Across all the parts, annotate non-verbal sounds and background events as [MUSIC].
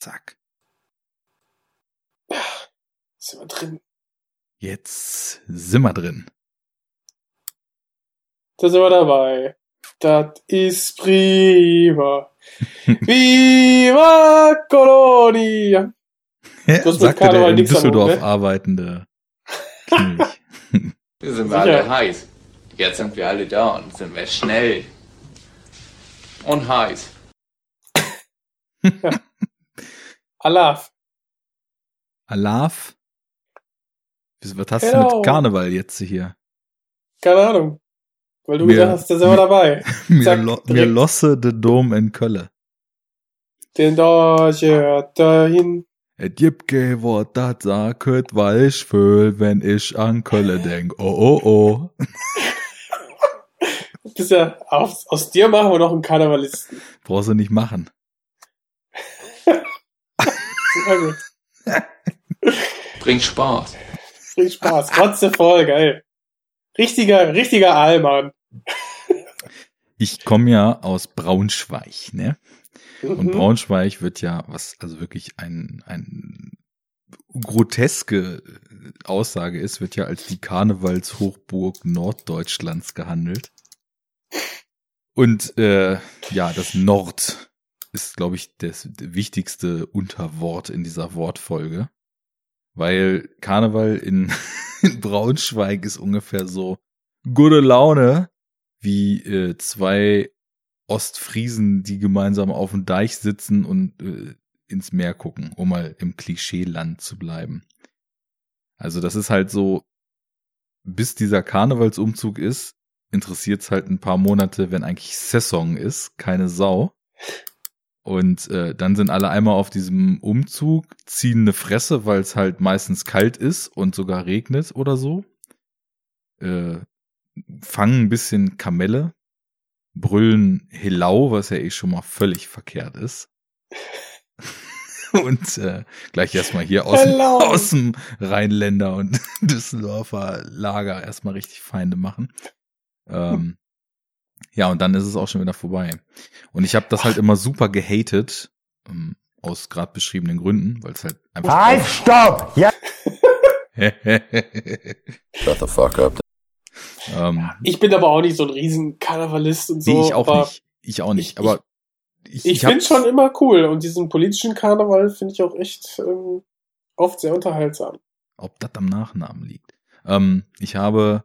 Zack. Sind wir drin. Jetzt sind wir drin. Da sind wir dabei. Das ist prima. [LAUGHS] Viva Colonia. hast mit Sagte der in Düsseldorf ne? arbeitende. Wir [LAUGHS] sind wir Sicher. alle heiß. Jetzt sind wir alle da und sind wir schnell. Und heiß. [LAUGHS] Alaf. Alaf. Was hast du Genau. mit Karneval jetzt hier? Keine Ahnung. Weil du Mir- gesagt hast, da sind wir dabei. [LAUGHS] Mir, Zack, lo mir losse de Dom in Kölle. Den Dodger dahin. Et gibt ke Wort, dat sagt, weil ich fühl, wenn ich an Kölle denk. Oh, oh, oh. [LAUGHS] Du bist ja, aus, aus dir machen wir noch einen Karnevalisten. Brauchst du nicht machen. Sehr gut. [LAUGHS] Bringt Spaß. Bringt Spaß. Trotzdem voll, geil. Richtiger, richtiger Allmann. Ich komme ja aus Braunschweig, ne? Und Mhm. Braunschweig wird ja, was also wirklich ein, ein groteske Aussage ist, wird ja als die Karnevalshochburg Norddeutschlands gehandelt. Und äh, ja, das Nord ist, glaube ich, das wichtigste Unterwort in dieser Wortfolge. Weil Karneval in, [LAUGHS] in Braunschweig ist ungefähr so gute Laune wie äh, zwei Ostfriesen, die gemeinsam auf dem Deich sitzen und äh, ins Meer gucken, um mal im Klischeeland zu bleiben. Also das ist halt so, bis dieser Karnevalsumzug ist, interessiert es halt ein paar Monate, wenn eigentlich Saison ist, keine Sau. Und äh, dann sind alle einmal auf diesem Umzug, ziehen eine Fresse, weil es halt meistens kalt ist und sogar regnet oder so. Äh, fangen ein bisschen Kamelle, brüllen Helau, was ja eh schon mal völlig verkehrt ist. [LAUGHS] und äh, gleich erstmal hier aus, aus dem Rheinländer und [LAUGHS] Düsseldorfer Lager erstmal richtig Feinde machen. Ähm, ja, und dann ist es auch schon wieder vorbei. Und ich habe das halt immer super gehatet, ähm, aus gerade beschriebenen Gründen, weil es halt einfach Halt, stopp! Ja. [LAUGHS] Shut the fuck up. ähm, Ich bin aber auch nicht so ein riesen Karnevalist und so. nee, ich auch aber nicht. Ich auch nicht. ich- aber ich, Ich, hab- finde schon immer cool. Und diesen politischen Karneval finde ich auch echt ähm, oft sehr unterhaltsam. ob das am Nachnamen liegt. Ähm, ich habe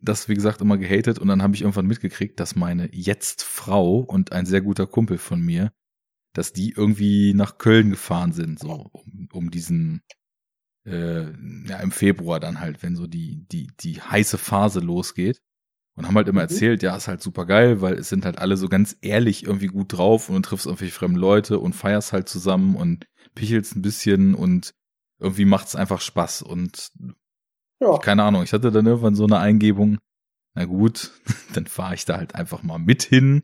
das, wie gesagt, immer gehatet und dann habe ich irgendwann mitgekriegt, dass meine jetzt Frau und ein sehr guter Kumpel von mir, dass die irgendwie nach Köln gefahren sind, so um, um diesen äh, ja, im Februar dann halt, wenn so die, die, die heiße Phase losgeht. Und haben halt immer Mhm. erzählt, ja, ist halt super geil, weil es sind halt alle so ganz ehrlich irgendwie gut drauf und du triffst irgendwie fremde Leute und feierst halt zusammen und pichelst ein bisschen und irgendwie macht's einfach Spaß und Ja, keine Ahnung, ich hatte dann irgendwann so eine Eingebung, na gut, [LAUGHS] dann fahre ich da halt einfach mal mit hin.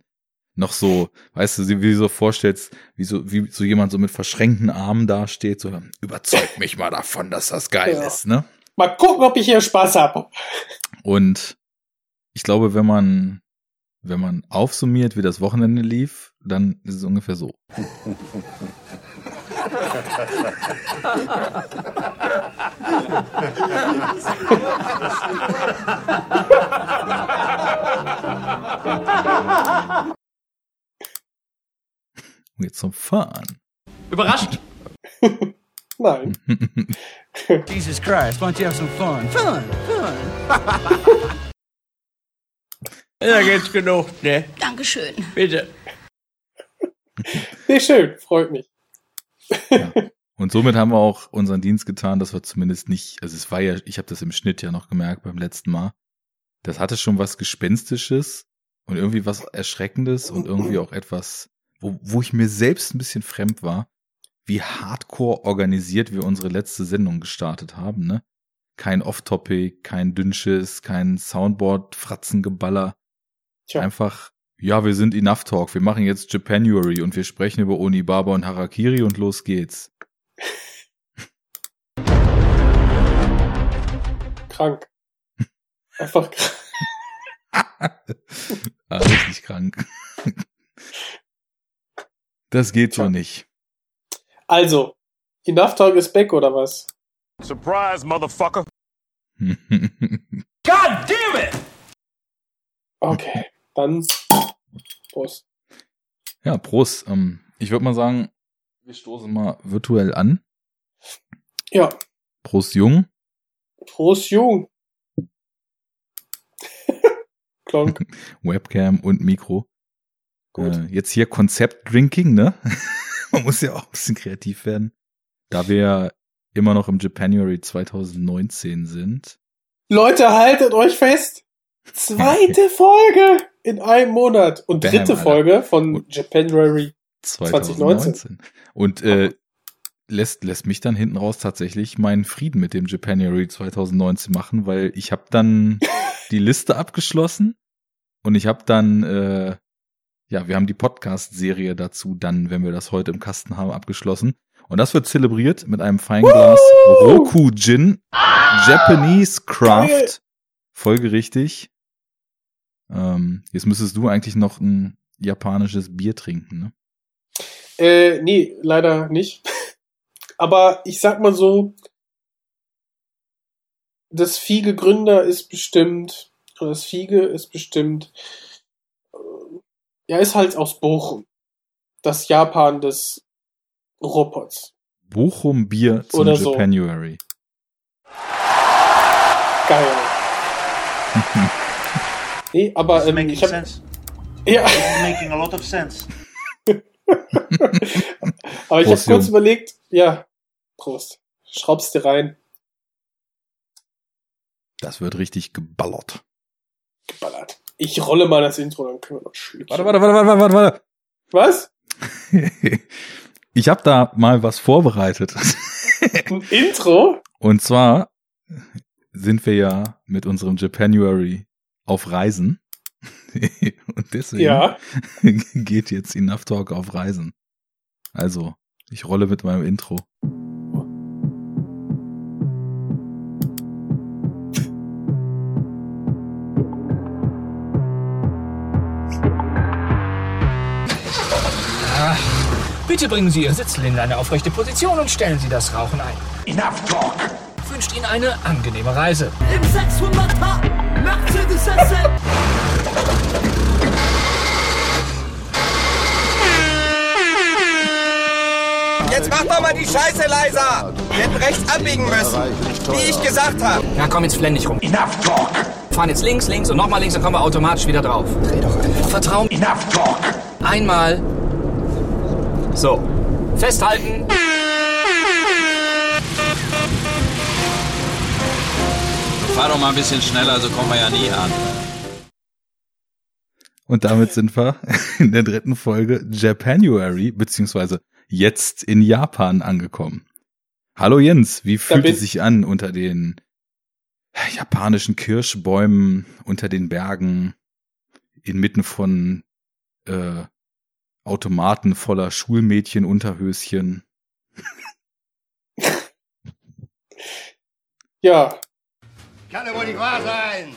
Noch so, weißt du, wie du so vorstellst, wie so, wie so jemand so mit verschränkten Armen dasteht, so, überzeug mich mal davon, dass das geil Ja. ist, ne? mal gucken, ob ich hier Spaß habe. Und ich glaube, wenn man, wenn man aufsummiert, wie das Wochenende lief, dann ist es ungefähr so. [LAUGHS] Jetzt zum Fahren. Überrascht! [LAUGHS] Nein. [LAUGHS] Jesus Christ, why don't you have some fun? Fun, fun. [LAUGHS] ja, geht's genug, ne? Dankeschön. Bitte. Nee, schön, freut mich. [LAUGHS] Und somit haben wir auch unseren Dienst getan, dass wir zumindest nicht, also es war ja, ich habe das im Schnitt ja noch gemerkt beim letzten Mal, das hatte schon was Gespenstisches und irgendwie was Erschreckendes und irgendwie auch etwas, wo, wo ich mir selbst ein bisschen fremd war, wie hardcore organisiert wir unsere letzte Sendung gestartet haben, ne? Kein Off-Topic, kein Dünnschiss, kein Soundboard-Fratzengeballer. Tja. Einfach, ja, wir sind Enough Talk, wir machen jetzt Japanuary und wir sprechen über Onibaba und Harakiri und los geht's. Krank. [LAUGHS] Einfach krank. [LAUGHS] Ah, richtig krank. Das geht so Tja. nicht. Also, Enough Talk is back oder was? Surprise, motherfucker. [LAUGHS] God damn it! Okay, dann Prost. ja, Prost. Ähm, ich würde mal sagen, wir stoßen mal virtuell an. Ja, Prost, Jung. Prost, Jung. [LAUGHS] Klonk. [LAUGHS] Webcam und Mikro. Gut. Äh, jetzt hier Konzept-Drinking, ne? [LAUGHS] Man muss ja auch ein bisschen kreativ werden. Da wir ja immer noch im Japanuary 2019 sind. Leute, haltet euch fest. Zweite Folge in einem Monat. Und Bam, dritte Alter. Folge von Und- Japanuary. 2019. Und äh, lässt, lässt mich dann hinten raus tatsächlich meinen Frieden mit dem Japanuary 2019 machen, weil ich habe dann [LAUGHS] die Liste abgeschlossen und ich habe dann, äh, ja, wir haben die Podcast-Serie dazu dann, wenn wir das heute im Kasten haben, abgeschlossen. Und das wird zelebriert mit einem Feinglas Roku Gin Japanese Craft. Folgerichtig. Ähm, jetzt müsstest du eigentlich noch ein japanisches Bier trinken, ne? Äh, nee, leider nicht. [LAUGHS] Aber ich sag mal so, das Fiege Gründer ist bestimmt, oder das Fiege ist bestimmt, äh, ja, ist halt aus Bochum. Das Japan des Robots. Bochum Bier zum Oder so. Japanuary. Geil. [LAUGHS] nee, aber ähm, making ich hab, sense. ja, It's making a lot of sense. [LAUGHS] aber ich habe kurz überlegt, ja, Prost. Schraubst dir rein, Das wird richtig geballert. geballert. Ich rolle mal das Intro, dann können wir noch schlücken. Warte, warte, warte, warte, warte, warte. Was? [LAUGHS] Ich habe da mal was vorbereitet. Ein Intro? Und zwar sind wir ja mit unserem Japanuary auf Reisen. [LAUGHS] Und deswegen Ja. [LAUGHS] geht jetzt Enough Talk auf Reisen. Also, ich rolle mit meinem Intro. Bitte bringen Sie Ihre Sitzel in eine aufrechte Position und stellen Sie das Rauchen ein. Enough talk. Wünscht Ihnen eine angenehme Reise. Im 600er Mercedes SL. Jetzt mach doch mal die Scheiße leiser. Wir hätten rechts abbiegen müssen. Wie ich gesagt habe. Ja, komm jetzt flenn nicht rum. Enough talk. Fahren jetzt links, links und nochmal links, dann kommen wir automatisch wieder drauf. Dreh doch einfach. Vertrauen. Enough talk. Einmal. So. Festhalten. Fahr doch mal ein bisschen schneller, so kommen wir ja nie an. Und damit sind wir [LAUGHS] in der dritten Folge Japanuary, beziehungsweise jetzt in Japan angekommen. Hallo Jens, wie fühlt es sich an unter den japanischen Kirschbäumen, unter den Bergen, inmitten von äh, Automaten voller Schulmädchen-Unterhöschen? [LAUGHS] Ja. Kann doch wohl nicht wahr sein.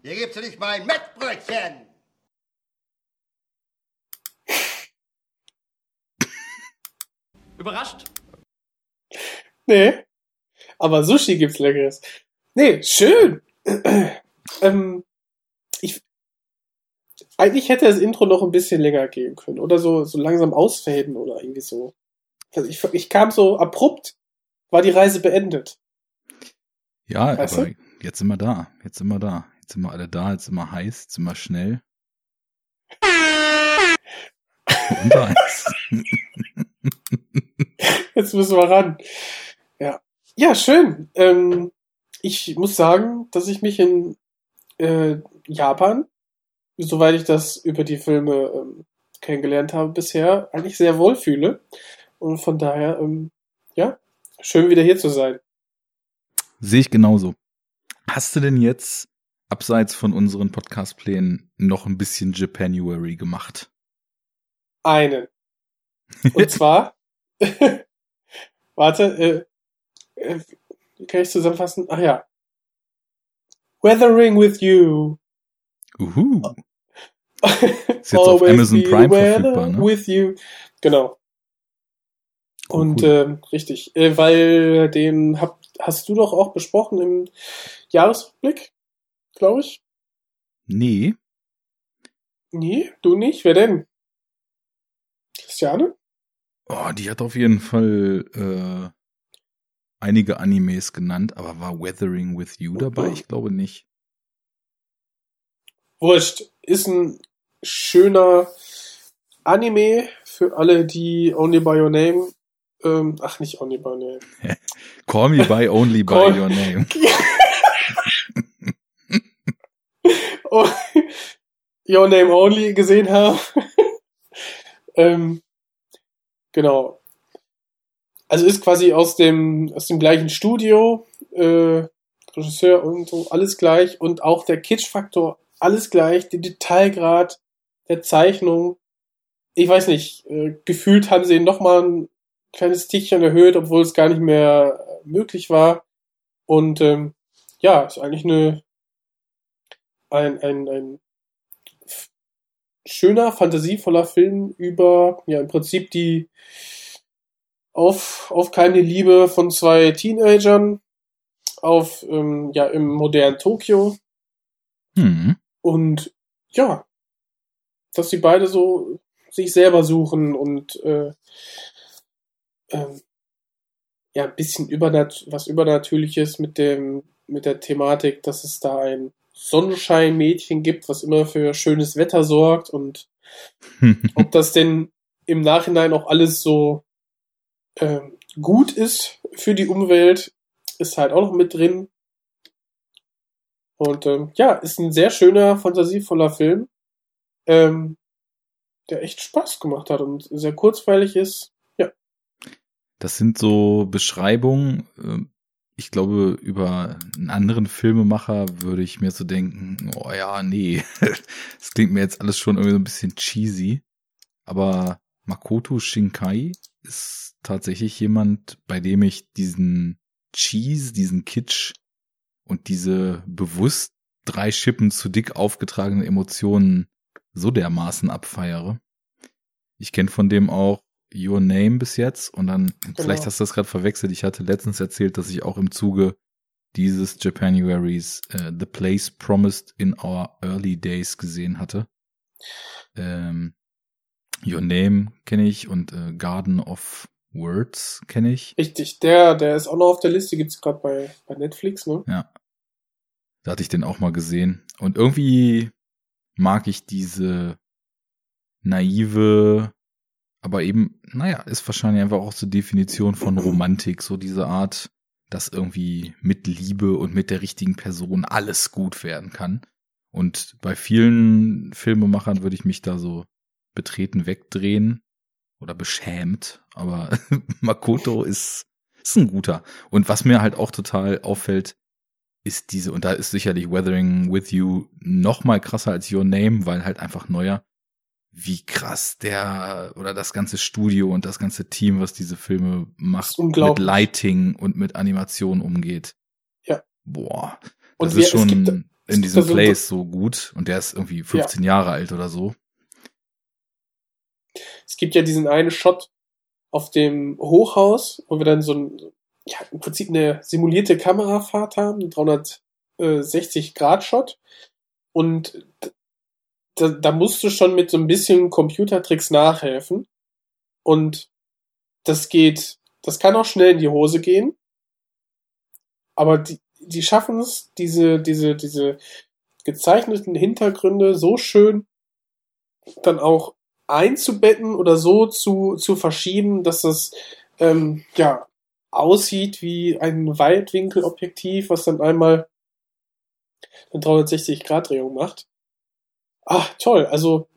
Hier gibt's ja nicht mal ein Mettbrötchen. Überrascht? Nee. Aber Sushi gibt's leckeres. Nee, schön. [CLEARS THROAT] ähm, ich, eigentlich hätte das Intro noch ein bisschen länger gehen können. Oder so, so langsam ausfaden oder irgendwie so. Also ich, ich kam so abrupt, war die Reise beendet. Ja, Weißt aber jetzt sind wir da, jetzt sind wir da. Jetzt sind wir alle da, jetzt sind wir heiß, jetzt sind wir schnell. Und eins. [LAUGHS] Jetzt müssen wir ran. Ja. Ja, schön. Ähm, ich muss sagen, dass ich mich in äh, Japan, soweit ich das über die Filme ähm, kennengelernt habe bisher, eigentlich sehr wohl fühle. Und von daher, ähm, ja, schön wieder hier zu sein. Sehe ich genauso. Hast du denn jetzt, abseits von unseren Podcast-Plänen, noch ein bisschen Japanuary gemacht? Einen. Und zwar, [LAUGHS] warte, äh, äh, kann ich zusammenfassen? Ach ja. Weathering with you. Uhu. Ist jetzt auf Amazon Prime verfügbar, ne? With you. Genau. Und äh, richtig, äh, weil den hab, hast du doch auch besprochen im Jahresrückblick, glaube ich. Nee, Nee, du nicht? Wer denn? Christiane? oh, die hat auf jeden Fall äh, einige Animes genannt, aber war Weathering with You dabei? Ich glaube nicht. Wurscht. Ist ein schöner Anime für alle, die Only by Your Name. Ähm, ach, nicht Only by Your Name. [LAUGHS] Call me by only by your name. [LAUGHS] Oh, [LAUGHS] Your Name Only gesehen haben. [LAUGHS] ähm, genau. Also ist quasi aus dem, aus dem gleichen Studio, äh, Regisseur und so, alles gleich und auch der Kitsch-Faktor, alles gleich, der Detailgrad der Zeichnung. Ich weiß nicht, äh, gefühlt haben sie ihn nochmal ein kleines Tickchen erhöht, obwohl es gar nicht mehr möglich war. Und ähm, ja, ist eigentlich eine ein, ein, ein schöner, fantasievoller Film über, ja, im Prinzip die auf, auf keine Liebe von zwei Teenagern auf, ähm, ja, im modernen Tokio. Hm. Und ja, dass sie beide so sich selber suchen und äh, ähm, ja, ein bisschen übernat was Übernatürliches mit dem, mit der Thematik, dass es da ein Sonnenscheinmädchen gibt, was immer für schönes Wetter sorgt und [LAUGHS] ob das denn im Nachhinein auch alles so ähm, gut ist für die Umwelt, ist halt auch noch mit drin. Und ähm, ja, ist ein sehr schöner, fantasievoller Film, ähm, der echt Spaß gemacht hat und sehr kurzweilig ist. Ja, Das sind so Beschreibungen. Ich glaube, über einen anderen Filmemacher würde ich mir so denken, oh ja, nee, [LAUGHS] das klingt mir jetzt alles schon irgendwie so ein bisschen cheesy. Aber Makoto Shinkai ist tatsächlich jemand, bei dem ich diesen Cheese, diesen Kitsch und diese bewusst drei Schippen zu dick aufgetragenen Emotionen so dermaßen abfeiere. Ich kenne von dem auch Your Name bis jetzt und dann, vielleicht hast du das gerade verwechselt, ich hatte letztens erzählt, dass ich auch im Zuge dieses Japanuaries äh, The Place Promised in Our Early Days gesehen hatte. Ähm, Your Name kenne ich und äh, Garden of Words kenne ich. richtig. Der, der ist auch noch auf der Liste, gibt's gerade bei, bei Netflix, ne? Ja. Da hatte ich den auch mal gesehen. Und irgendwie mag ich diese naive, aber eben, naja, ist wahrscheinlich einfach auch zur Definition von Romantik, so diese Art, dass irgendwie mit Liebe und mit der richtigen Person alles gut werden kann. Und bei vielen Filmemachern würde ich mich da so betreten wegdrehen oder beschämt, aber [LAUGHS] Makoto ist, ist ein guter. Und was mir halt auch total auffällt, ist diese, und da ist sicherlich Weathering with You noch mal krasser als Your Name, weil halt einfach neuer, wie krass der oder das ganze Studio und das ganze Team, was diese Filme macht, mit. Lighting und mit Animation umgeht. Ja. Boah. Und Das wir- ist es schon gibt- in diesem da so- Place so gut und der ist irgendwie 15 Jahre alt oder so. Es gibt ja diesen einen Shot auf dem Hochhaus, wo wir dann so ein, ja, im Prinzip eine simulierte Kamerafahrt haben, einen 360-Grad-Shot. Und da, da musst du schon mit so ein bisschen Computertricks nachhelfen. Und das geht, das kann auch schnell in die Hose gehen. Aber die, die schaffen es, diese, diese, diese gezeichneten Hintergründe so schön dann auch einzubetten oder so zu, zu verschieben, dass das ähm, ja aussieht wie ein Weitwinkelobjektiv, was dann einmal eine 360-Grad-Drehung macht. Ah, toll. Also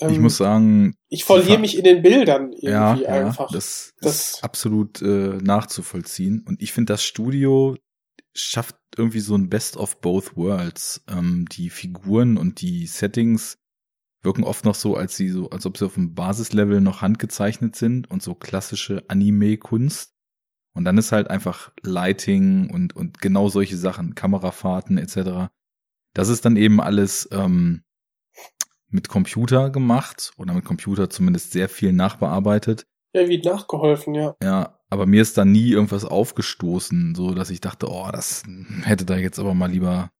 ähm, ich muss sagen, ich verliere mich in den Bildern irgendwie ja, ja, einfach. das, Das- ist absolut äh, nachzuvollziehen. Und ich finde, das Studio schafft irgendwie so ein Best of both worlds. Ähm, die Figuren und die Settings wirken oft noch so, als sie so, als ob sie auf dem Basislevel noch handgezeichnet sind und so klassische Anime-Kunst. Und dann ist halt einfach Lighting und, und genau solche Sachen, Kamerafahrten etc. Das ist dann eben alles ähm, mit Computer gemacht oder mit Computer zumindest sehr viel nachbearbeitet. Ja, wie nachgeholfen, ja. Ja, aber mir ist da nie irgendwas aufgestoßen, so dass ich dachte, oh, das hätte da jetzt aber mal lieber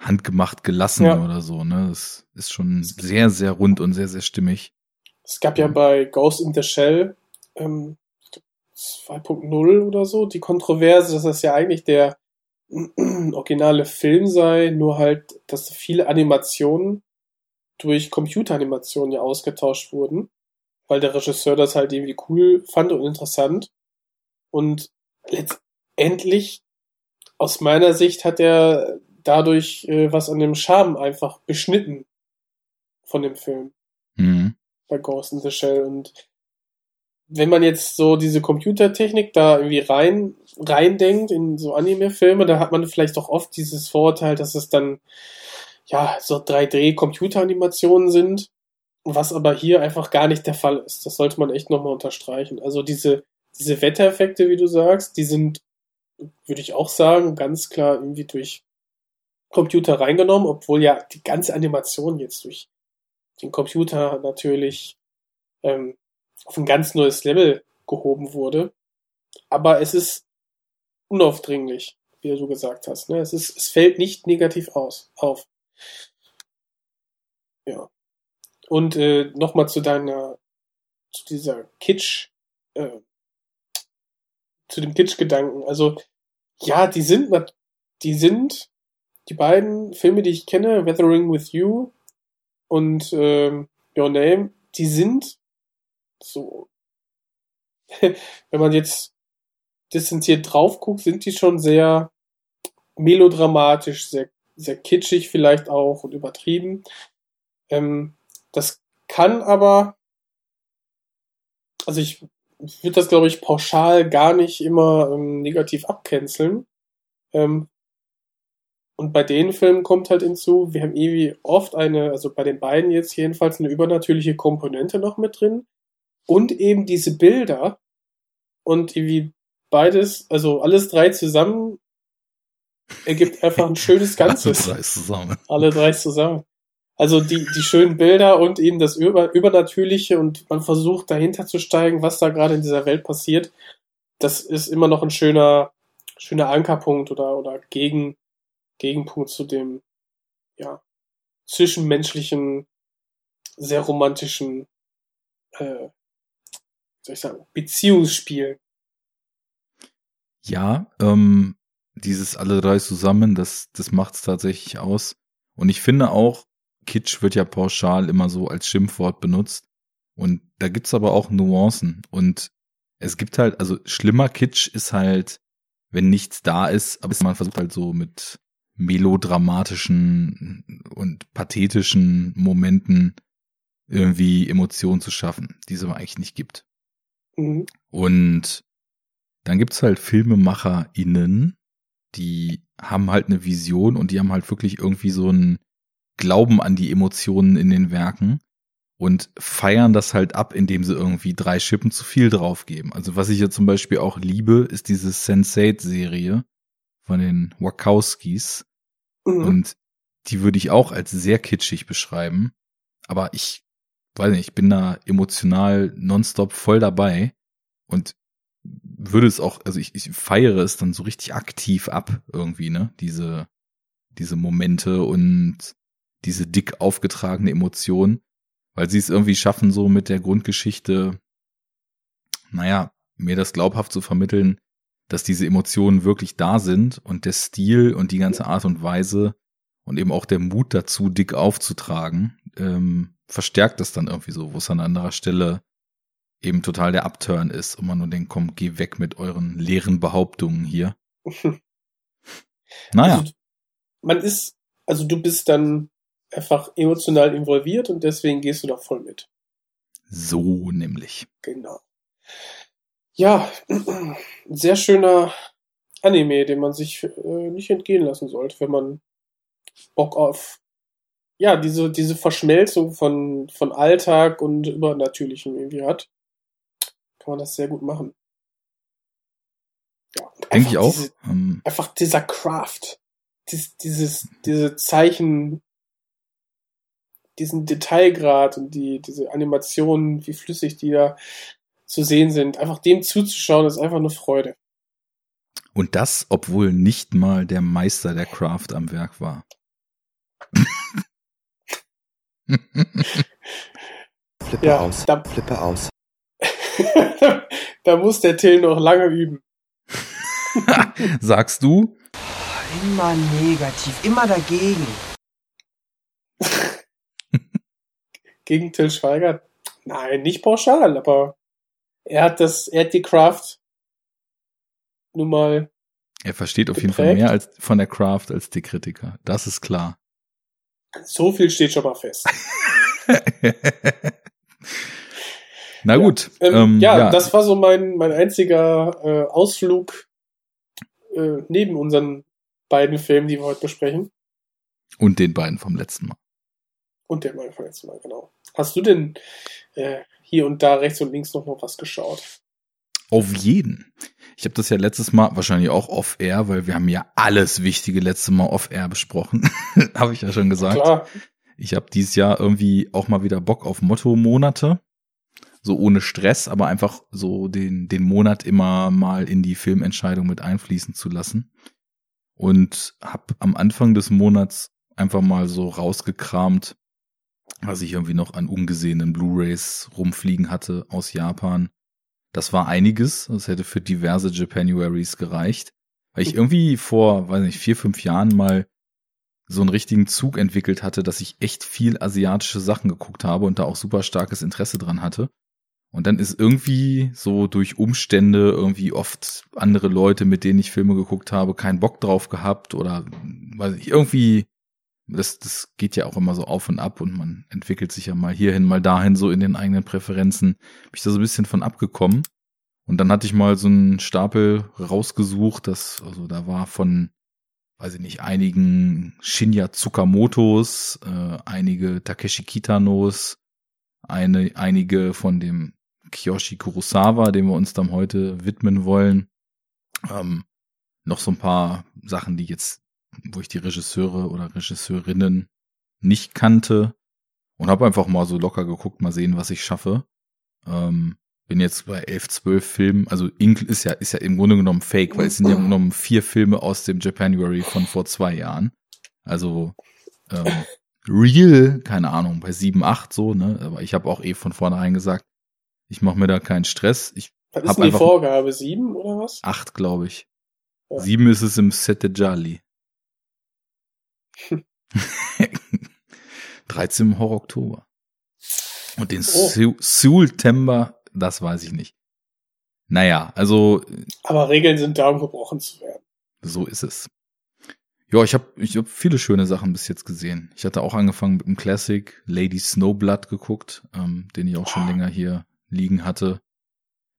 handgemacht gelassen Ja. oder so, ne? Das ist schon sehr, sehr rund und sehr, sehr stimmig. Es gab ja bei Ghost in the Shell ähm, ich glaub, 2.0 oder so die Kontroverse, dass das ja eigentlich der [CLEARS THROAT] originale Film sei, nur halt, dass viele Animationen durch Computeranimationen ja ausgetauscht wurden, weil der Regisseur das halt irgendwie cool fand und interessant. Und letztendlich, aus meiner Sicht, hat er dadurch äh, was an dem Charme einfach beschnitten von dem Film Mhm. bei Ghost in the Shell. Und wenn man jetzt so diese Computertechnik da irgendwie rein, reindenkt in so Anime-Filme, da hat man vielleicht doch oft dieses Vorurteil, dass es dann ja so 3D-Computeranimationen sind, was aber hier einfach gar nicht der Fall ist. Das sollte man echt nochmal unterstreichen. Also diese, diese Wettereffekte, wie du sagst, die sind, würde ich auch sagen, ganz klar irgendwie durch Computer reingenommen, obwohl ja die ganze Animation jetzt durch den Computer natürlich ähm, auf ein ganz neues Level gehoben wurde. Aber es ist unaufdringlich, wie du gesagt hast. Ne? Es, ist, es fällt nicht negativ aus, auf. Ja. Und äh, nochmal zu deiner, zu dieser Kitsch, äh, zu dem Kitsch-Gedanken. Also, ja, die sind, die sind, die beiden Filme, die ich kenne, Weathering with You und ähm, Your Name, die sind so, [LAUGHS] wenn man jetzt distanziert drauf guckt, sind die schon sehr melodramatisch, sehr, sehr kitschig vielleicht auch und übertrieben. Ähm, das kann aber, also ich würde das, glaube ich, pauschal gar nicht immer ähm, negativ abcanceln. Ähm, und bei den Filmen kommt halt hinzu, wir haben irgendwie oft eine, also bei den beiden jetzt jedenfalls eine übernatürliche Komponente noch mit drin. Und eben diese Bilder und irgendwie beides, also alles drei zusammen ergibt einfach ein schönes [LAUGHS] Ganzes. Alle drei zusammen. Alle drei zusammen. Also die, die schönen Bilder und eben das Über Übernatürliche und man versucht dahinter zu steigen, was da gerade in dieser Welt passiert. Das ist immer noch ein schöner, schöner Ankerpunkt oder, oder Gegen, Gegenpunkt zu dem, ja, zwischenmenschlichen, sehr romantischen, äh, soll ich sagen, Beziehungsspiel. Ja, ähm, dieses alle drei zusammen, das, das macht's tatsächlich aus. Und ich finde auch, Kitsch wird ja pauschal immer so als Schimpfwort benutzt. Und da gibt's aber auch Nuancen. Und es gibt halt, also schlimmer Kitsch ist halt, wenn nichts da ist, aber man versucht halt so mit melodramatischen und pathetischen Momenten irgendwie Emotionen zu schaffen, die es aber eigentlich nicht gibt. Mhm. Und dann gibt's halt FilmemacherInnen, die haben halt eine Vision und die haben halt wirklich irgendwie so einen Glauben an die Emotionen in den Werken und feiern das halt ab, indem sie irgendwie drei Schippen zu viel draufgeben. Also was ich ja zum Beispiel auch liebe, ist diese Sense8-Serie von den Wachowskis. Mhm. Und die würde ich auch als sehr kitschig beschreiben. Aber ich weiß nicht, ich bin da emotional nonstop voll dabei und würde es auch, also ich, ich feiere es dann so richtig aktiv ab irgendwie, ne? Diese, diese Momente und diese dick aufgetragene Emotion, weil sie es irgendwie schaffen, so mit der Grundgeschichte, naja, mir das glaubhaft zu vermitteln, dass diese Emotionen wirklich da sind und der Stil und die ganze Art und Weise und eben auch der Mut dazu, dick aufzutragen, ähm, verstärkt das dann irgendwie so, wo es an anderer Stelle eben total der Upturn ist und man nur denkt, komm, geh weg mit euren leeren Behauptungen hier. [LAUGHS] Naja, Also, man ist, also du bist dann einfach emotional involviert und deswegen gehst du da voll mit. so nämlich. Genau. Ja, ein [CLEARS THROAT] sehr schöner Anime, den man sich äh, nicht entgehen lassen sollte, wenn man Bock auf ja, diese, diese Verschmelzung von, von Alltag und Übernatürlichem irgendwie hat, kann man das sehr gut machen. Ja, Denke ich auch. Diese, Ähm, einfach dieser Craft, dies, dieses, diese Zeichen, diesen Detailgrad und die, diese Animationen, wie flüssig die da zu sehen sind. Einfach dem zuzuschauen, ist einfach eine Freude. Und das, obwohl nicht mal der Meister der Craft am Werk war. [LAUGHS] Flippe Ja, aus. da- Flippe aus. [LAUGHS] da muss der Till noch lange üben. [LAUGHS] Sagst du? Immer negativ, immer dagegen. [LAUGHS] Gegen Till Schweiger? Nein, nicht pauschal, aber er hat das, er hat die Craft nun mal, Er versteht auf jeden Fall mehr als von der Craft als die Kritiker. Das ist klar. so viel steht schon mal fest. Na gut. Ähm, ähm, ja, das war so mein, mein einziger äh, Ausflug äh, neben unseren beiden Filmen, die wir heute besprechen. Und den beiden vom letzten Mal. Und der mal letzten Mal, genau. Hast du denn äh, hier und da rechts und links noch mal was geschaut? Auf jeden. Ich habe das ja letztes Mal wahrscheinlich auch off-air, weil wir haben ja alles Wichtige letzte Mal off-air besprochen. [LAUGHS] habe ich ja schon gesagt. Klar, Ich habe dieses Jahr irgendwie auch mal wieder Bock auf Motto-Monate. So ohne Stress, aber einfach so den, den Monat immer mal in die Filmentscheidung mit einfließen zu lassen. Und habe am Anfang des Monats einfach mal so rausgekramt, was ich irgendwie noch an ungesehenen Blu-rays rumfliegen hatte aus Japan. Das war einiges. Das hätte für diverse Japanuaries gereicht. Weil ich irgendwie vor, weiß nicht, vier, fünf Jahren mal so einen richtigen Zug entwickelt hatte, dass ich echt viel asiatische Sachen geguckt habe und da auch super starkes Interesse dran hatte. Und dann ist irgendwie so durch Umstände irgendwie oft andere Leute, mit denen ich Filme geguckt habe, keinen Bock drauf gehabt oder weiß ich, irgendwie, das, das geht ja auch immer so auf und ab und man entwickelt sich ja mal hierhin, mal dahin so in den eigenen Präferenzen. Bin ich da so ein bisschen von abgekommen. Und dann hatte ich mal so einen Stapel rausgesucht, das, also da war von weiß ich nicht, einigen Shinya Tsukamotos, äh, einige Takeshi Kitanos, eine, einige von dem Kiyoshi Kurosawa, dem wir uns dann heute widmen wollen. Ähm, noch so ein paar Sachen, die jetzt, wo ich die Regisseure oder Regisseurinnen nicht kannte und habe einfach mal so locker geguckt, mal sehen, was ich schaffe. Ähm, bin jetzt bei elf, zwölf Filmen, also Ink ist ja, ist ja im Grunde genommen fake, weil es sind ja im Grunde genommen vier Filme aus dem Japanuary von vor zwei Jahren. Also ähm, real, keine Ahnung, bei sieben, acht so, ne? Aber ich habe auch eh von vornherein gesagt, ich mache mir da keinen Stress. Ich was ist denn die Vorgabe? Sieben oder was? acht, glaube ich. Ja. Sieben ist es im Sette Jali. 13 im Horror Oktober. Und den Oh. September, das weiß ich nicht. Naja, also Aber Regeln sind da, um gebrochen zu werden. so ist es. Ja, ich habe ich hab viele schöne Sachen bis jetzt gesehen. Ich hatte auch angefangen mit dem Classic Lady Snowblood geguckt, ähm, den ich auch schon länger hier liegen hatte.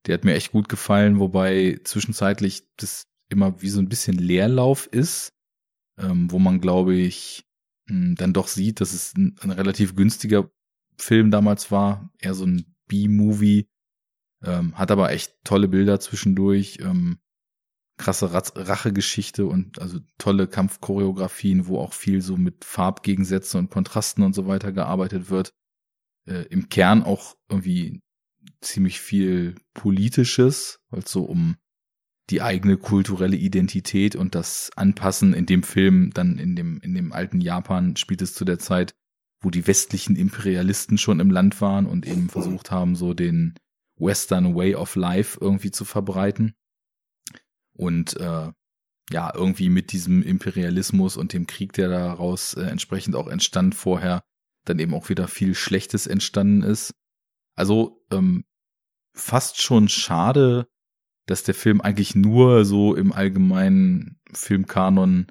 Der hat mir echt gut gefallen, wobei zwischenzeitlich das immer wie so ein bisschen Leerlauf ist, ähm, wo man, glaube ich, mh, dann doch sieht, dass es ein, ein relativ günstiger Film damals war, eher so ein B-Movie, ähm, hat aber echt tolle Bilder zwischendurch, ähm, krasse Rachegeschichte und also tolle Kampfchoreografien, wo auch viel so mit Farbgegensätzen und Kontrasten und so weiter gearbeitet wird. Äh, Im Kern auch irgendwie ziemlich viel Politisches, weil es so um die eigene kulturelle Identität und das Anpassen in dem Film, dann in dem, in dem alten Japan spielt es zu der Zeit, wo die westlichen Imperialisten schon im Land waren und eben versucht haben, so den Western Way of Life irgendwie zu verbreiten. Und äh, ja, irgendwie mit diesem Imperialismus und dem Krieg, der daraus äh, entsprechend auch entstand vorher, dann eben auch wieder viel Schlechtes entstanden ist. Also ähm, fast schon schade, dass der Film eigentlich nur so im allgemeinen Filmkanon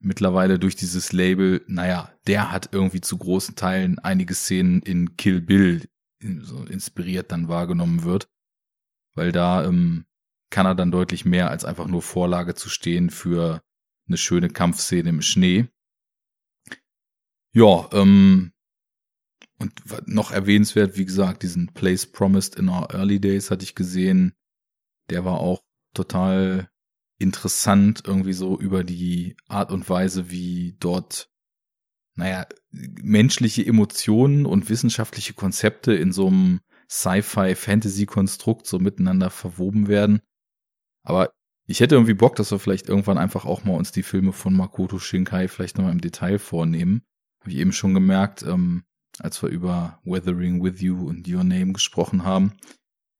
mittlerweile durch dieses Label, naja, der hat irgendwie zu großen Teilen einige Szenen in Kill Bill so inspiriert dann wahrgenommen wird. Weil da ähm, kann er dann deutlich mehr als einfach nur Vorlage zu stehen für eine schöne Kampfszene im Schnee. Ja, ähm, und noch erwähnenswert, wie gesagt, diesen Place Promised in Our Early Days hatte ich gesehen. Der war auch total interessant, irgendwie so über die Art und Weise, wie dort, naja, menschliche Emotionen und wissenschaftliche Konzepte in so einem Sci-Fi-Fantasy-Konstrukt so miteinander verwoben werden. Aber ich hätte irgendwie Bock, dass wir vielleicht irgendwann einfach auch mal uns die Filme von Makoto Shinkai vielleicht nochmal im Detail vornehmen. Habe ich eben schon gemerkt, ähm, als wir über Weathering with You und Your Name gesprochen haben.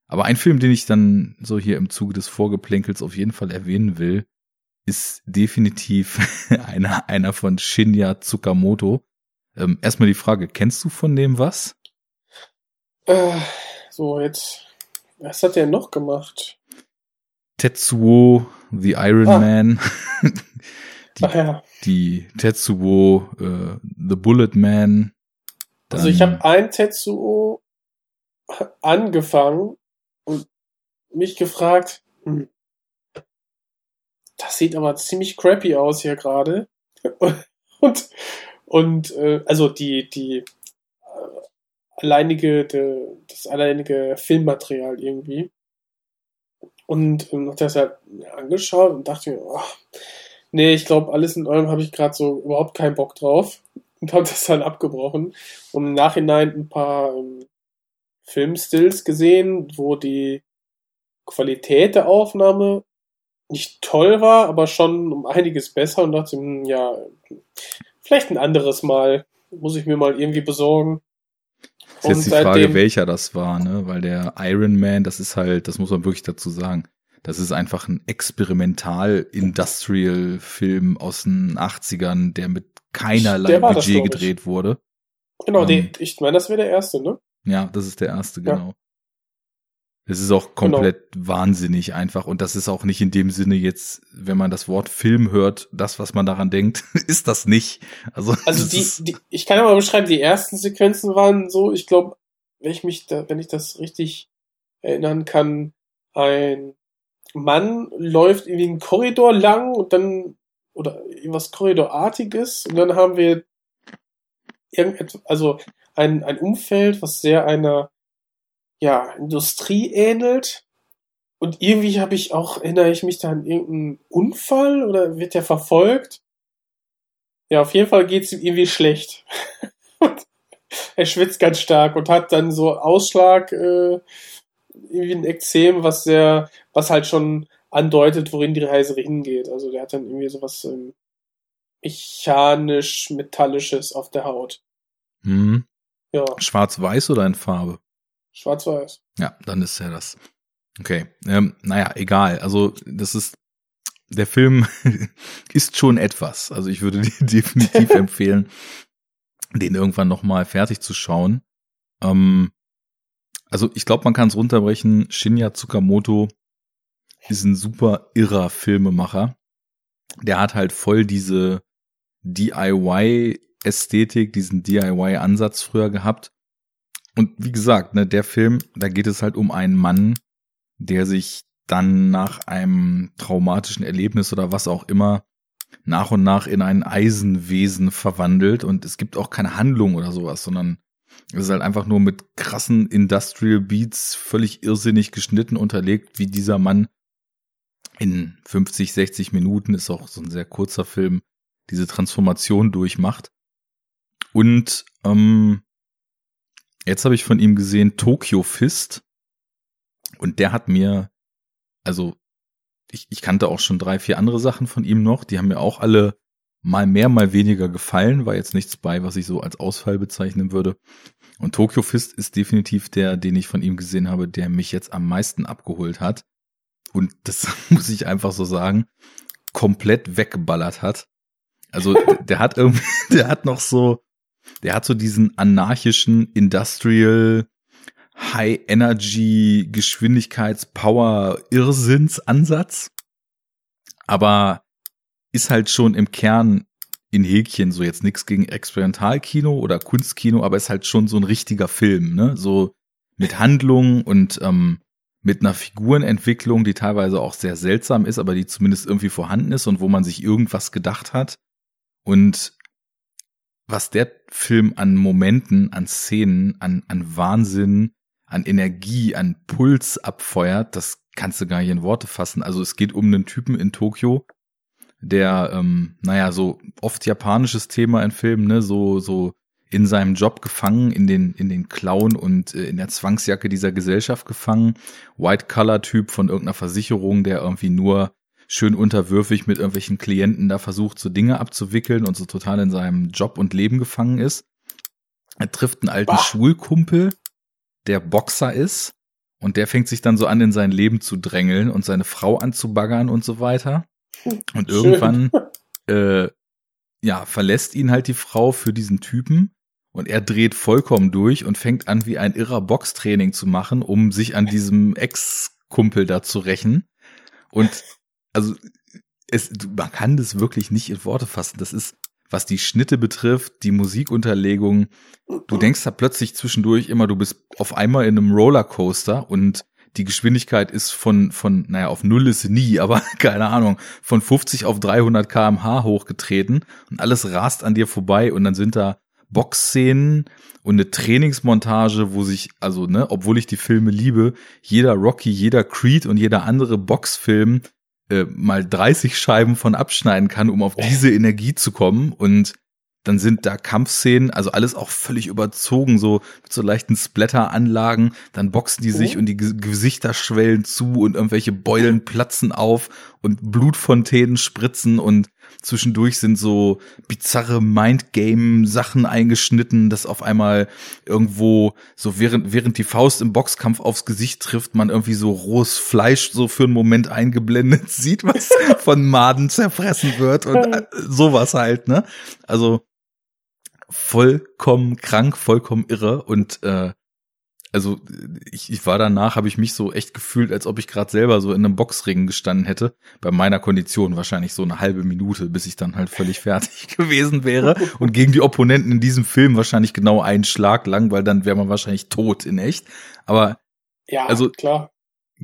Aber ein Film, den ich dann so hier im Zuge des Vorgeplänkels auf jeden Fall erwähnen will, ist definitiv [LAUGHS] einer, einer von Shinya Tsukamoto. Ähm, erstmal die Frage, kennst du von dem was? Äh, so, jetzt, was hat der noch gemacht? Tetsuo, The Iron ah. Man. die, [LAUGHS] Ach ja. die Tetsuo, äh, The Bullet Man. Also ich habe ein Tetsuo angefangen und mich gefragt, hm, das sieht aber ziemlich crappy aus hier gerade. [LAUGHS] und und äh, also die die äh, alleinige de, das alleinige Filmmaterial irgendwie. Und ähm, hat das halt angeschaut und dachte mir, oh, nee, ich glaube, alles in allem habe ich gerade so überhaupt keinen Bock drauf [LAUGHS] und habe das dann abgebrochen. Und im Nachhinein ein paar ähm, Filmstills gesehen, wo die Qualität der Aufnahme nicht toll war, aber schon um einiges besser und dachte, hm, ja, vielleicht ein anderes Mal. Muss ich mir mal irgendwie besorgen. Ist jetzt die Frage, welcher das war, ne? Weil der Iron Man, das ist halt, das muss man wirklich dazu sagen. Das ist einfach ein Experimental-Industrial-Film aus den 80ern, der mit keinerlei Budget das, gedreht wurde. Genau, ähm, den, ich meine, das wäre der erste, ne? Ja, das ist der erste, genau. Ja. Es ist auch komplett genau. wahnsinnig einfach. Und das ist auch nicht in dem Sinne jetzt, wenn man das Wort Film hört, das, was man daran denkt, [LAUGHS] ist das nicht. Also, [LAUGHS] also die, die, ich kann ja mal beschreiben, die ersten Sequenzen waren so, ich glaube, wenn ich mich da, wenn ich das richtig erinnern kann, ein Mann läuft in den Korridor lang und dann, oder irgendwas Korridorartiges, und dann haben wir irgendetwas, also ein, ein Umfeld, was sehr einer ja, Industrie ähnelt. Und irgendwie habe ich auch, erinnere ich mich da an irgendeinen Unfall oder wird der verfolgt? Ja, auf jeden Fall geht's ihm irgendwie schlecht. [LAUGHS] er schwitzt ganz stark und hat dann so Ausschlag, äh, irgendwie ein Ekzem, was sehr, was halt schon andeutet, worin die Reise hingeht. Also der hat dann irgendwie sowas ähm, mechanisch-metallisches auf der Haut. Mhm. Ja. Schwarz-Weiß oder in Farbe? Schwarz-Weiß. Ja, dann ist ja das. Okay. Ähm, naja, egal. Also, das ist, der Film [LAUGHS] ist schon etwas. Also, ich würde [LAUGHS] dir definitiv [LAUGHS] empfehlen, den irgendwann nochmal fertig zu schauen. Ähm, also, ich glaube, man kann es runterbrechen. Shinya Tsukamoto ist ein super irrer Filmemacher. Der hat halt voll diese DIY-Ästhetik, diesen DIY-Ansatz früher gehabt und wie gesagt, ne, der Film, da geht es halt um einen Mann, der sich dann nach einem traumatischen Erlebnis oder was auch immer nach und nach in ein Eisenwesen verwandelt und es gibt auch keine Handlung oder sowas, sondern es ist halt einfach nur mit krassen Industrial Beats völlig irrsinnig geschnitten unterlegt, wie dieser Mann in 50, 60 Minuten ist auch so ein sehr kurzer Film, diese Transformation durchmacht. Und ähm, Jetzt habe ich von ihm gesehen Tokyo Fist und der hat mir, also ich, ich kannte auch schon drei, vier andere Sachen von ihm noch, die haben mir auch alle mal mehr, mal weniger gefallen, war jetzt nichts bei, was ich so als Ausfall bezeichnen würde. Und Tokyo Fist ist definitiv der, den ich von ihm gesehen habe, der mich jetzt am meisten abgeholt hat. Und das [LAUGHS] muss ich einfach so sagen, komplett weggeballert hat. Also der hat irgendwie, [LAUGHS] der hat noch so, der hat so diesen anarchischen Industrial High Energy Geschwindigkeits Power Irrsinnsansatz, aber ist halt schon im Kern in Häkchen so jetzt nichts gegen Experimentalkino oder Kunstkino, aber ist halt schon so ein richtiger Film, ne? So mit Handlung und ähm, mit einer Figurenentwicklung, die teilweise auch sehr seltsam ist, aber die zumindest irgendwie vorhanden ist und wo man sich irgendwas gedacht hat. Und was der Film an Momenten, an Szenen, an, an Wahnsinn, an Energie, an Puls abfeuert, das kannst du gar nicht in Worte fassen. Also es geht um einen Typen in Tokio, der, ähm, naja, so oft japanisches Thema in Filmen, ne, so, so in seinem Job gefangen, in den, in den Klauen und äh, in der Zwangsjacke dieser Gesellschaft gefangen. White-Color-Typ von irgendeiner Versicherung, der irgendwie nur schön unterwürfig mit irgendwelchen Klienten da versucht, so Dinge abzuwickeln und so total in seinem Job und Leben gefangen ist. Er trifft einen alten Bah. Schulkumpel, der Boxer ist und der fängt sich dann so an, in sein Leben zu drängeln und seine Frau anzubaggern und so weiter. Und Schön. irgendwann, [LAUGHS] äh, ja, verlässt ihn halt die Frau für diesen Typen und er dreht vollkommen durch und fängt an, wie ein irrer Boxtraining zu machen, um sich an diesem Ex-Kumpel da zu rächen. Und also es, man kann das wirklich nicht in Worte fassen. Das ist, was die Schnitte betrifft, die Musikunterlegung. Du denkst da plötzlich zwischendurch immer, du bist auf einmal in einem Rollercoaster und die Geschwindigkeit ist von, von, naja, auf Null ist nie, [LAUGHS] aber keine Ahnung, von 50 auf 300 kmh hochgetreten und alles rast an dir vorbei und dann sind da Boxszenen und eine Trainingsmontage, wo sich, also, ne, obwohl ich die Filme liebe, jeder Rocky, jeder Creed und jeder andere Boxfilm äh, mal 30 Scheiben von abschneiden kann, um auf diese Energie zu kommen und dann sind da Kampfszenen, also alles auch völlig überzogen, so mit so leichten Splatter-Anlagen. Dann boxen die sich Oh. und die Ge- Gesichter schwellen zu und irgendwelche Beulen platzen auf und Blutfontänen spritzen und zwischendurch sind so bizarre Mindgame-Sachen eingeschnitten, dass auf einmal irgendwo so während, während die Faust im Boxkampf aufs Gesicht trifft, man irgendwie so rohes Fleisch so für einen Moment eingeblendet [LAUGHS] sieht, was von Maden zerfressen wird und äh, sowas halt, ne? Also vollkommen krank, vollkommen irre und äh, also ich, ich war danach, habe ich mich so echt gefühlt, als ob ich gerade selber so in einem Boxring gestanden hätte. Bei meiner Kondition wahrscheinlich so eine halbe Minute, bis ich dann halt völlig fertig [LAUGHS] gewesen wäre. Und gegen die Opponenten in diesem Film wahrscheinlich genau einen Schlag lang, weil dann wäre man wahrscheinlich tot in echt. Aber Ja, Also- klar.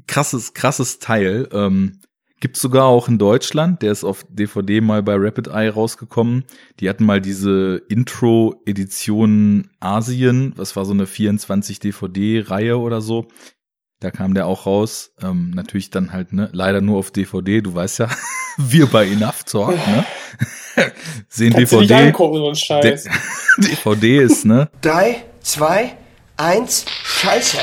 krasses, krasses Teil. Ähm, gibt's sogar auch in Deutschland. Der ist auf DVD mal bei Rapid Eye rausgekommen. Die hatten mal diese Intro-Edition Asien. Was war so eine 24 DVD-Reihe oder so. Da kam der auch raus. Ähm, natürlich dann halt, ne, leider nur auf DVD. Du weißt ja, [LAUGHS] wir bei Enough Talk, ne? [LAUGHS] Sehen Kannst DVD. angucken, so Scheiß. DVD [LAUGHS] ist, ne? Drei, zwei, eins, Scheiße.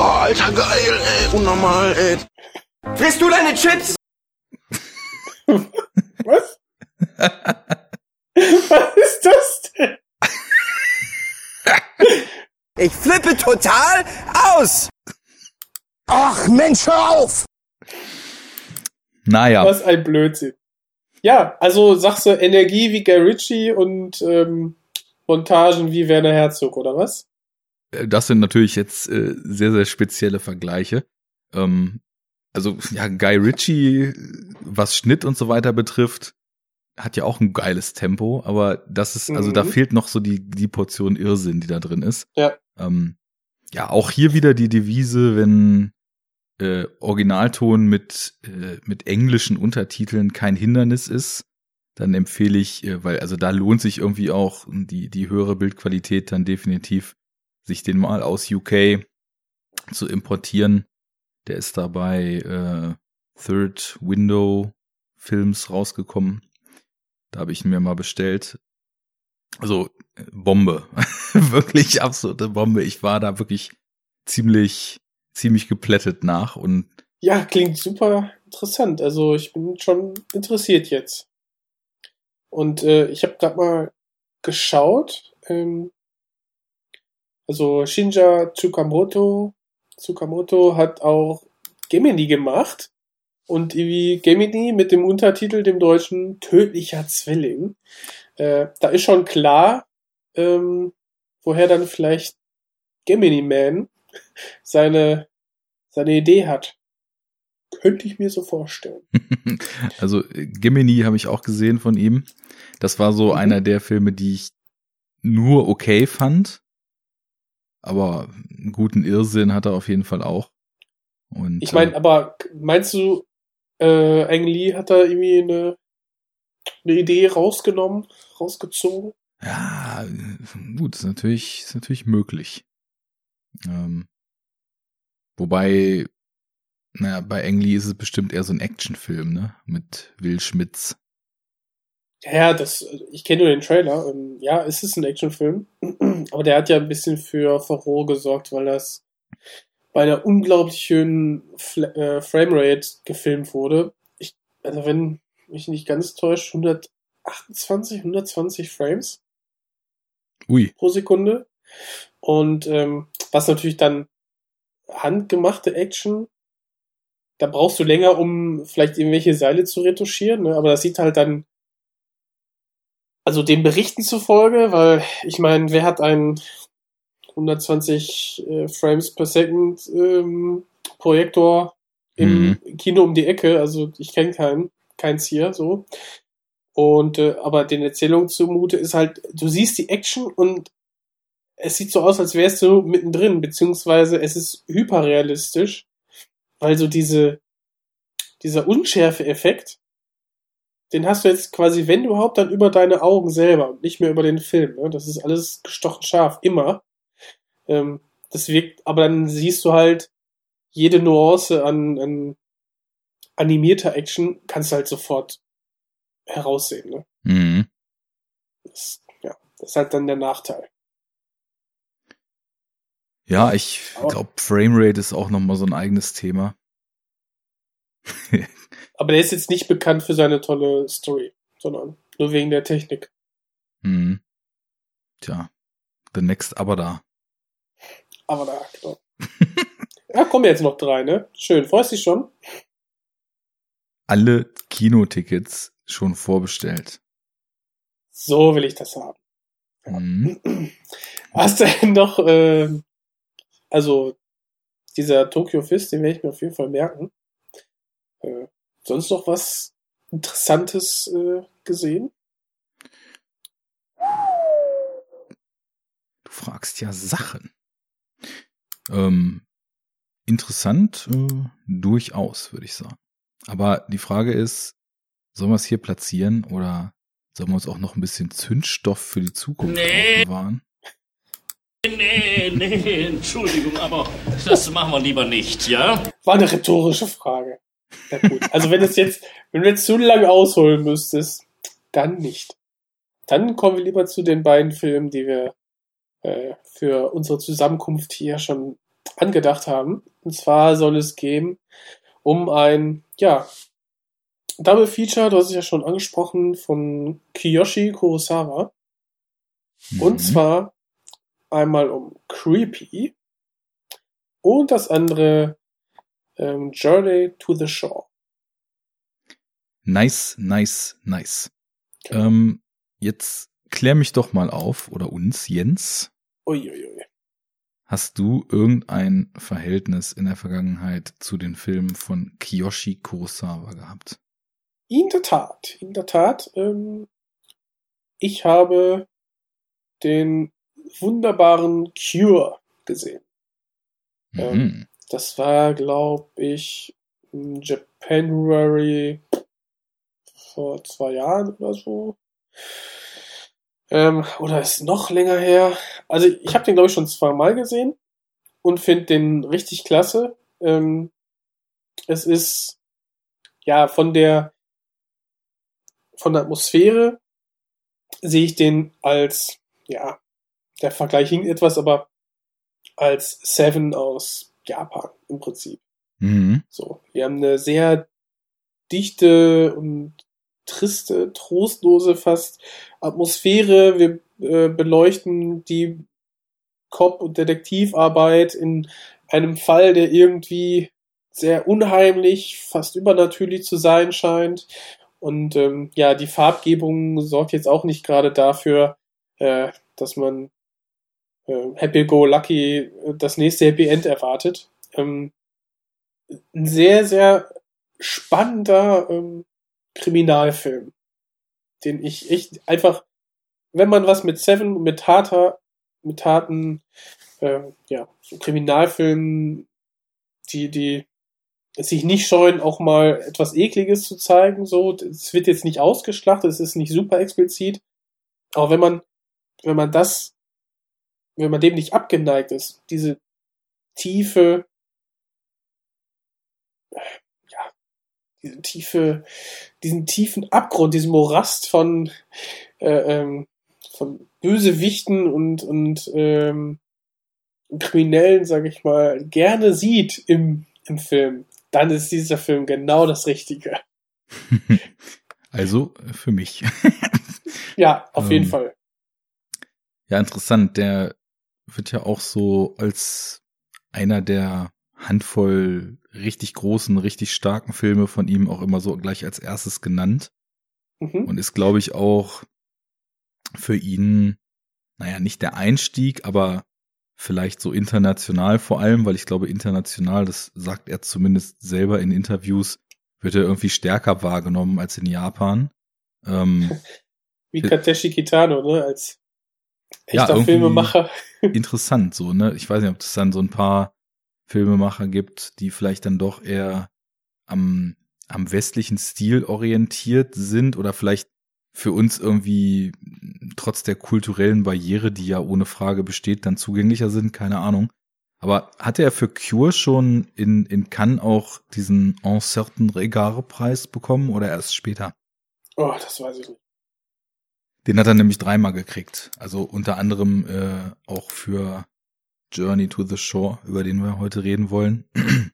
Boah, Alter, geil, ey. Unnormal, ey. Frisst du deine Chips? [LAUGHS] Was? [LAUGHS] Was ist das denn? [LAUGHS] Ich flippe total aus. Ach, Mensch, hör auf! Naja. Was ein Blödsinn. Ja, also sagst du Energie wie Guy Ritchie und ähm, Montagen wie Werner Herzog, oder was? Äh, Das sind natürlich jetzt äh, sehr, sehr spezielle Vergleiche. Ähm, also, ja, Guy Ritchie, was Schnitt und so weiter betrifft, hat ja auch ein geiles Tempo, aber das ist, also da Mhm. fehlt noch so die, die Portion Irrsinn, die da drin ist. Ja. Ähm, ja, auch hier wieder die Devise, wenn äh, Originalton mit, äh, mit englischen Untertiteln kein Hindernis ist, dann empfehle ich, äh, weil also da lohnt sich irgendwie auch die, die höhere Bildqualität dann definitiv, sich den mal aus UK zu importieren. Der ist da bei äh, Third Window Films rausgekommen. Da habe ich ihn mir mal bestellt. Also äh, Bombe, [LAUGHS] wirklich absolute Bombe. Ich war da wirklich ziemlich ziemlich geplättet nach und Ja, klingt super interessant. Also ich bin schon interessiert jetzt. Und äh, ich habe gerade mal geschaut. Ähm, also Shinja Tsukamoto, Tsukamoto hat auch Gemini gemacht. Und irgendwie Gemini mit dem Untertitel, dem deutschen Tödlicher Zwilling. Äh, da ist schon klar, ähm, woher dann vielleicht Gemini Man [LAUGHS] seine, seine Idee hat. Könnte ich mir so vorstellen. [LAUGHS] also äh, Gemini habe ich auch gesehen von ihm. Das war so Mhm. einer der Filme, die ich nur okay fand. Aber einen guten Irrsinn hat er auf jeden Fall auch. Und Ich meine, äh, aber meinst du, äh, Ang Lee hat da irgendwie eine, eine Idee rausgenommen, rausgezogen? ja, gut, ist natürlich, ist natürlich möglich. Ähm, wobei, naja, bei Ang Lee ist es bestimmt eher so ein Actionfilm, ne? Mit Will Schmitz. Ja, das, ich kenne nur den Trailer. Ja, es ist ein Actionfilm. [CLEARS THROAT] Aber der hat ja ein bisschen für Furore gesorgt, weil das bei einer unglaublich schönen Fla- äh, Framerate gefilmt wurde. Ich, also wenn mich nicht ganz täuscht, 128, 120 Frames Ui. pro Sekunde. Und ähm, was natürlich dann handgemachte Action, da brauchst du länger, um vielleicht irgendwelche Seile zu retuschieren, ne? aber das sieht halt dann, also den Berichten zufolge, weil ich meine, wer hat einen 120 äh, Frames per Second ähm, Projektor im Kino um die Ecke, also ich kenne keinen, keins hier so. Und äh, aber den Erzählungen zumute ist halt, du siehst die Action und es sieht so aus, als wärst du mittendrin, beziehungsweise es ist hyperrealistisch, weil so diese, dieser Unschärfe-Effekt, den hast du jetzt quasi, wenn überhaupt, dann über deine Augen selber und nicht mehr über den Film. Ne? Das ist alles gestochen scharf, immer. Ähm, das wirkt, aber dann siehst du halt jede Nuance an, an animierter Action, kannst du halt sofort heraussehen. Ne? Mhm. Das, ja, das ist halt dann der Nachteil. Ja, ich glaube, Framerate ist auch nochmal so ein eigenes Thema. [LAUGHS] Aber der ist jetzt nicht bekannt für seine tolle Story, sondern nur wegen der Technik. Mhm. Tja, the next aber da. Aber da, genau. ja, kommen jetzt noch drei, ne? Schön. Freust dich schon? Alle Kinotickets schon vorbestellt. So will ich das haben. Mhm. Hast du denn noch, ähm, also dieser Tokyo Fist, den werde ich mir auf jeden Fall merken. Äh, sonst noch was Interessantes äh, gesehen? Du fragst ja Sachen. Ähm, interessant, äh, durchaus, würde ich sagen. Aber die Frage ist, sollen wir es hier platzieren oder sollen wir uns auch noch ein bisschen Zündstoff für die Zukunft Nee. aufbewahren? Nee, nee, Entschuldigung, aber das machen wir lieber nicht, ja? War eine rhetorische Frage. Gut. Also wenn es jetzt, wenn du jetzt zu lange ausholen müsstest, dann nicht. Dann kommen wir lieber zu den beiden Filmen, die wir äh, für unsere Zusammenkunft hier schon angedacht haben. Und zwar soll es gehen um ein, ja, Double Feature, du hast es ja schon angesprochen, von Kiyoshi Kurosawa. Und zwar einmal um Creepy und das andere ähm, Journey to the Shore. Nice, nice, nice. Ähm, jetzt klär mich doch mal auf, oder uns, Jens. Uiuiui. Hast du irgendein Verhältnis in der Vergangenheit zu den Filmen von Kiyoshi Kurosawa gehabt? In der Tat, in der Tat. Ähm, ich habe den wunderbaren Cure gesehen. Ähm, Mhm. Das war, glaube ich, Japanuary vor zwei Jahren oder so. Ähm, oder ist noch länger her. Also ich habe den, glaube ich, schon zweimal gesehen und finde den richtig klasse. Ähm, es ist ja von der von der Atmosphäre sehe ich den als, ja, der Vergleich hinkt etwas, aber als Seven aus Japan im Prinzip. Mhm. So, wir haben eine sehr dichte und triste, trostlose fast Atmosphäre. Wir äh, beleuchten die Cop- und Detektivarbeit in einem Fall, der irgendwie sehr unheimlich, fast übernatürlich zu sein scheint. Und ähm, ja, die Farbgebung sorgt jetzt auch nicht gerade dafür, äh, dass man Happy Go Lucky äh, das nächste Happy End erwartet. Ähm, ein sehr, sehr spannender ähm, Kriminalfilm, den ich echt einfach, wenn man was mit Seven, mit harter, mit harten, äh, ja, so Kriminalfilmen, die, die sich nicht scheuen, auch mal etwas Ekliges zu zeigen, so, es wird jetzt nicht ausgeschlachtet, es ist nicht super explizit, aber wenn man, wenn man das, wenn man dem nicht abgeneigt ist, diese tiefe, ja, diese tiefe, diesen tiefen Abgrund, diesen Morast von, äh, ähm, von Bösewichten und, und ähm, Kriminellen, sage ich mal, gerne sieht im, im Film, dann ist dieser Film genau das Richtige. [LAUGHS] Also für mich. ja, auf Ähm, jeden Fall. Ja, interessant. Der wird ja auch so als einer der Handvoll richtig großen, richtig starken Filme von ihm auch immer so gleich als erstes genannt. Mhm. Und ist, glaube ich, auch für ihn, naja, nicht der Einstieg, aber vielleicht so international vor allem, weil ich glaube, international, das sagt er zumindest selber in Interviews, wird er irgendwie stärker wahrgenommen als in Japan. Ähm, [LAUGHS] Wie Kateshi Kitano, ne, als echter irgendwie- Filmemacher. [LAUGHS] interessant so, ne? Ich weiß nicht, ob es dann so ein paar Filmemacher gibt, die vielleicht dann doch eher am, am westlichen Stil orientiert sind oder vielleicht für uns irgendwie trotz der kulturellen Barriere, die ja ohne Frage besteht, dann zugänglicher sind, keine Ahnung. Aber hatte er für Cure schon in, in Cannes auch diesen En certain Regard Preis bekommen oder erst später? Oh, das weiß ich nicht. Den hat er nämlich dreimal gekriegt. Also unter anderem äh, auch für Journey to the Shore, über den wir heute reden wollen. [CLEARS THROAT]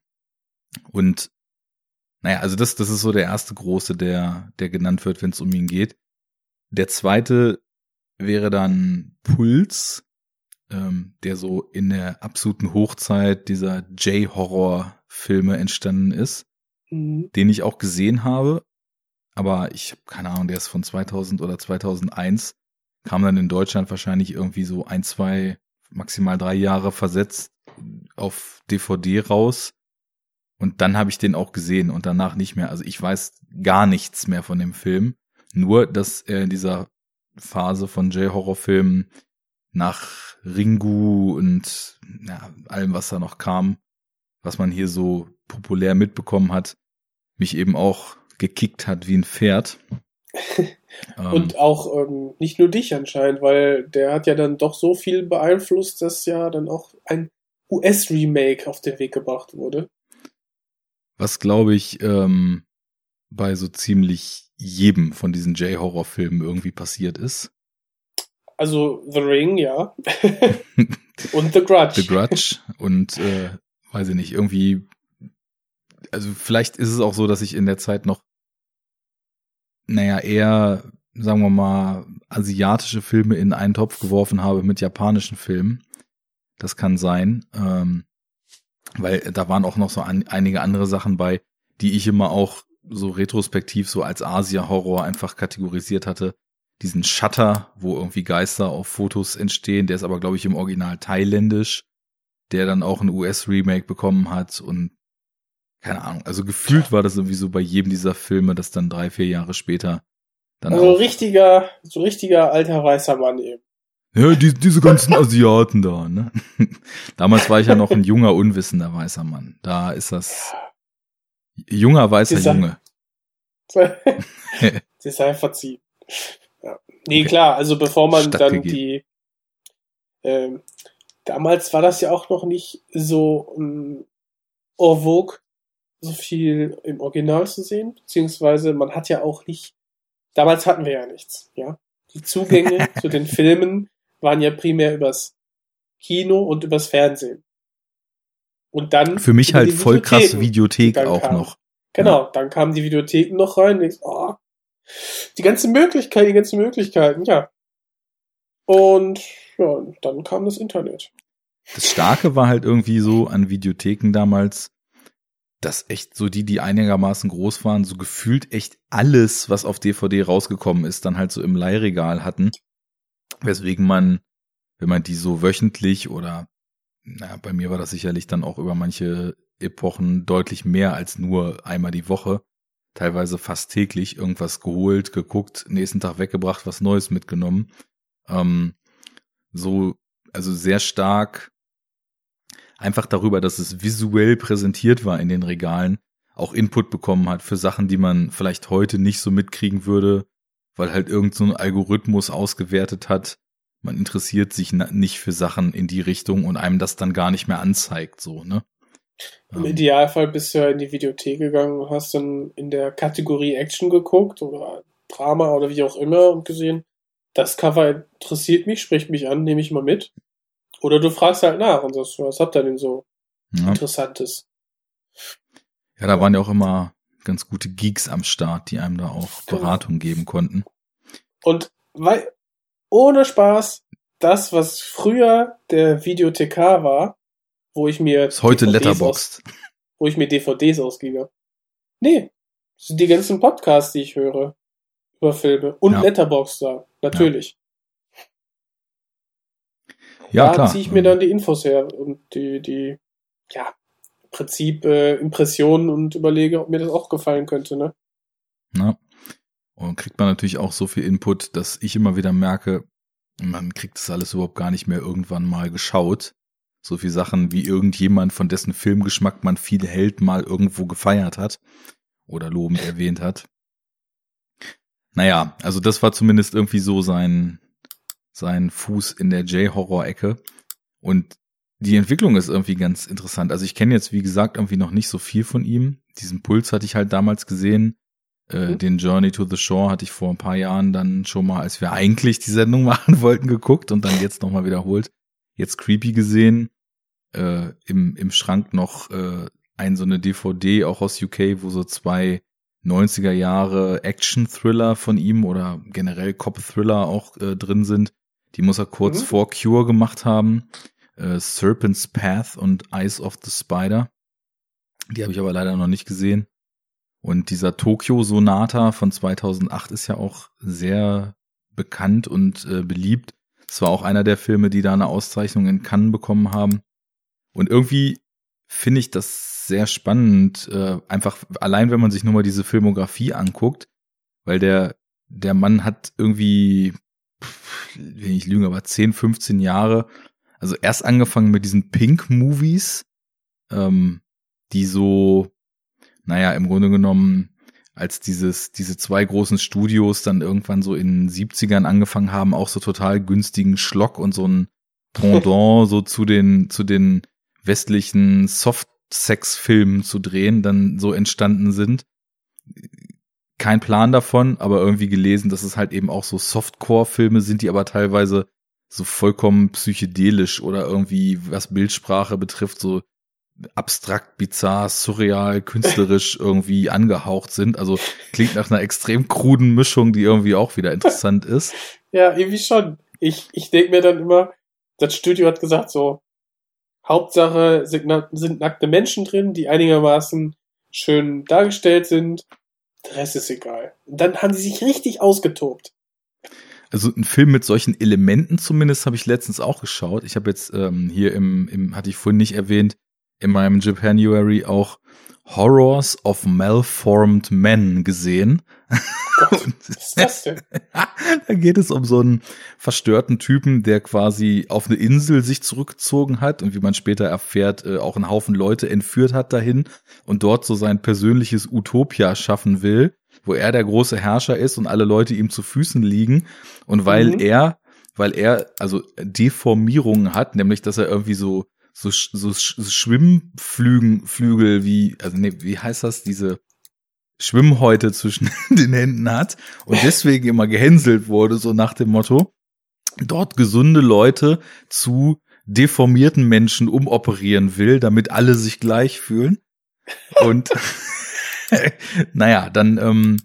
Und naja, also das, das ist so der erste große, der, der genannt wird, wenn es um ihn geht. Der zweite wäre dann Puls, ähm, der so in der absoluten Hochzeit dieser J-Horror-Filme entstanden ist Mhm. den ich auch gesehen habe, aber ich habe keine Ahnung, der ist von 2000 oder 2001, kam dann in Deutschland wahrscheinlich irgendwie so ein, zwei, maximal drei Jahre versetzt auf DVD raus und dann habe ich den auch gesehen und danach nicht mehr. Also ich weiß gar nichts mehr von dem Film, nur dass er in dieser Phase von J-Horror-Filmen nach Ringu und ja, allem, was da noch kam, was man hier so populär mitbekommen hat, mich eben auch gekickt hat wie ein Pferd. [LAUGHS] Ähm, Und auch ähm, nicht nur dich anscheinend, weil der hat ja dann doch so viel beeinflusst, dass ja dann auch ein US-Remake auf den Weg gebracht wurde. was glaube ich ähm, bei so ziemlich jedem von diesen J-Horror-Filmen irgendwie passiert ist. Also The Ring, ja. [LAUGHS] Und The Grudge. The Grudge und äh, weiß ich nicht, irgendwie, also vielleicht ist es auch so, dass ich in der Zeit noch, naja, eher, sagen wir mal, asiatische Filme in einen Topf geworfen habe mit japanischen Filmen. Das kann sein, ähm, weil da waren auch noch so an, einige andere Sachen bei, die ich immer auch so retrospektiv so als Asia-Horror einfach kategorisiert hatte. Diesen Shutter, wo irgendwie Geister auf Fotos entstehen, der ist aber, glaube ich, im Original thailändisch, der dann auch ein US-Remake bekommen hat und keine Ahnung, also gefühlt war das irgendwie so bei jedem dieser Filme, dass dann drei, vier Jahre später dann Also richtiger, so richtiger alter weißer Mann eben. ja, die, diese ganzen Asiaten da, ne? [LAUGHS] Damals war ich ja noch ein junger, unwissender weißer Mann. Da ist das junger, weißer Dieser- Junge. [LAUGHS] Sie sei verziehen. Ja. Nee, klar, also bevor man dann Stattgegeben. die ähm, damals war das ja auch noch nicht so ähm, en vogue, so viel im Original zu sehen, beziehungsweise man hat ja auch nicht, damals hatten wir ja nichts, ja. Die Zugänge [LAUGHS] zu den Filmen waren ja primär übers Kino und übers Fernsehen. Und dann Für mich halt voll krass Videothek auch kamen. noch. Genau, dann kamen die Videotheken noch rein. Denkst, oh, die ganzen Möglichkeiten, die ganzen Möglichkeiten, ja. Und ja, dann kam das Internet. Das Starke war halt irgendwie so an Videotheken damals, dass echt so die, die einigermaßen groß waren, so gefühlt echt alles, was auf DVD rausgekommen ist, dann halt so im Leihregal hatten. Weswegen man, wenn man die so wöchentlich oder, naja, bei mir war das sicherlich dann auch über manche Epochen deutlich mehr als nur einmal die Woche, teilweise fast täglich irgendwas geholt, geguckt, nächsten Tag weggebracht, was Neues mitgenommen. Ähm, so, also sehr stark einfach darüber, dass es visuell präsentiert war in den Regalen, auch Input bekommen hat für Sachen, die man vielleicht heute nicht so mitkriegen würde, weil halt irgend so ein Algorithmus ausgewertet hat. Man interessiert sich nicht für Sachen in die Richtung und einem das dann gar nicht mehr anzeigt, so, ne? Im Ähm, Idealfall bist du ja in die Videothek gegangen und hast dann in der Kategorie Action geguckt oder Drama oder wie auch immer und gesehen, das Cover interessiert mich, spricht mich an, nehme ich mal mit. Oder du fragst halt nach und sagst, was habt ihr denn so ja. Interessantes? ja, da waren ja auch immer ganz gute Geeks am Start, die einem da auch Genau. Beratung geben konnten. Und weil, ohne Spaß, das, was früher der Videothekar war, wo ich mir Ist heute DVDs Letterboxd. Aus, wo ich mir DVDs ausgebe. Nee, das sind die ganzen Podcasts, die ich höre über Filme. Und Ja. Letterboxd da, natürlich. Ja, da ziehe ich mir dann die Infos her und die, die, ja, im Prinzip äh, Impressionen und überlege, ob mir das auch gefallen könnte, ne? Ne? Und kriegt man natürlich auch so viel Input, dass ich immer wieder merke, man kriegt das alles überhaupt gar nicht mehr irgendwann mal geschaut. So viel Sachen, wie irgendjemand, von dessen Filmgeschmack man viel hält, mal irgendwo gefeiert hat oder lobend erwähnt hat. Naja, also das war zumindest irgendwie so sein, sein Fuß in der J-Horror-Ecke. Und die Entwicklung ist irgendwie ganz interessant. Also ich kenne jetzt, wie gesagt, irgendwie noch nicht so viel von ihm. Diesen Puls hatte ich halt damals gesehen. Äh, Mhm. Den Journey to the Shore hatte ich vor ein paar Jahren dann schon mal, als wir eigentlich die Sendung [LAUGHS] machen wollten, geguckt und dann jetzt nochmal wiederholt. Jetzt Creepy gesehen. Äh, im, Im Schrank noch äh, ein so eine DVD, auch aus UK, wo so zwei 90er Jahre Action-Thriller von ihm oder generell Cop-Thriller auch äh, drin sind. Die muss er kurz Mhm. vor Cure gemacht haben. Äh, Serpent's Path und Eyes of the Spider. Die habe ich aber leider noch nicht gesehen. Und dieser Tokyo Sonata von 2008 ist ja auch sehr bekannt und äh, beliebt. Es war auch einer der Filme, die da eine Auszeichnung in Cannes bekommen haben. Und irgendwie finde ich das sehr spannend, äh, einfach allein wenn man sich nur mal diese Filmografie anguckt, weil der der Mann hat irgendwie, will ich lügen, aber 10, 15 Jahre, also erst angefangen mit diesen Pink-Movies, ähm, die so, naja, im Grunde genommen, als dieses, diese zwei großen Studios dann irgendwann so in den 70ern angefangen haben, auch so total günstigen Schlock und so ein Pendant [LAUGHS] so zu den, zu den westlichen Soft-Sex-Filmen zu drehen, dann so entstanden sind. Kein Plan davon, aber irgendwie gelesen, dass es halt eben auch so Softcore-Filme sind, die aber teilweise so vollkommen psychedelisch oder irgendwie, was Bildsprache betrifft, so abstrakt, bizarr, surreal, künstlerisch [LAUGHS] irgendwie angehaucht sind. Also klingt nach einer extrem kruden Mischung, die irgendwie auch wieder interessant ist. [LAUGHS] Ja, irgendwie schon. Ich, ich denke mir dann immer, das Studio hat gesagt so, Hauptsache sind, sind nackte Menschen drin, die einigermaßen schön dargestellt sind. Der Rest ist egal. Dann haben sie sich richtig ausgetobt. Also ein Film mit solchen Elementen zumindest habe ich letztens auch geschaut. Ich habe jetzt ähm, hier im, im, hatte ich vorhin nicht erwähnt, in meinem Japanuary auch Horrors of Malformed Men gesehen. Gott, [LAUGHS] was ist das denn? [LAUGHS] da geht es um so einen verstörten Typen, der quasi auf eine Insel sich zurückgezogen hat und wie man später erfährt, äh, auch einen Haufen Leute entführt hat dahin und dort so sein persönliches Utopia schaffen will, wo er der große Herrscher ist und alle Leute ihm zu Füßen liegen. Und weil Mhm. er, weil er also Deformierungen hat, nämlich dass er irgendwie so so, so Sch- Schwimmflügen, Flügel wie, also nee, wie heißt das, diese Schwimmhäute zwischen [LAUGHS] den Händen hat und deswegen immer gehänselt wurde, so nach dem Motto, dort gesunde Leute zu deformierten Menschen umoperieren will, damit alle sich gleich fühlen. Und [LAUGHS] naja, dann ähm,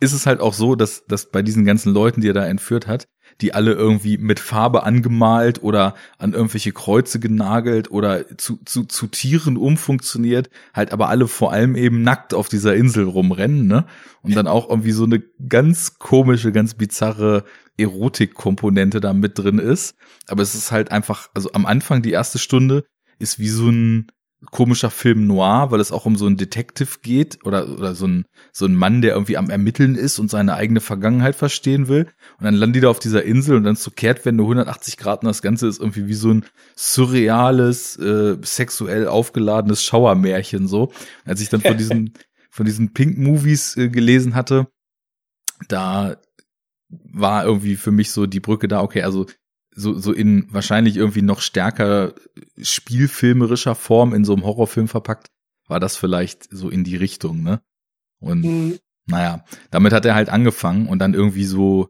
ist es halt auch so, dass, dass bei diesen ganzen Leuten, die er da entführt hat, die alle irgendwie mit Farbe angemalt oder an irgendwelche Kreuze genagelt oder zu, zu, zu Tieren umfunktioniert, halt aber alle vor allem eben nackt auf dieser Insel rumrennen, ne? Und dann auch irgendwie so eine ganz komische, ganz bizarre Erotikkomponente da mit drin ist. Aber es ist halt einfach, also am Anfang die erste Stunde ist wie so ein komischer Film noir, weil es auch um so einen Detective geht oder, oder so ein, so ein Mann, der irgendwie am Ermitteln ist und seine eigene Vergangenheit verstehen will. Und dann landen die da auf dieser Insel und dann ist so Kehrtwende 180 Grad und das Ganze ist irgendwie wie so ein surreales, äh, sexuell aufgeladenes Schauermärchen so. Als ich dann von diesen, [LAUGHS] von diesen Pink-Movies äh, gelesen hatte, da war irgendwie für mich so die Brücke da, okay, also so, so in wahrscheinlich irgendwie noch stärker spielfilmerischer Form in so einem Horrorfilm verpackt, war das vielleicht so in die Richtung, ne? Und Mhm. naja, damit hat er halt angefangen und dann irgendwie so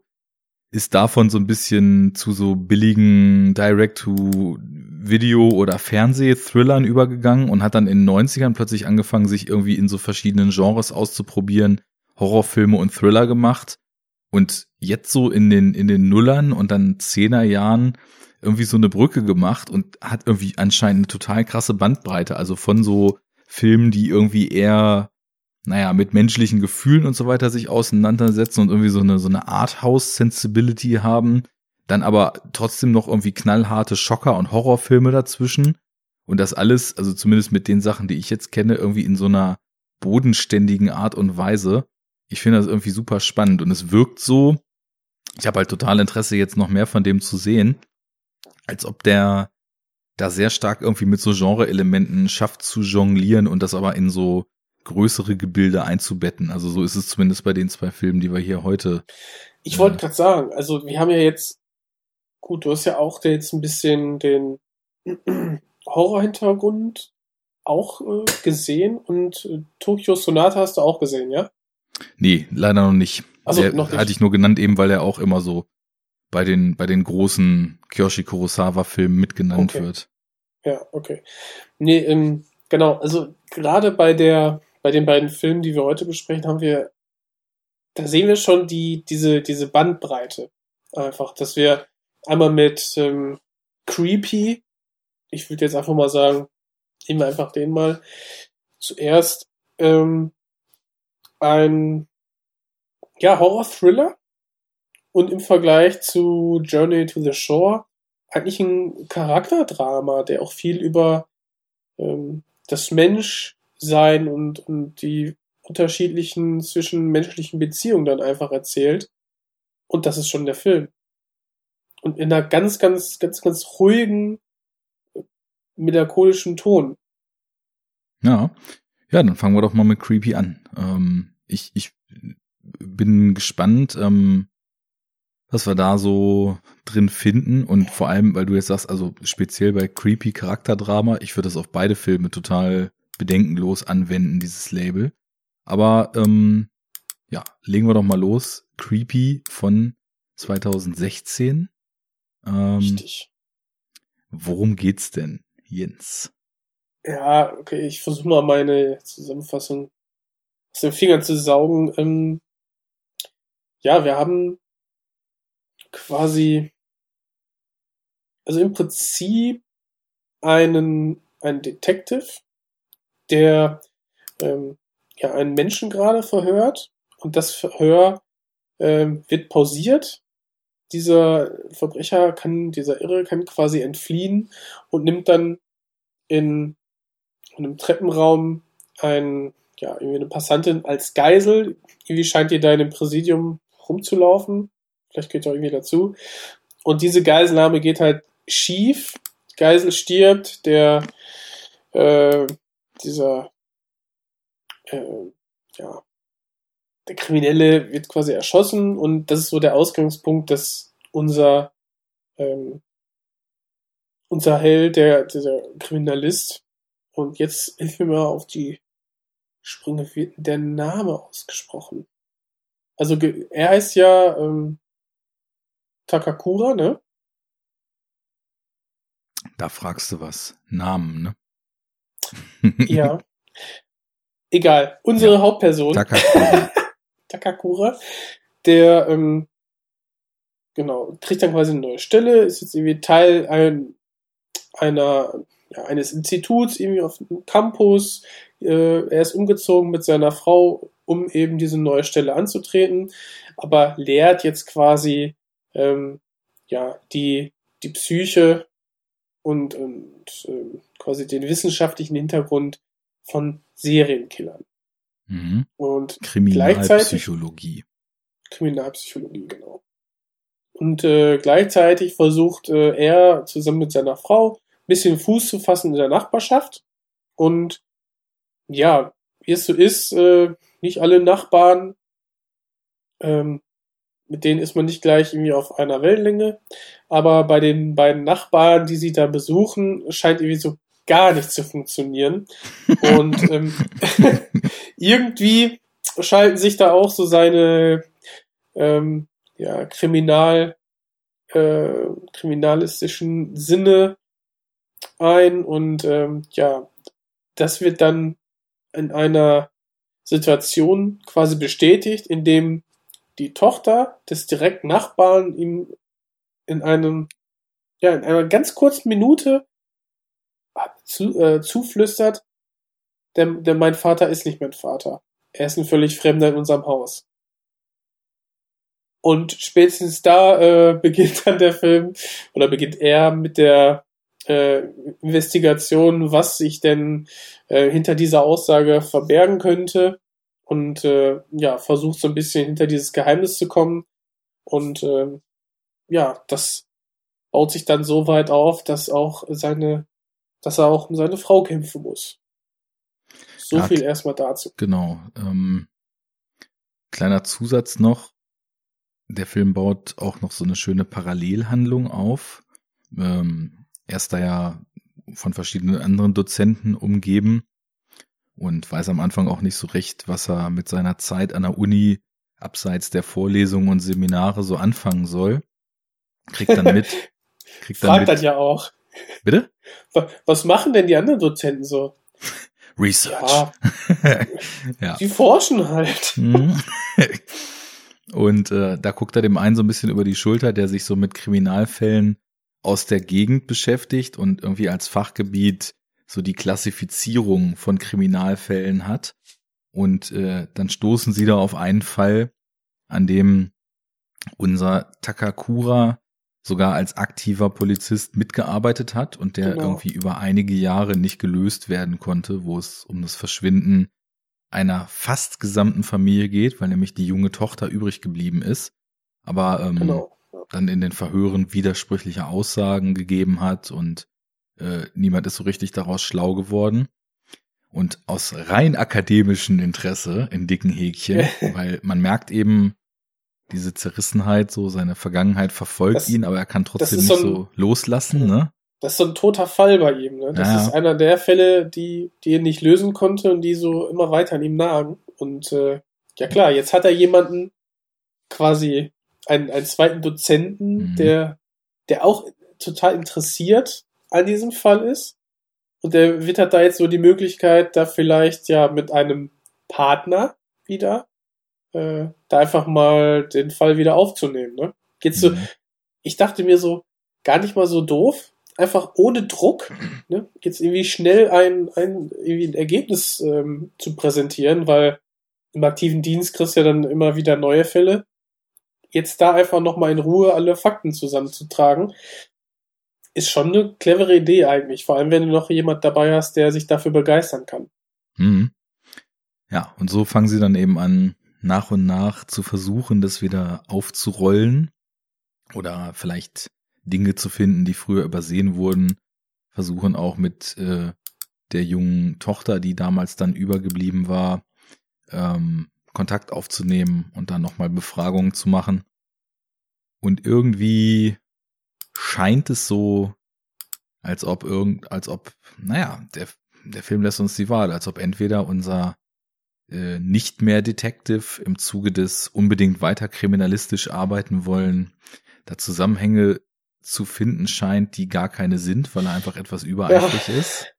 ist davon so ein bisschen zu so billigen Direct-to-Video- oder Fernsehthrillern übergegangen und hat dann in den 90ern plötzlich angefangen, sich irgendwie in so verschiedenen Genres auszuprobieren, Horrorfilme und Thriller gemacht und jetzt so in den, in den Nullern und dann Zehnerjahren irgendwie so eine Brücke gemacht und hat irgendwie anscheinend eine total krasse Bandbreite, also von so Filmen, die irgendwie eher naja, mit menschlichen Gefühlen und so weiter sich auseinandersetzen und irgendwie so eine, so eine Arthouse-Sensibility haben, dann aber trotzdem noch irgendwie knallharte Schocker- und Horrorfilme dazwischen. Und das alles, also zumindest mit den Sachen, die ich jetzt kenne, irgendwie in so einer bodenständigen Art und Weise. Ich finde das irgendwie super spannend und es wirkt so, ich habe halt total Interesse, jetzt noch mehr von dem zu sehen, als ob der da sehr stark irgendwie mit so Genre-Elementen schafft zu jonglieren und das aber in so größere Gebilde einzubetten. Also so ist es zumindest bei den zwei Filmen, die wir hier heute. Ich wollte gerade sagen, also wir haben ja jetzt, gut, du hast ja auch jetzt ein bisschen den [CLEARS THROAT] Horror-Hintergrund auch äh, gesehen und äh, Tokyo Sonata hast du auch gesehen, ja? Nee, leider noch nicht. Ach so, Der noch nicht. hatte ich nur genannt, eben weil er auch immer so bei den, bei den großen Kyoshi Kurosawa-Filmen mitgenannt Okay. wird. Ja, okay. Nee, ähm, genau, also gerade bei der, bei den beiden Filmen, die wir heute besprechen, haben wir, da sehen wir schon die, diese, diese Bandbreite. Einfach, dass wir einmal mit ähm, Creepy, ich würde jetzt einfach mal sagen, nehmen wir einfach den mal, zuerst ähm, ein ja, Horror-Thriller und im Vergleich zu Journey to the Shore eigentlich ein Charakterdrama, der auch viel über ähm, das Menschsein und, und die unterschiedlichen zwischenmenschlichen Beziehungen dann einfach erzählt. Und das ist schon der Film. Und in einer ganz, ganz, ganz, ganz ruhigen, melancholischen Ton. Ja. Ja, dann fangen wir doch mal mit Creepy an. Ähm, ich, ich bin gespannt, ähm, was wir da so drin finden und vor allem, weil du jetzt sagst, also speziell bei Creepy Charakterdrama, ich würde das auf beide Filme total bedenkenlos anwenden, dieses Label. Aber ähm, ja, legen wir doch mal los. Creepy von 2016. Ähm, Richtig. worum geht's denn, Jens? Ja, okay, ich versuche mal meine Zusammenfassung aus den Fingern zu saugen. Ähm, ja, wir haben quasi, also im Prinzip einen, einen Detective, der ähm, ja einen Menschen gerade verhört und das Verhör ähm, wird pausiert. Dieser Verbrecher kann, dieser Irre kann quasi entfliehen und nimmt dann in einem Treppenraum ein, ja, irgendwie eine Passantin als Geisel. Irgendwie scheint ihr da in dem Präsidium rumzulaufen. Vielleicht geht auch irgendwie dazu. Und diese Geiselnahme geht halt schief. Geisel stirbt, der, äh, dieser, äh, ja, der Kriminelle wird quasi erschossen und das ist so der Ausgangspunkt, dass unser, ähm, unser Held, der, dieser Kriminalist, und jetzt hilf mir mal auf die Sprünge, wie der Name ausgesprochen? Also er heißt ja ähm, Takakura, ne? Da fragst du was. Namen, ne? [LAUGHS] Ja. Egal. Unsere Ja. Hauptperson, Takakura. [LAUGHS] Takakura, der ähm, genau kriegt dann quasi eine neue Stelle, ist jetzt irgendwie Teil ein, einer ja, eines Instituts irgendwie auf dem Campus. Äh, er ist umgezogen mit seiner Frau, um eben diese neue Stelle anzutreten, aber lehrt jetzt quasi ähm, ja die die Psyche und, und ähm, quasi den wissenschaftlichen Hintergrund von Serienkillern. mhm. Und Kriminalpsychologie. Kriminalpsychologie, genau. Und äh, gleichzeitig versucht äh, er zusammen mit seiner Frau bisschen Fuß zu fassen in der Nachbarschaft. Und ja, wie es so ist, äh, nicht alle Nachbarn ähm, mit denen ist man nicht gleich irgendwie auf einer Wellenlänge. Aber bei den beiden Nachbarn, die sie da besuchen, scheint irgendwie so gar nicht zu funktionieren. Und [LAUGHS] ähm, [LAUGHS] irgendwie schalten sich da auch so seine ähm, ja, Kriminal, äh, kriminalistischen Sinne ein und ähm, ja, das wird dann in einer Situation quasi bestätigt, in dem die Tochter des direkten Nachbarn ihm in einem, ja, in einer ganz kurzen Minute zu, äh, zuflüstert, der, der mein Vater ist nicht mein Vater. Er ist ein völlig Fremder in unserem Haus. Und spätestens da äh, [LAUGHS] beginnt dann der Film oder beginnt er mit der äh, Investigation, was sich denn äh, hinter dieser Aussage verbergen könnte und äh, ja versucht so ein bisschen hinter dieses Geheimnis zu kommen und äh, ja das baut sich dann so weit auf, dass auch seine dass er auch um seine Frau kämpfen muss. So ja, viel erstmal dazu. Genau. Ähm, kleiner Zusatz noch. Der Film baut auch noch so eine schöne Parallelhandlung auf. Ähm, er ist da ja von verschiedenen anderen Dozenten umgeben und weiß am Anfang auch nicht so recht, was er mit seiner Zeit an der Uni abseits der Vorlesungen und Seminare so anfangen soll. Kriegt dann mit. [LAUGHS] Kriegt dann Fragt mit, dann ja auch. Bitte? Was machen denn die anderen Dozenten so? Research. Ja, [LAUGHS] ja. Die forschen halt. Mhm. [LAUGHS] Und äh, da guckt er dem einen so ein bisschen über die Schulter, der sich so mit Kriminalfällen aus der Gegend beschäftigt und irgendwie als Fachgebiet so die Klassifizierung von Kriminalfällen hat. Und äh, dann stoßen sie da auf einen Fall, an dem unser Takakura sogar als aktiver Polizist mitgearbeitet hat und der genau. irgendwie über einige Jahre nicht gelöst werden konnte, wo es um das Verschwinden einer fast gesamten Familie geht, weil nämlich die junge Tochter übrig geblieben ist, aber ähm, genau. Dann in den Verhören widersprüchliche Aussagen gegeben hat und äh, niemand ist so richtig daraus schlau geworden. Und aus rein akademischem Interesse in dicken Häkchen, [LAUGHS] weil man merkt eben, diese Zerrissenheit, so seine Vergangenheit verfolgt das, ihn, aber er kann trotzdem nicht so, ein, so, loslassen, ne? Das ist so ein toter Fall bei ihm, ne? Das ja. ist einer der Fälle, die, die er nicht lösen konnte und die so immer weiter an ihm nagen. Und äh, ja klar, jetzt hat er jemanden, quasi einen, einen zweiten Dozenten, mhm. der, der auch total interessiert an diesem Fall ist. Und der wittert da jetzt so die Möglichkeit, da vielleicht ja mit einem Partner wieder äh, da einfach mal den Fall wieder aufzunehmen. Ne? Geht's so, mhm. ich dachte mir so, gar nicht mal so doof, einfach ohne Druck, ne? jetzt irgendwie schnell ein, ein, irgendwie ein Ergebnis ähm, zu präsentieren, weil im aktiven Dienst kriegst du ja dann immer wieder neue Fälle. Jetzt da einfach nochmal in Ruhe alle Fakten zusammenzutragen, ist schon eine clevere Idee eigentlich. Vor allem, wenn du noch jemand dabei hast, der sich dafür begeistern kann. Mhm. Ja, und so fangen sie dann eben an, nach und nach zu versuchen, das wieder aufzurollen oder vielleicht Dinge zu finden, die früher übersehen wurden, versuchen auch mit äh, der jungen Tochter, die damals dann übergeblieben war, ähm, Kontakt aufzunehmen und dann nochmal Befragungen zu machen. Und irgendwie scheint es so, als ob irgend, als ob, naja, der, der Film lässt uns die Wahl, als ob entweder unser äh, nicht mehr Detective im Zuge des unbedingt weiter kriminalistisch arbeiten wollen, da Zusammenhänge zu finden scheint, die gar keine sind, weil er einfach etwas übereifrig ja. ist.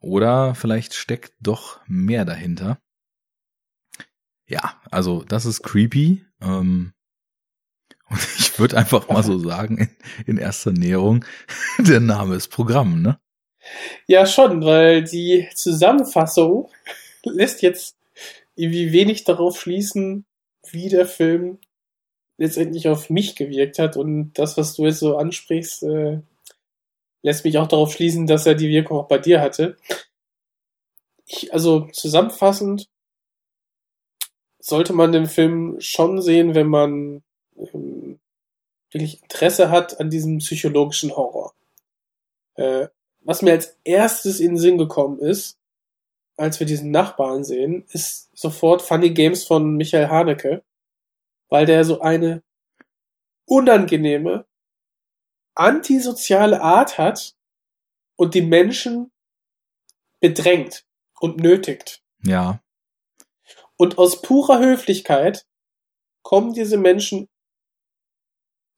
Oder vielleicht steckt doch mehr dahinter. Ja, also das ist creepy. Ähm, [LAUGHS] und ich würde einfach mal so sagen, in, in erster Näherung, [LAUGHS] der Name ist Programm, ne? Ja, schon, weil die Zusammenfassung lässt jetzt irgendwie wenig darauf schließen, wie der Film letztendlich auf mich gewirkt hat. Und das, was du jetzt so ansprichst, äh, lässt mich auch darauf schließen, dass er die Wirkung auch bei dir hatte. Ich, also zusammenfassend sollte man den Film schon sehen, wenn man ähm, wirklich Interesse hat an diesem psychologischen Horror. Äh, was mir als erstes in den Sinn gekommen ist, als wir diesen Nachbarn sehen, ist sofort Funny Games von Michael Haneke. weil der so eine unangenehme, antisoziale Art hat und die Menschen bedrängt und nötigt. Ja. Und aus purer Höflichkeit kommen diese Menschen,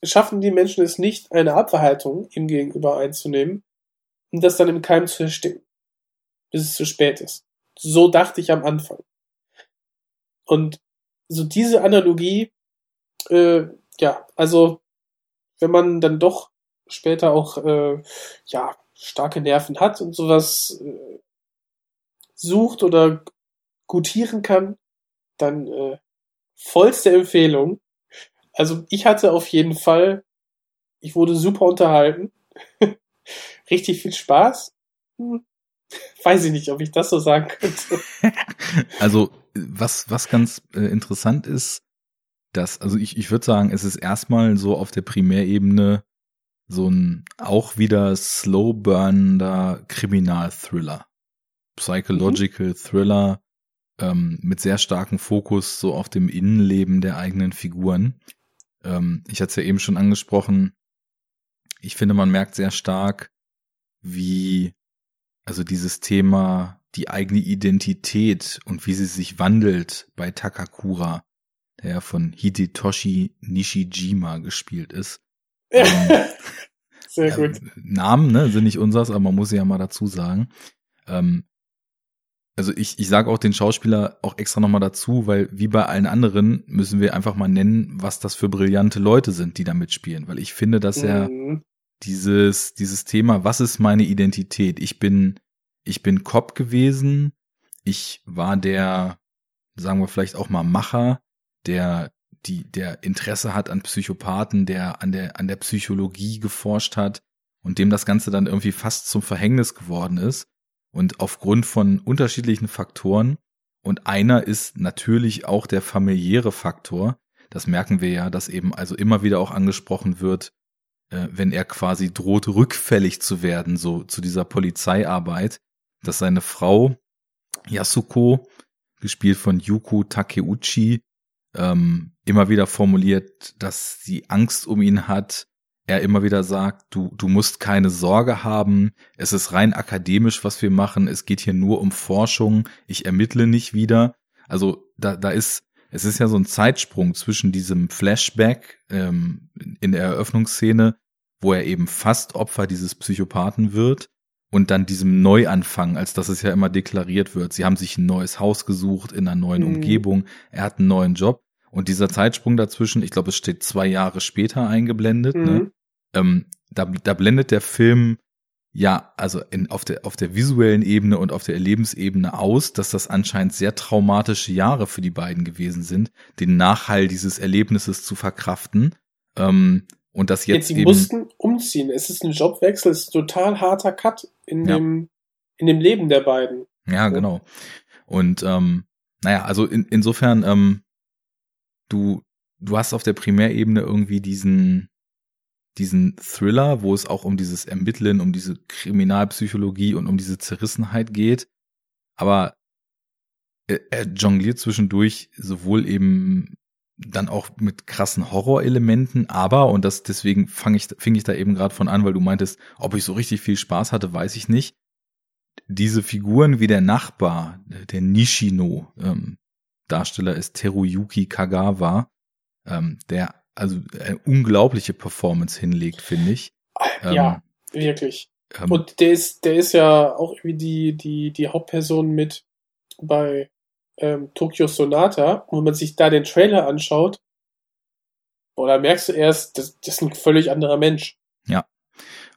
schaffen die Menschen es nicht, eine Abwehrhaltung ihm gegenüber einzunehmen und das dann im Keim zu ersticken, bis es zu spät ist. So dachte ich am Anfang. Und so diese Analogie, äh, ja, also wenn man dann doch später auch äh, ja starke Nerven hat und sowas äh, sucht oder gutieren kann, dann äh, vollste Empfehlung. Also ich hatte auf jeden Fall, ich wurde super unterhalten, [LAUGHS] richtig viel Spaß. Hm. Weiß ich nicht, ob ich das so sagen könnte. [LAUGHS] also was was ganz äh, interessant ist, dass also ich ich würde sagen, es ist erstmal so auf der Primärebene so ein auch wieder slow burnender Kriminalthriller. Psychological mhm. Thriller ähm, mit sehr starkem Fokus so auf dem Innenleben der eigenen Figuren. Ähm, ich hatte es ja eben schon angesprochen. Ich finde, man merkt sehr stark, wie also dieses Thema die eigene Identität und wie sie sich wandelt bei Takakura, der ja von Hidetoshi Nishijima gespielt ist. Ähm, [LAUGHS] sehr gut. Namen, ne, sind nicht unsers, aber man muss sie ja mal dazu sagen. Ähm, also ich, ich sage auch den Schauspieler auch extra nochmal dazu, weil wie bei allen anderen müssen wir einfach mal nennen, was das für brillante Leute sind, die da mitspielen. Weil ich finde, dass er mhm. dieses, dieses Thema, was ist meine Identität? Ich bin, ich bin Cop gewesen, ich war der, sagen wir vielleicht auch mal Macher, der die, der Interesse hat an Psychopathen, der an der, an der Psychologie geforscht hat und dem das Ganze dann irgendwie fast zum Verhängnis geworden ist. Und aufgrund von unterschiedlichen Faktoren, und einer ist natürlich auch der familiäre Faktor, das merken wir ja, dass eben also immer wieder auch angesprochen wird, äh, wenn er quasi droht, rückfällig zu werden, so zu dieser Polizeiarbeit, dass seine Frau Yasuko, gespielt von Yuko Takeuchi, ähm, immer wieder formuliert, dass sie Angst um ihn hat, er immer wieder sagt, du, du musst keine Sorge haben, es ist rein akademisch, was wir machen, es geht hier nur um Forschung, ich ermittle nicht wieder. Also da, da ist, es ist ja so ein Zeitsprung zwischen diesem Flashback ähm, in der Eröffnungsszene, wo er eben fast Opfer dieses Psychopathen wird, und dann diesem Neuanfang, als dass es ja immer deklariert wird. Sie haben sich ein neues Haus gesucht in einer neuen mhm. Umgebung, er hat einen neuen Job. Und dieser Zeitsprung dazwischen, ich glaube, es steht zwei Jahre später eingeblendet, ne? mhm. ne? Ähm, da, da blendet der Film ja, also in, auf, der, auf der visuellen Ebene und auf der Erlebensebene aus, dass das anscheinend sehr traumatische Jahre für die beiden gewesen sind, den Nachhall dieses Erlebnisses zu verkraften. Ähm, und das jetzt, jetzt sie eben, mussten umziehen. Es ist ein Jobwechsel, es ist ein total harter Cut in ja. dem in dem Leben der beiden. Ja, genau. Und ähm, naja, also in, insofern, ähm, du du hast auf der Primärebene irgendwie diesen diesen Thriller, wo es auch um dieses Ermitteln, um diese Kriminalpsychologie und um diese Zerrissenheit geht. Aber er, er jongliert zwischendurch sowohl eben dann auch mit krassen Horrorelementen, aber, und das deswegen fang ich, fing ich da eben gerade von an, weil du meintest, ob ich so richtig viel Spaß hatte, weiß ich nicht. Diese Figuren wie der Nachbar, der Nishino, ähm, Darsteller ist Teruyuki Kagawa, ähm, der also eine unglaubliche Performance hinlegt, finde ich. Ja, ähm, wirklich. Ähm, und der ist, der ist ja auch wie die, die, die Hauptperson mit bei ähm, Tokyo Sonata, wo man sich da den Trailer anschaut, oder merkst du erst, das, das ist ein völlig anderer Mensch. Ja.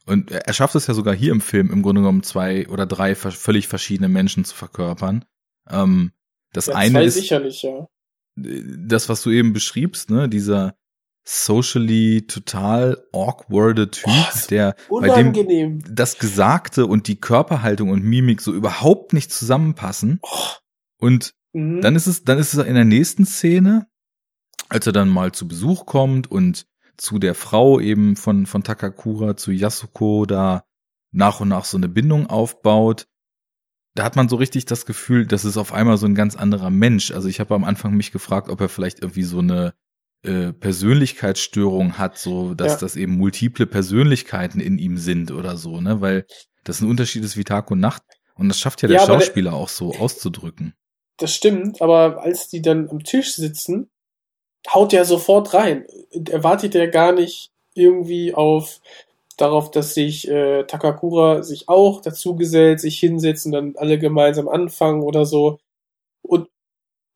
Und er schafft es ja sogar hier im Film im Grunde genommen zwei oder drei völlig verschiedene Menschen zu verkörpern. Ähm, das ja, eine ist sicherlich, ja. Das, was du eben beschriebst, ne, dieser socially total awkwarde Typ, oh, der bei dem das Gesagte und die Körperhaltung und Mimik so überhaupt nicht zusammenpassen. Oh. Und mhm. dann ist es, dann ist es in der nächsten Szene, als er dann mal zu Besuch kommt und zu der Frau eben von, von Takakura zu Yasuko da nach und nach so eine Bindung aufbaut. Da hat man so richtig das Gefühl, das ist auf einmal so ein ganz anderer Mensch. Also ich habe am Anfang mich gefragt, ob er vielleicht irgendwie so eine äh, Persönlichkeitsstörung hat, so dass Ja. das eben multiple Persönlichkeiten in ihm sind oder so, ne? Weil das ein Unterschied ist wie Tag und Nacht und das schafft ja der Ja, aber der- Schauspieler auch so auszudrücken. Das stimmt, aber als die dann am Tisch sitzen, haut er sofort rein. Er wartet ja gar nicht irgendwie auf darauf, dass sich äh, Takakura sich auch dazu gesellt, sich hinsetzt und dann alle gemeinsam anfangen oder so. Und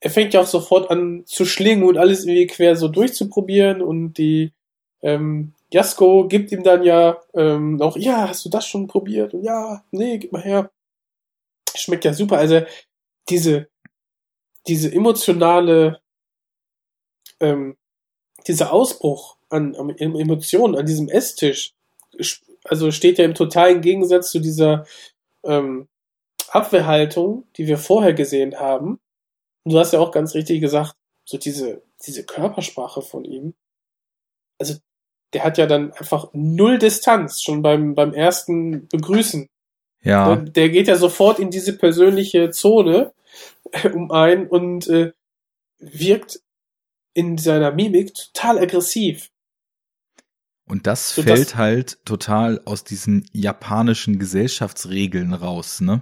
er fängt ja auch sofort an zu schlingen und alles irgendwie quer so durchzuprobieren und die ähm, Jasko gibt ihm dann ja ähm, auch, ja, hast du das schon probiert? Und ja, nee, gib mal her. Schmeckt ja super. Also diese, diese emotionale, ähm, dieser Ausbruch an, an Emotionen an diesem Esstisch, also steht ja im totalen Gegensatz zu dieser ähm, Abwehrhaltung, die wir vorher gesehen haben. Und du hast ja auch ganz richtig gesagt, so diese, diese Körpersprache von ihm. Also, der hat ja dann einfach null Distanz schon beim, beim ersten Begrüßen. Ja, Der, der geht ja sofort in diese persönliche Zone äh, um ein und äh, wirkt in seiner Mimik total aggressiv. und das so fällt das- halt total aus diesen japanischen Gesellschaftsregeln raus, ne?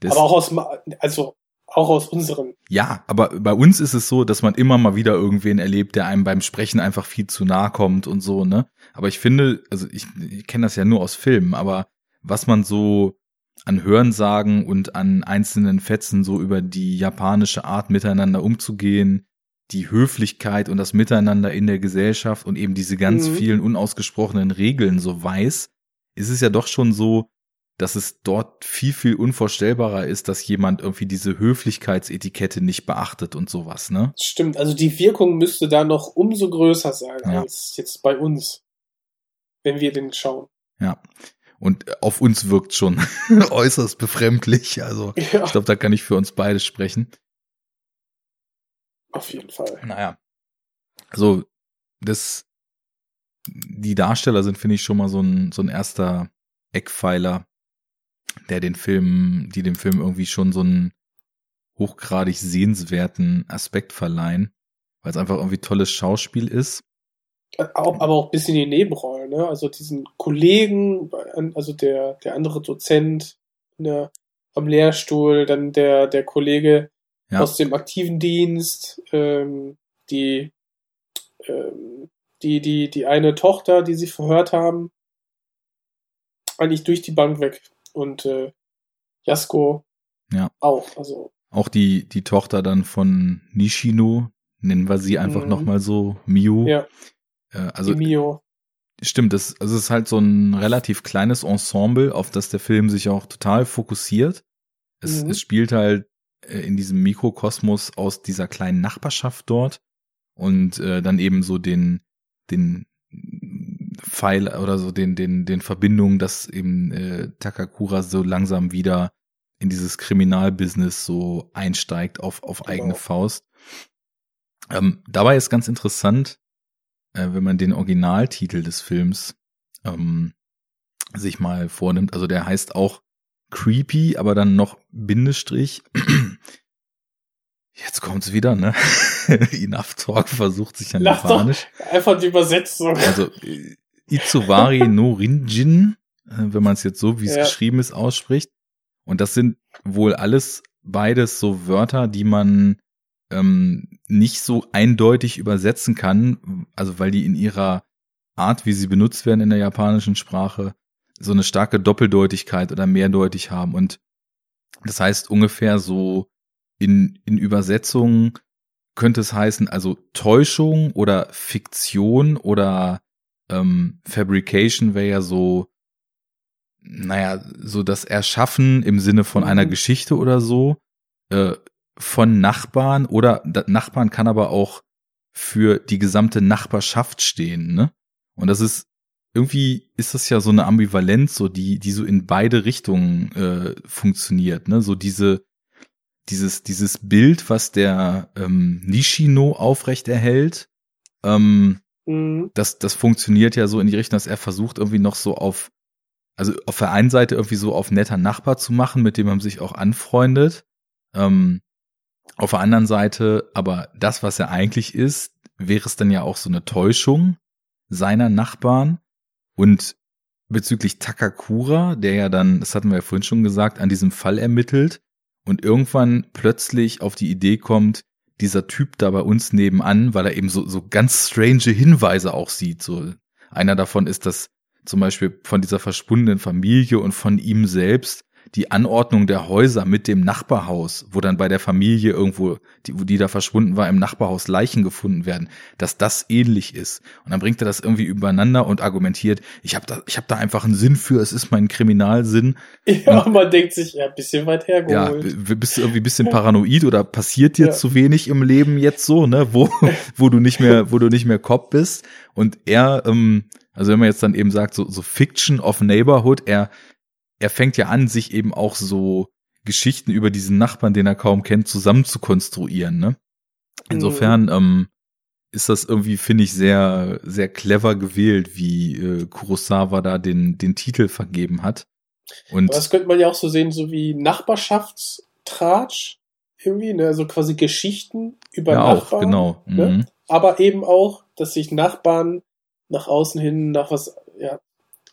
Das, aber auch aus, also auch aus unseren. Ja, aber bei uns ist es so, dass man immer mal wieder irgendwen erlebt, der einem beim Sprechen einfach viel zu nahe kommt und so, ne? Aber ich finde, also ich, ich kenne das ja nur aus Filmen, aber was man so an Hörensagen und an einzelnen Fetzen so über die japanische Art miteinander umzugehen, die Höflichkeit und das Miteinander in der Gesellschaft und eben diese ganz Mhm. vielen unausgesprochenen Regeln so weiß, ist es ja doch schon so, dass es dort viel, viel unvorstellbarer ist, dass jemand irgendwie diese Höflichkeitsetikette nicht beachtet und sowas, ne? Stimmt, also die Wirkung müsste da noch umso größer sein Ja. als jetzt bei uns, wenn wir den schauen. Ja. Und auf uns wirkt schon [LAUGHS] äußerst befremdlich. Also [LAUGHS] Ja, ich glaube, da kann ich für uns beide sprechen. auf jeden Fall. Naja. Also, das, die Darsteller sind, finde ich, schon mal so ein, so ein erster Eckpfeiler, der den Film, die dem Film irgendwie schon so einen hochgradig sehenswerten Aspekt verleihen, weil es einfach irgendwie tolles Schauspiel ist. Auch, aber auch bis in die Nebenrollen, ne? Also diesen Kollegen, also der, der andere Dozent ne, am Lehrstuhl, dann der, der Kollege Ja, aus dem aktiven Dienst, ähm, die, ähm, die, die, die eine Tochter, die sie verhört haben, eigentlich durch die Bank weg. Und äh, Jasko Ja. auch. Also, auch die, die Tochter dann von Nishino, nennen wir sie einfach Mhm. nochmal so, Miu. ja, Äh, also die Mio. Stimmt, das, also es ist halt so ein relativ kleines Ensemble, auf das der Film sich auch total fokussiert. Es, Mhm. es spielt halt äh, in diesem Mikrokosmos aus dieser kleinen Nachbarschaft dort und äh, dann eben so den, den Pfeil oder so den, den, den Verbindungen, dass eben äh, Takakura so langsam wieder in dieses Kriminalbusiness so einsteigt auf, auf eigene Genau. Faust. Ähm, dabei ist ganz interessant, äh, wenn man den Originaltitel des Films ähm, sich mal vornimmt. Also der heißt auch Creepy, aber dann noch Bindestrich. Jetzt kommt's wieder, ne? [LAUGHS] Enough Talk versucht sich an. Japanisch. Einfach die Übersetzung. Also Itsuwari [LAUGHS] no Rinjin, äh, wenn man es jetzt so, wie es Ja. geschrieben ist, ausspricht. Und das sind wohl alles beides so Wörter, die man ähm, nicht so eindeutig übersetzen kann, also weil die in ihrer Art, wie sie benutzt werden in der japanischen Sprache, so eine starke Doppeldeutigkeit oder mehrdeutig haben. Und das heißt ungefähr so in, in Übersetzungen könnte es heißen, also Täuschung oder Fiktion oder ähm, Fabrication wäre ja so, naja, so das Erschaffen im Sinne von Mhm. einer Geschichte oder so, äh, von Nachbarn oder Nachbarn kann aber auch für die gesamte Nachbarschaft stehen, ne? Und das ist irgendwie ist das ja so eine Ambivalenz, so die die so in beide Richtungen äh, funktioniert, ne? So diese dieses dieses Bild, was der ähm, Nishino aufrecht erhält, ähm, Mhm. das, das funktioniert ja so in die Richtung, dass er versucht irgendwie noch so auf, also auf der einen Seite irgendwie so auf netter Nachbar zu machen, mit dem man sich auch anfreundet. Ähm, auf der anderen Seite aber das, was er eigentlich ist, wäre es dann ja auch so eine Täuschung seiner Nachbarn und bezüglich Takakura, der ja dann, das hatten wir ja vorhin schon gesagt, an diesem Fall ermittelt und irgendwann plötzlich auf die Idee kommt, dieser Typ da bei uns nebenan, weil er eben so, so ganz strange Hinweise auch sieht. So einer davon ist, dass zum Beispiel von dieser verschwundenen Familie und von ihm selbst die Anordnung der Häuser mit dem Nachbarhaus, wo dann bei der Familie irgendwo, die, die da verschwunden war, im Nachbarhaus Leichen gefunden werden, dass das ähnlich ist. Und dann bringt er das irgendwie übereinander und argumentiert, ich habe da, ich habe da einfach einen Sinn für, es ist mein Kriminalsinn. [LAUGHS] Ja, und man denkt sich, ja, ein bisschen weit hergeholt. Ja, bist du irgendwie ein bisschen paranoid oder passiert dir ja. zu wenig im Leben jetzt so, ne, wo, [LAUGHS] wo du nicht mehr, wo du nicht mehr Cop bist. Und er, ähm, also wenn man jetzt dann eben sagt, so, so Fiction of Neighborhood, er er fängt ja an, sich eben auch so Geschichten über diesen Nachbarn, den er kaum kennt, zusammen zu konstruieren. Ne? Insofern mhm. ähm, ist das irgendwie, finde ich, sehr, sehr clever gewählt, wie äh, Kurosawa da den, den Titel vergeben hat. Und Aber das könnte man ja auch so sehen, so wie Nachbarschaftstratsch irgendwie, ne? also quasi Geschichten über ja, Nachbarn. Auch, genau. Ne? Mhm. Aber eben auch, dass sich Nachbarn nach außen hin nach was ja,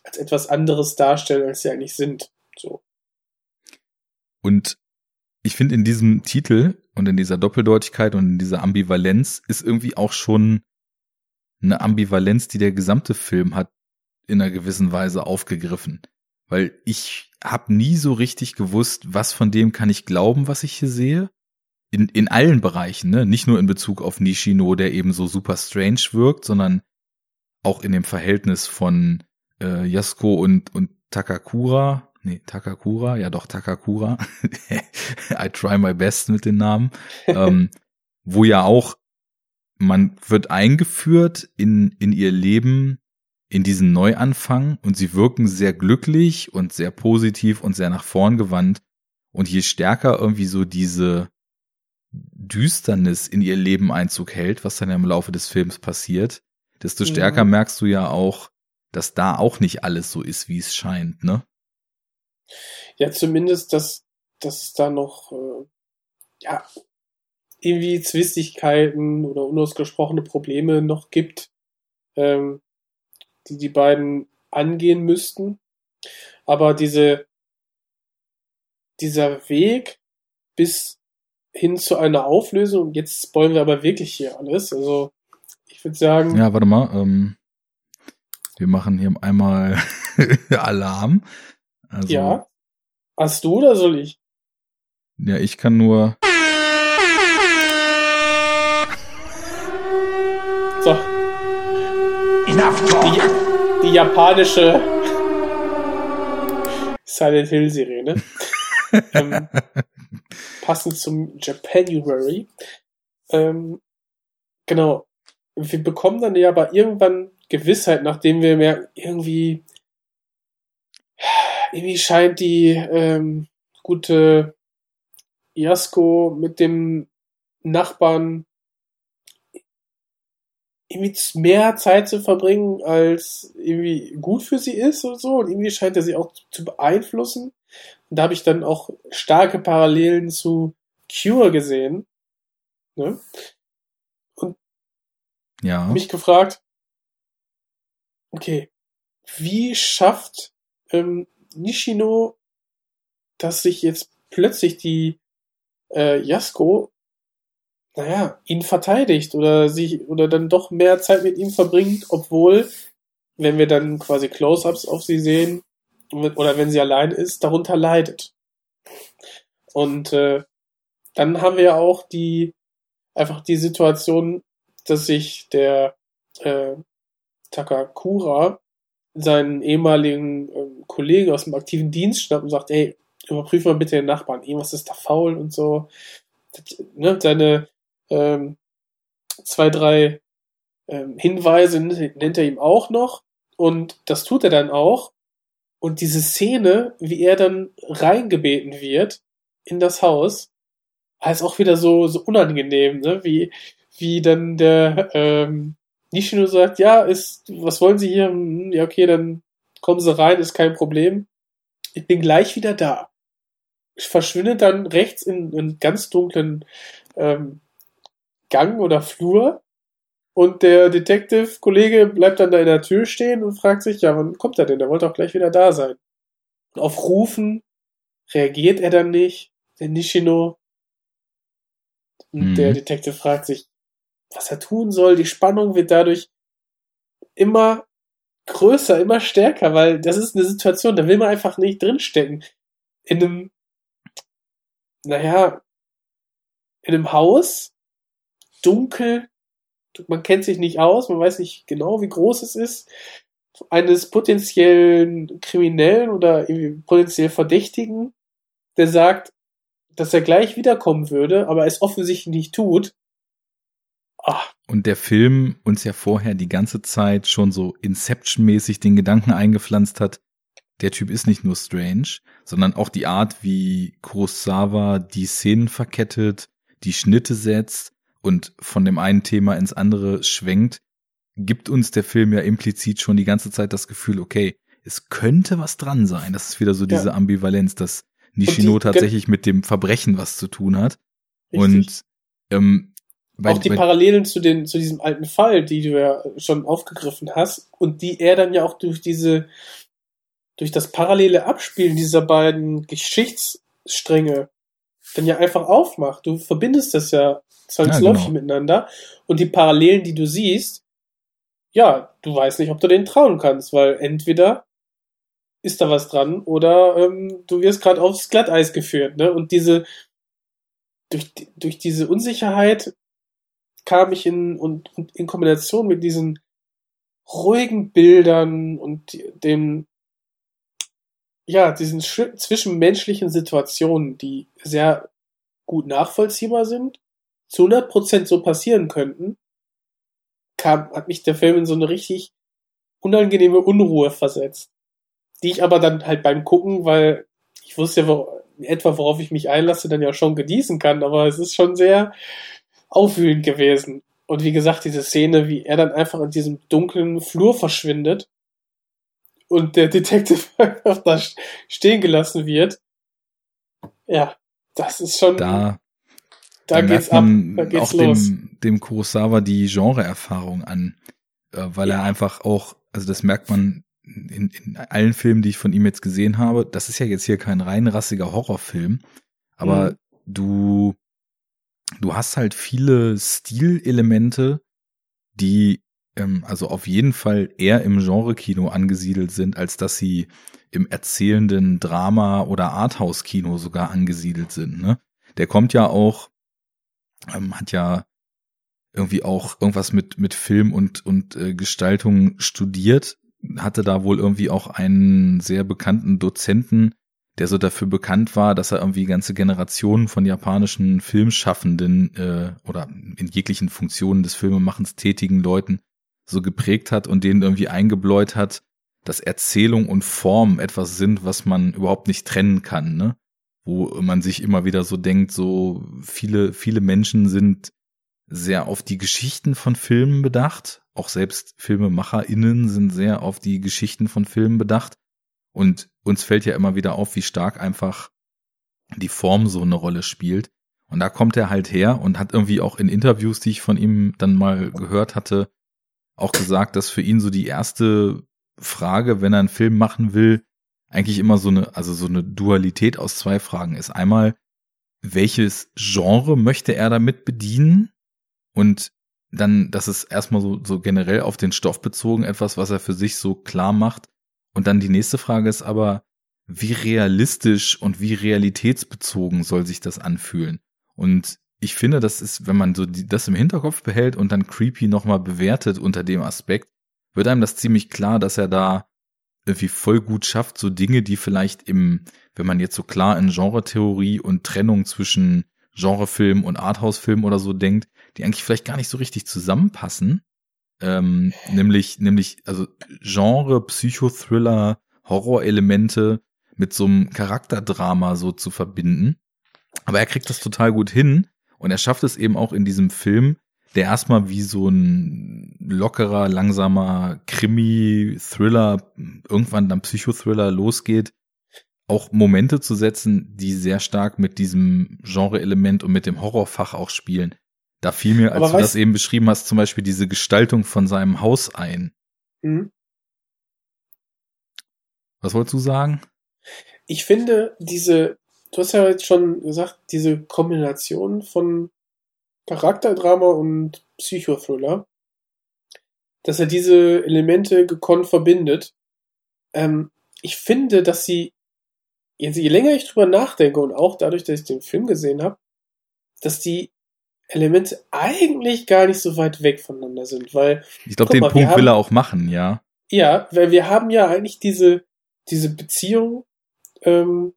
als etwas anderes darstellen, als sie eigentlich sind. So. Und ich finde in diesem Titel und in dieser Doppeldeutigkeit und in dieser Ambivalenz ist irgendwie auch schon eine Ambivalenz, die der gesamte Film hat, in einer gewissen Weise aufgegriffen. Weil ich habe nie so richtig gewusst, was von dem kann ich glauben, was ich hier sehe. In, in allen Bereichen, ne? Nicht nur in Bezug auf Nishino, der eben so super strange wirkt, sondern auch in dem Verhältnis von äh, Yasuko und, und Takakura, nee, Takakura, ja doch, Takakura, [LAUGHS] I try my best mit den Namen, ähm, wo ja auch, man wird eingeführt in, in ihr Leben, in diesen Neuanfang und sie wirken sehr glücklich und sehr positiv und sehr nach vorn gewandt. Und je stärker irgendwie so diese Düsternis in ihr Leben Einzug hält, was dann ja im Laufe des Films passiert, desto stärker mhm. merkst du ja auch, dass da auch nicht alles so ist, wie es scheint, ne? Ja, zumindest, dass, dass es da noch, äh, ja, irgendwie Zwistigkeiten oder unausgesprochene Probleme noch gibt, ähm, die die beiden angehen müssten. Aber diese, dieser Weg bis hin zu einer Auflösung, jetzt spoilern wir aber wirklich hier alles, also ich würde sagen. Ja, warte mal, ähm, wir machen hier einmal [LAUGHS] Alarm. Also, ja. Hast du oder soll ich? Ja, ich kann nur. So. Enough Die, die japanische Silent Hill Sirene. [LAUGHS] ähm, passend zum Japanuary. Ähm, genau. Wir bekommen dann ja aber irgendwann Gewissheit, nachdem wir merken, irgendwie, irgendwie scheint die ähm, gute Iasko mit dem Nachbarn irgendwie mehr Zeit zu verbringen, als irgendwie gut für sie ist und so. Und irgendwie scheint er sie auch zu beeinflussen. Und da habe ich dann auch starke Parallelen zu Cure gesehen. Ne? Und ja. mich gefragt, Okay. Wie schafft ähm, Nishino, dass sich jetzt plötzlich die äh, Yasuko, naja, ihn verteidigt oder sich oder dann doch mehr Zeit mit ihm verbringt, obwohl, wenn wir dann quasi Close-ups auf sie sehen oder wenn sie allein ist, darunter leidet. Und äh, dann haben wir ja auch die einfach die Situation, dass sich der äh, Takakura seinen ehemaligen ähm, Kollegen aus dem aktiven Dienst schnappt und sagt, ey, überprüf mal bitte den Nachbarn, irgendwas ist da faul und so. Ne, seine ähm, zwei, drei ähm, Hinweise nennt er ihm auch noch und das tut er dann auch. Und diese Szene, wie er dann reingebeten wird in das Haus, ist auch wieder so, so unangenehm, ne? wie, wie dann der ähm, Nishino sagt, ja, ist, was wollen Sie hier? Ja, okay, dann kommen Sie rein, ist kein Problem. Ich bin gleich wieder da. Ich verschwinde dann rechts in einen ganz dunklen ähm, Gang oder Flur Und der Detective-Kollege bleibt dann da in der Tür stehen und fragt sich, ja, wann kommt er denn? Der wollte doch gleich wieder da sein. Und auf Rufen reagiert er dann nicht, der Nishino. Und Mhm. der Detective fragt sich, was er tun soll. Die Spannung wird dadurch immer größer, immer stärker, weil das ist eine Situation, da will man einfach nicht drinstecken. In einem, naja, in einem Haus, dunkel, man kennt sich nicht aus, man weiß nicht genau, wie groß es ist, eines potenziellen Kriminellen oder potenziell Verdächtigen, der sagt, dass er gleich wiederkommen würde, aber es offensichtlich nicht tut. Ah, Und der Film uns ja vorher die ganze Zeit schon so Inception-mäßig den Gedanken eingepflanzt hat, der Typ ist nicht nur strange, sondern auch die Art, wie Kurosawa die Szenen verkettet, die Schnitte setzt und von dem einen Thema ins andere schwenkt, gibt uns der Film ja implizit schon die ganze Zeit das Gefühl, okay, es könnte was dran sein. Das ist wieder so diese Ja. Ambivalenz, dass Nishino die- tatsächlich mit dem Verbrechen was zu tun hat. Richtig. Und ähm, bei, auch die bei, Parallelen zu den, zu diesem alten Fall, die du ja schon aufgegriffen hast und die er dann ja auch durch diese, durch das parallele Abspielen dieser beiden Geschichtsstränge dann ja einfach aufmacht. Du verbindest das ja zwangsläufig Ja, genau. miteinander und die Parallelen, die du siehst, ja, du weißt nicht, ob du denen trauen kannst, weil entweder ist da was dran oder ähm, du wirst gerade aufs Glatteis geführt, ne? Und diese durch, durch diese Unsicherheit kam ich in und, in Kombination mit diesen ruhigen Bildern und dem ja diesen zwischenmenschlichen Situationen, die sehr gut nachvollziehbar sind, zu 100% so passieren könnten, kam hat mich der Film in so eine richtig unangenehme Unruhe versetzt, die ich aber dann halt beim gucken, weil ich wusste ja etwa worauf ich mich einlasse, dann ja schon genießen kann, aber es ist schon sehr aufwühlend gewesen. Und wie gesagt, diese Szene, wie er dann einfach in diesem dunklen Flur verschwindet und der Detective [LAUGHS] einfach da st- stehen gelassen wird. Ja, das ist schon, da, da, da geht's ab, da geht's auch los. dem, dem Kurosawa die Genreerfahrung an, äh, weil Ja. er einfach auch, also das merkt man in, in allen Filmen, die ich von ihm jetzt gesehen habe. Das ist ja jetzt hier kein reinrassiger Horrorfilm, aber Mhm. du, du hast halt viele Stilelemente, die ähm, also auf jeden Fall eher im Genre-Kino angesiedelt sind, als dass sie im erzählenden Drama oder Arthouse-Kino sogar angesiedelt sind. Ne? Der kommt ja auch, ähm, hat ja irgendwie auch irgendwas mit mit Film und und äh, Gestaltung studiert, hatte da wohl irgendwie auch einen sehr bekannten Dozenten, der so dafür bekannt war, dass er irgendwie ganze Generationen von japanischen Filmschaffenden äh, oder in jeglichen Funktionen des Filmemachens tätigen Leuten so geprägt hat und denen irgendwie eingebläut hat, dass Erzählung und Form etwas sind, was man überhaupt nicht trennen kann, ne? Wo man sich immer wieder so denkt, so viele, viele Menschen sind sehr auf die Geschichten von Filmen bedacht. Auch selbst FilmemacherInnen sind sehr auf die Geschichten von Filmen bedacht. Und uns fällt ja immer wieder auf, wie stark einfach die Form so eine Rolle spielt. Und da kommt er halt her und hat irgendwie auch in Interviews, die ich von ihm dann mal gehört hatte, auch gesagt, dass für ihn so die erste Frage, wenn er einen Film machen will, eigentlich immer so eine, also so eine Dualität aus zwei Fragen ist. Einmal, welches Genre möchte er damit bedienen? Und dann, das ist erstmal so, so generell auf den Stoff bezogen etwas, was er für sich so klar macht. Und dann die nächste Frage ist aber, wie realistisch und wie realitätsbezogen soll sich das anfühlen? Und ich finde, das ist, wenn man so die, das im Hinterkopf behält und dann Creepy nochmal bewertet unter dem Aspekt, wird einem das ziemlich klar, dass er da irgendwie voll gut schafft, so Dinge, die vielleicht im, wenn man jetzt so klar in Genre-Theorie und Trennung zwischen Genrefilm und Arthouse-Film oder so denkt, die eigentlich vielleicht gar nicht so richtig zusammenpassen. Ähm, nämlich, nämlich, also Genre, Psychothriller, Horrorelemente mit so einem Charakterdrama so zu verbinden. Aber er kriegt das total gut hin und er schafft es eben auch in diesem Film, der erstmal wie so ein lockerer, langsamer Krimi, Thriller, irgendwann dann Psychothriller losgeht, auch Momente zu setzen, die sehr stark mit diesem Genre-Element und mit dem Horrorfach auch spielen. Da fiel mir, als Aber du das eben beschrieben hast, zum Beispiel diese Gestaltung von seinem Haus ein. Mhm. Was wolltest du sagen? Ich finde diese, du hast ja jetzt schon gesagt, diese Kombination von Charakterdrama und Psychothriller, dass er diese Elemente gekonnt verbindet. Ähm, ich finde, dass sie, je länger ich drüber nachdenke und auch dadurch, dass ich den Film gesehen habe, dass die Elemente eigentlich gar nicht so weit weg voneinander sind, weil Ich glaube, den mal, Punkt will haben- er auch machen, ja. ja, weil wir haben ja eigentlich diese, diese Beziehung, ähm,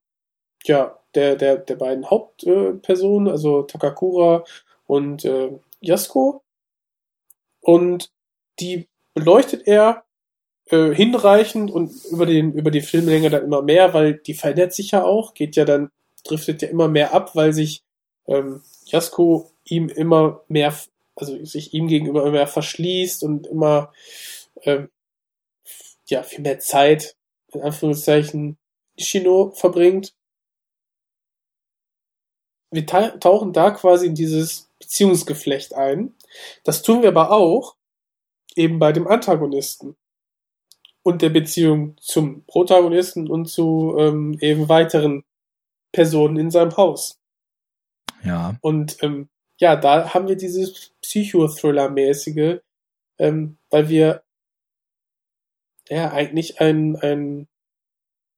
ja, der, der, der beiden Hauptpersonen, äh, also Takakura und äh, Yasuko. Und die beleuchtet er äh, hinreichend und über, den, über die Filmlänge dann immer mehr, weil die verändert sich ja auch, geht ja dann, driftet ja immer mehr ab, weil sich ähm, Yasuko ihm immer mehr, also sich ihm gegenüber immer mehr verschließt und immer ähm, ja, viel mehr Zeit, in Anführungszeichen, Ishino verbringt. Wir ta- tauchen da quasi in dieses Beziehungsgeflecht ein. Das tun wir aber auch eben bei dem Antagonisten und der Beziehung zum Protagonisten und zu ähm, eben weiteren Personen in seinem Haus. Ja. Und ähm, ja, da haben wir dieses Psychothriller-mäßige, ähm, weil wir ja eigentlich ein, ein,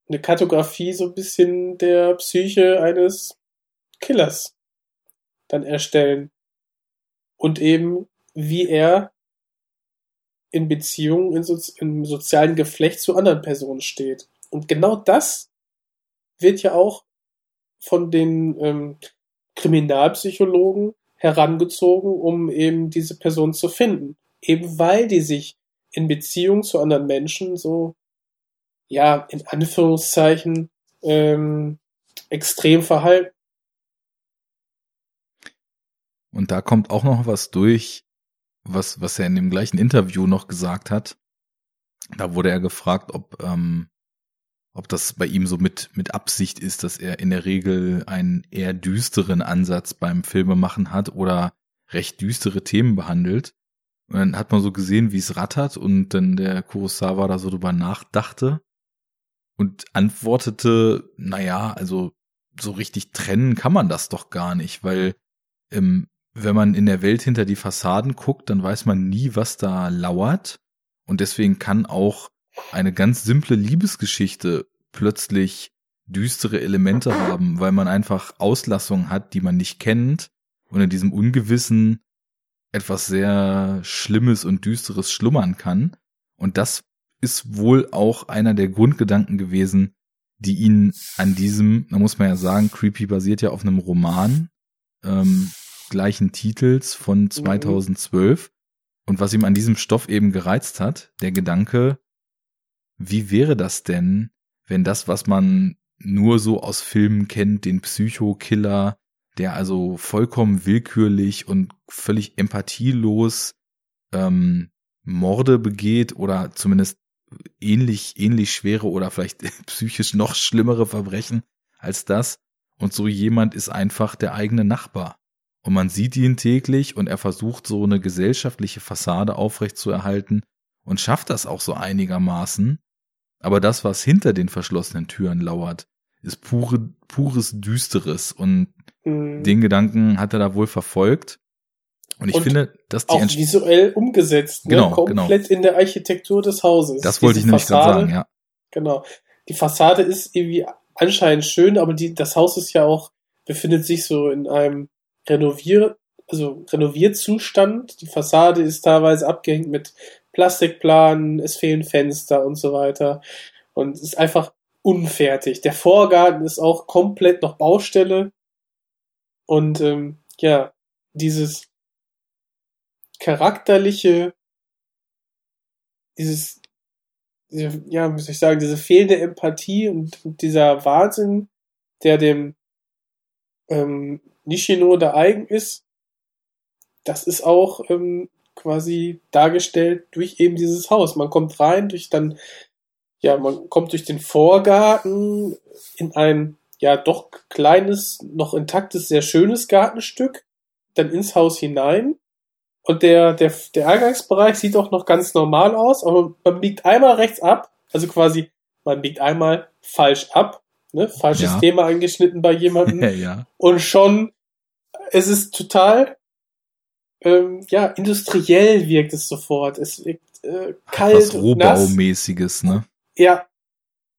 eine Kartografie so ein bisschen der Psyche eines Killers dann erstellen. Und eben, wie er in Beziehungen, in Sozi im sozialen Geflecht zu anderen Personen steht. Und genau das wird ja auch von den ähm, Kriminalpsychologen herangezogen, um eben diese Person zu finden. Eben weil die sich in Beziehung zu anderen Menschen so, ja, in Anführungszeichen, ähm, extrem verhalten. Und da kommt auch noch was durch, was, was er in dem gleichen Interview noch gesagt hat. Da wurde er gefragt, ob, ähm, ob das bei ihm so mit, mit Absicht ist, dass er in der Regel einen eher düsteren Ansatz beim Filmemachen hat oder recht düstere Themen behandelt. Und dann hat man so gesehen, wie es rattert und dann der Kurosawa da so drüber nachdachte und antwortete, naja, also so richtig trennen kann man das doch gar nicht, weil ähm, wenn man in der Welt hinter die Fassaden guckt, dann weiß man nie, was da lauert. Und deswegen kann auch eine ganz simple Liebesgeschichte plötzlich düstere Elemente [CLEARS THROAT] haben, weil man einfach Auslassungen hat, die man nicht kennt und in diesem Ungewissen etwas sehr Schlimmes und Düsteres schlummern kann. Und das ist wohl auch einer der Grundgedanken gewesen, die ihn an diesem, da muss man ja sagen, Creepy basiert ja auf einem Roman ähm, gleichen Titels von 2012. Und was ihm an diesem Stoff eben gereizt hat, der Gedanke, wie wäre das denn, wenn das, was man nur so aus Filmen kennt, den Psychokiller, der also vollkommen willkürlich und völlig empathielos ähm, Morde begeht oder zumindest ähnlich, ähnlich schwere oder vielleicht [LAUGHS] psychisch noch schlimmere Verbrechen als das. Und so jemand ist einfach der eigene Nachbar. Und man sieht ihn täglich und er versucht so eine gesellschaftliche Fassade aufrechtzuerhalten und schafft das auch so einigermaßen. Aber das, was hinter den verschlossenen Türen lauert, ist pure, pures Düsteres. Und Mhm. den Gedanken hat er da wohl verfolgt. Und ich Und finde, dass die Auch Entsch- visuell umgesetzt, ne? Genau, komplett in der Architektur des Hauses. das wollte ich Diese nämlich gerade sagen, ja. Genau. Die Fassade ist irgendwie anscheinend schön, aber die, das Haus ist ja auch, befindet sich so in einem Renovier, also Renovierzustand. Die Fassade ist teilweise abgehängt mit Plastikplanen, es fehlen Fenster und so weiter. Und es ist einfach unfertig. Der Vorgarten ist auch komplett noch Baustelle. Und ähm, ja, dieses charakterliche, dieses, diese, ja, muss ich sagen, diese fehlende Empathie und, und dieser Wahnsinn, der dem ähm, Nishino da eigen ist, das ist auch ähm, quasi dargestellt durch eben dieses Haus. Man kommt rein durch dann, ja, man kommt durch den Vorgarten in ein ja doch kleines, noch intaktes, sehr schönes Gartenstück. dann ins Haus hinein und der, der, der Eingangsbereich sieht auch noch ganz normal aus, aber man biegt einmal rechts ab, also quasi, man biegt einmal falsch ab, ne? falsches Ja. Thema angeschnitten bei jemandem [LAUGHS] ja. und schon, es ist total, ähm, ja, industriell wirkt es sofort. Es wirkt äh, kalt Was. Rohbaumäßiges, ne? Ja.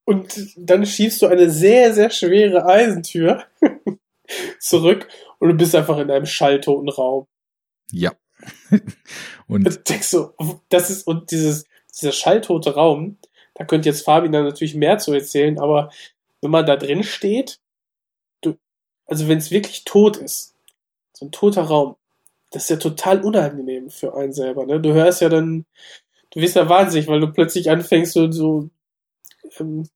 Und dann schiebst du eine sehr, sehr schwere Eisentür [LAUGHS] zurück und du bist einfach in einem schalltoten Raum. Ja. [LAUGHS] Und Und denkst so, das ist, und dieses, dieser schalltote Raum, da könnte jetzt Fabian dann natürlich mehr zu erzählen, aber wenn man da drin steht, du, also wenn es wirklich tot ist, so ein toter Raum, das ist ja total unangenehm für einen selber, ne? Du hörst ja dann, du wirst ja wahnsinnig, weil du plötzlich anfängst, so, so ähm,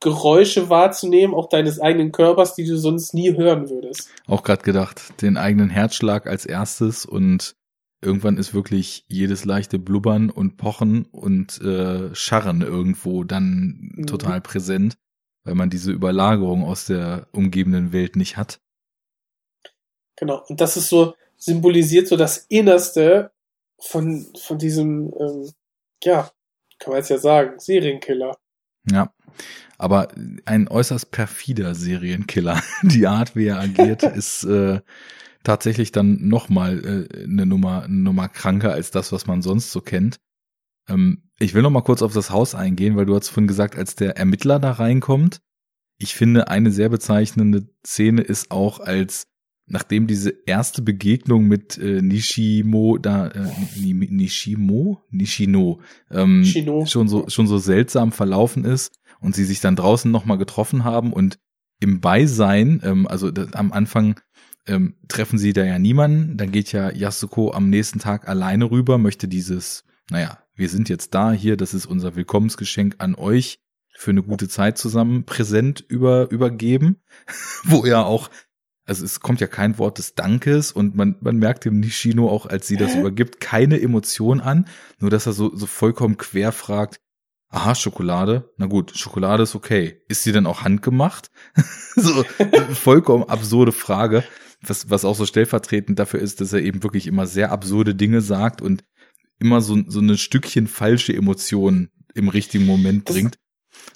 Geräusche wahrzunehmen, auch deines eigenen Körpers, die du sonst nie hören würdest. auch gerade gedacht, den eigenen Herzschlag als erstes und irgendwann ist wirklich jedes leichte Blubbern und Pochen und äh, Scharren irgendwo dann Mhm. total präsent, weil man diese Überlagerung aus der umgebenden Welt nicht hat. Genau. Und das ist so, symbolisiert so das Innerste von, von diesem, ähm, ja, kann man jetzt ja sagen, Serienkiller. Ja. Aber ein äußerst perfider Serienkiller. [LAUGHS] Die Art, wie er agiert, [LAUGHS] ist äh, tatsächlich dann nochmal äh, eine Nummer, eine Nummer kranker als das, was man sonst so kennt. Ähm, ich will noch mal kurz auf das Haus eingehen, weil du hast vorhin gesagt, als der Ermittler da reinkommt. Ich finde, eine sehr bezeichnende Szene ist auch, als nachdem diese erste Begegnung mit äh, Nishimo da äh, Ni- Ni- Nishimo? Nishino ähm, Shino. schon so schon so seltsam verlaufen ist und sie sich dann draußen noch mal getroffen haben und im Beisein, ähm, also das, am Anfang ähm, treffen sie da ja niemanden, dann geht ja Yasuko am nächsten Tag alleine rüber, möchte dieses, naja, wir sind jetzt da hier, das ist unser Willkommensgeschenk an euch für eine gute Zeit zusammen präsent über, übergeben, [LAUGHS] wo er auch, also es kommt ja kein Wort des Dankes und man, man merkt dem Nishino auch, als sie das übergibt, keine Emotion an, nur dass er so, so vollkommen quer fragt, aha, Schokolade, na gut, Schokolade ist okay. Ist sie denn auch handgemacht? [LAUGHS] so, vollkommen absurde Frage, was, was auch so stellvertretend dafür ist, dass er eben wirklich immer sehr absurde Dinge sagt und immer so, so ein Stückchen falsche Emotionen im richtigen Moment Das- bringt.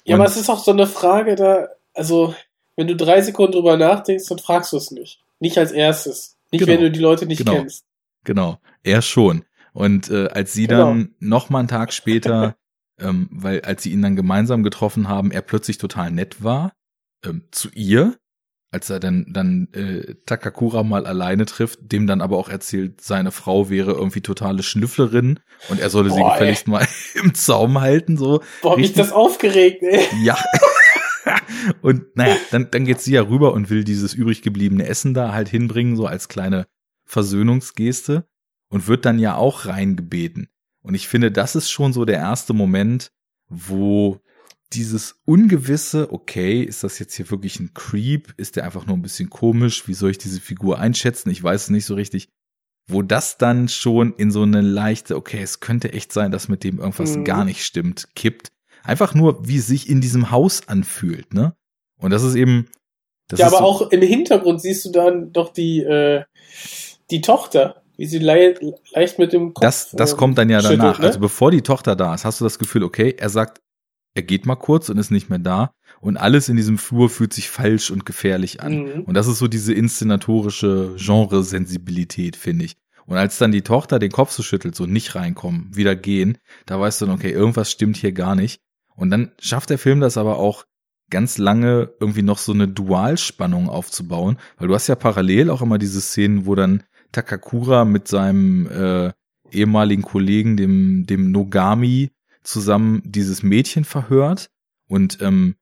Ja, Und- aber es ist auch so eine Frage da, also, wenn du drei Sekunden drüber nachdenkst, dann fragst du es nicht. Nicht als erstes. Nicht, Genau. wenn du die Leute nicht Genau. kennst. Genau, er schon. Und äh, als sie Genau. dann noch mal einen Tag später, [LAUGHS] ähm, weil als sie ihn dann gemeinsam getroffen haben, er plötzlich total nett war ähm, zu ihr, als er dann dann äh, Takakura mal alleine trifft, dem dann aber auch erzählt, seine Frau wäre irgendwie totale Schnüfflerin und er solle sie Boah, ey. gefälligst mal [LAUGHS] im Zaum halten so. Boah, mich Richtig- das aufgeregt, ey. Ja. [LAUGHS] [LAUGHS] und naja, dann, dann geht sie ja rüber und will dieses übrig gebliebene Essen da halt hinbringen, so als kleine Versöhnungsgeste und wird dann ja auch reingebeten. Und ich finde, das ist schon so der erste Moment, wo dieses ungewisse, okay, ist das jetzt hier wirklich ein Creep? Ist der einfach nur ein bisschen komisch? Wie soll ich diese Figur einschätzen? Ich weiß es nicht so richtig. Wo das dann schon in so eine leichte, okay, es könnte echt sein, dass mit dem irgendwas Mhm. gar nicht stimmt, kippt. Einfach nur, wie es sich in diesem Haus anfühlt, ne? Und das ist eben, das ja, ist aber so, auch im Hintergrund siehst du dann doch die, äh, die Tochter, wie sie lei leicht mit dem Kopf. das, das ähm, kommt dann ja danach. Ne? Also bevor die Tochter da ist, hast du das Gefühl, okay, er sagt, er geht mal kurz und ist nicht mehr da. Und alles in diesem Flur fühlt sich falsch und gefährlich an. Mhm. Und das ist so diese inszenatorische Genresensibilität, finde ich. Und als dann die Tochter den Kopf so schüttelt, so nicht reinkommen, wieder gehen, da weißt du dann, okay, irgendwas stimmt hier gar nicht. Und dann schafft der Film das aber auch ganz lange irgendwie noch so eine Dualspannung aufzubauen, weil du hast ja parallel auch immer diese Szenen, wo dann Takakura mit seinem äh, ehemaligen Kollegen, dem, dem Nogami, zusammen dieses Mädchen verhört. Und ähm,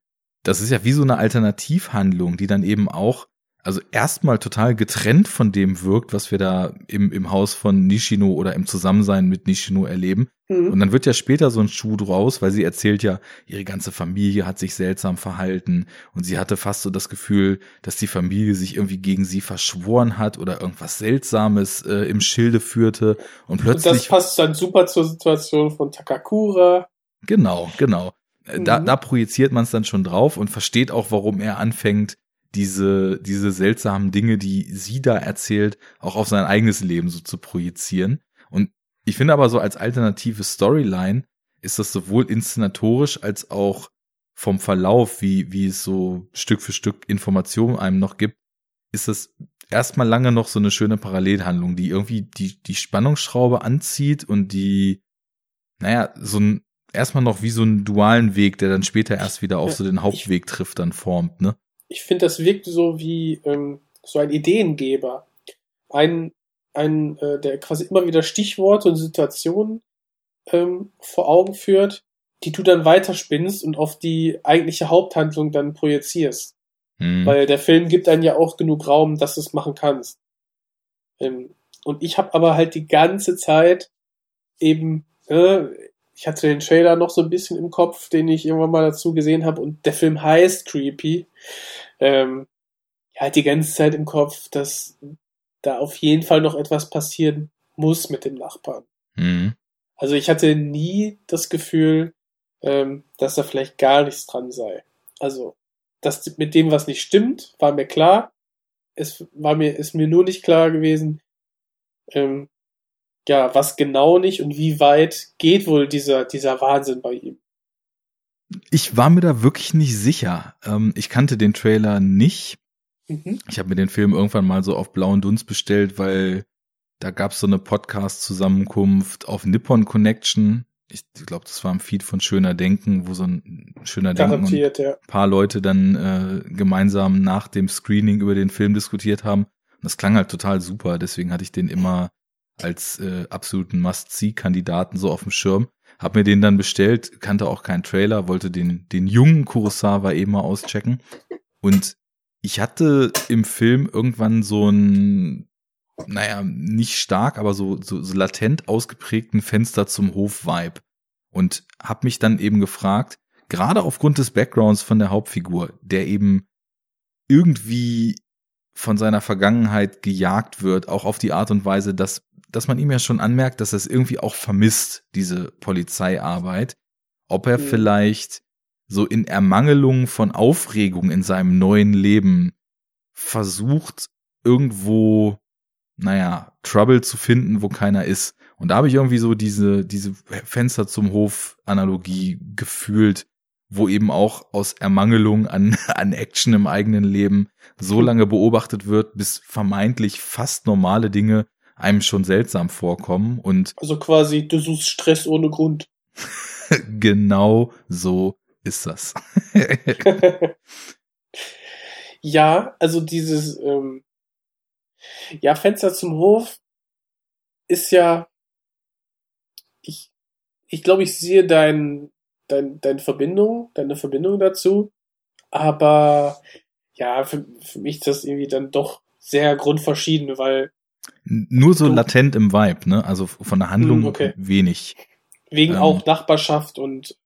das ist ja wie so eine Alternativhandlung, die dann eben auch, also erstmal total getrennt von dem wirkt, was wir da im, im Haus von Nishino oder im Zusammensein mit Nishino erleben. Mhm. Und dann wird ja später so ein Schuh draus, weil sie erzählt ja, ihre ganze Familie hat sich seltsam verhalten und sie hatte fast so das Gefühl, dass die Familie sich irgendwie gegen sie verschworen hat oder irgendwas Seltsames äh, im Schilde führte und Und das plötzlich passt dann super zur Situation von Takakura. Genau, genau. Äh, Da, Mhm. da projiziert man es dann schon drauf und versteht auch, warum er anfängt, diese, diese seltsamen Dinge, die sie da erzählt, auch auf sein eigenes Leben so zu projizieren. Ich finde aber so als alternative Storyline ist das sowohl inszenatorisch als auch vom Verlauf, wie, wie es so Stück für Stück Informationen einem noch gibt, ist das erstmal lange noch so eine schöne Parallelhandlung, die irgendwie die, die Spannungsschraube anzieht und die, naja, so ein, erstmal noch wie so einen dualen Weg, der dann später erst wieder auf Ja, so den Hauptweg trifft, dann formt, ne? Ich finde, das wirkt so wie ähm, so ein Ideengeber. Ein, ein äh, der quasi immer wieder Stichworte und Situationen ähm, vor Augen führt, die du dann weiterspinnst und auf die eigentliche Haupthandlung dann projizierst. Hm. Weil der Film gibt einen ja auch genug Raum, dass du es machen kannst. Ähm, und ich habe aber halt die ganze Zeit eben, äh, ich hatte den Trailer noch so ein bisschen im Kopf, den ich irgendwann mal dazu gesehen habe, und der Film heißt Creepy. Ähm, halt die ganze Zeit im Kopf, dass da auf jeden Fall noch etwas passieren muss mit dem Nachbarn. Hm. Also ich hatte nie das Gefühl, ähm, dass da vielleicht gar nichts dran sei. Also, dass mit dem was nicht stimmt, war mir klar. Es war mir, ist mir nur nicht klar gewesen, ähm, ja, was genau nicht und wie weit geht wohl dieser, dieser Wahnsinn bei ihm. Ich war mir da wirklich nicht sicher. Ähm, ich kannte den Trailer nicht. Mhm. Ich habe mir den Film irgendwann mal so auf blauen Dunst bestellt, weil da gab es so eine Podcast-Zusammenkunft auf Nippon Connection. Ich glaube, das war im Feed von Schöner Denken, wo so ein Schöner Denken und ein paar Leute dann äh, gemeinsam nach dem Screening über den Film diskutiert haben. Und das klang halt total super. Deswegen hatte ich den immer als äh, absoluten Must-See-Kandidaten so auf dem Schirm. Hab mir den dann bestellt, kannte auch keinen Trailer, wollte den, den jungen Kurosawa eben mal auschecken. Und ich hatte im Film irgendwann so ein, naja, nicht stark, aber so, so, so latent ausgeprägten Fenster zum Hof-Vibe. Und hab mich dann eben gefragt, gerade aufgrund des Backgrounds von der Hauptfigur, der eben irgendwie von seiner Vergangenheit gejagt wird, auch auf die Art und Weise, dass, dass man ihm ja schon anmerkt, dass er es irgendwie auch vermisst, diese Polizeiarbeit, ob er Mhm. vielleicht so in Ermangelung von Aufregung in seinem neuen Leben versucht, irgendwo, naja, Trouble zu finden, wo keiner ist. Und da habe ich irgendwie so diese, diese Fenster zum Hof-Analogie gefühlt, wo eben auch aus Ermangelung an, [LAUGHS] an Action im eigenen Leben so lange beobachtet wird, bis vermeintlich fast normale Dinge einem schon seltsam vorkommen. Und Also quasi, du suchst Stress ohne Grund. [LAUGHS] genau so ist das. [LAUGHS] ja, also dieses, ähm, ja, Fenster zum Hof ist ja, ich, ich glaube, ich sehe dein, dein, deine Verbindung, deine Verbindung dazu, aber ja, für, für mich ist das irgendwie dann doch sehr grundverschieden, weil Nur so latent im Vibe, ne? Also von der Handlung Hm, okay. wenig. wegen Ähm. auch Nachbarschaft und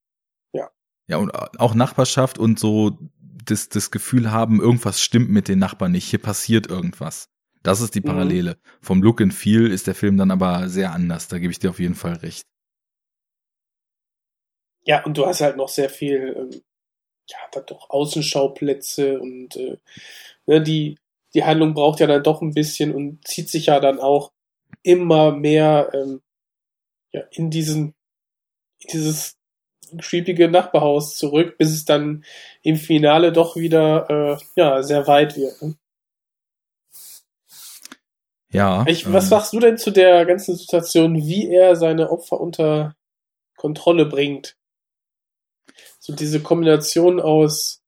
Ja, und auch Nachbarschaft und so das, das Gefühl haben, irgendwas stimmt mit den Nachbarn nicht, hier passiert irgendwas. Das ist die Mhm. Parallele. Vom Look and Feel ist der Film dann aber sehr anders, da gebe ich dir auf jeden Fall recht. Ja, und du hast halt noch sehr viel, ähm, ja, dann doch Außenschauplätze und äh, ne, die, die Handlung braucht ja dann doch ein bisschen und zieht sich ja dann auch immer mehr ähm, ja, in diesen, in dieses creepige Nachbarhaus zurück, bis es dann im Finale doch wieder äh, ja, sehr weit wird. Ne? Ja. Ich, was ähm, sagst du denn zu der ganzen Situation, wie er seine Opfer unter Kontrolle bringt? So diese Kombination aus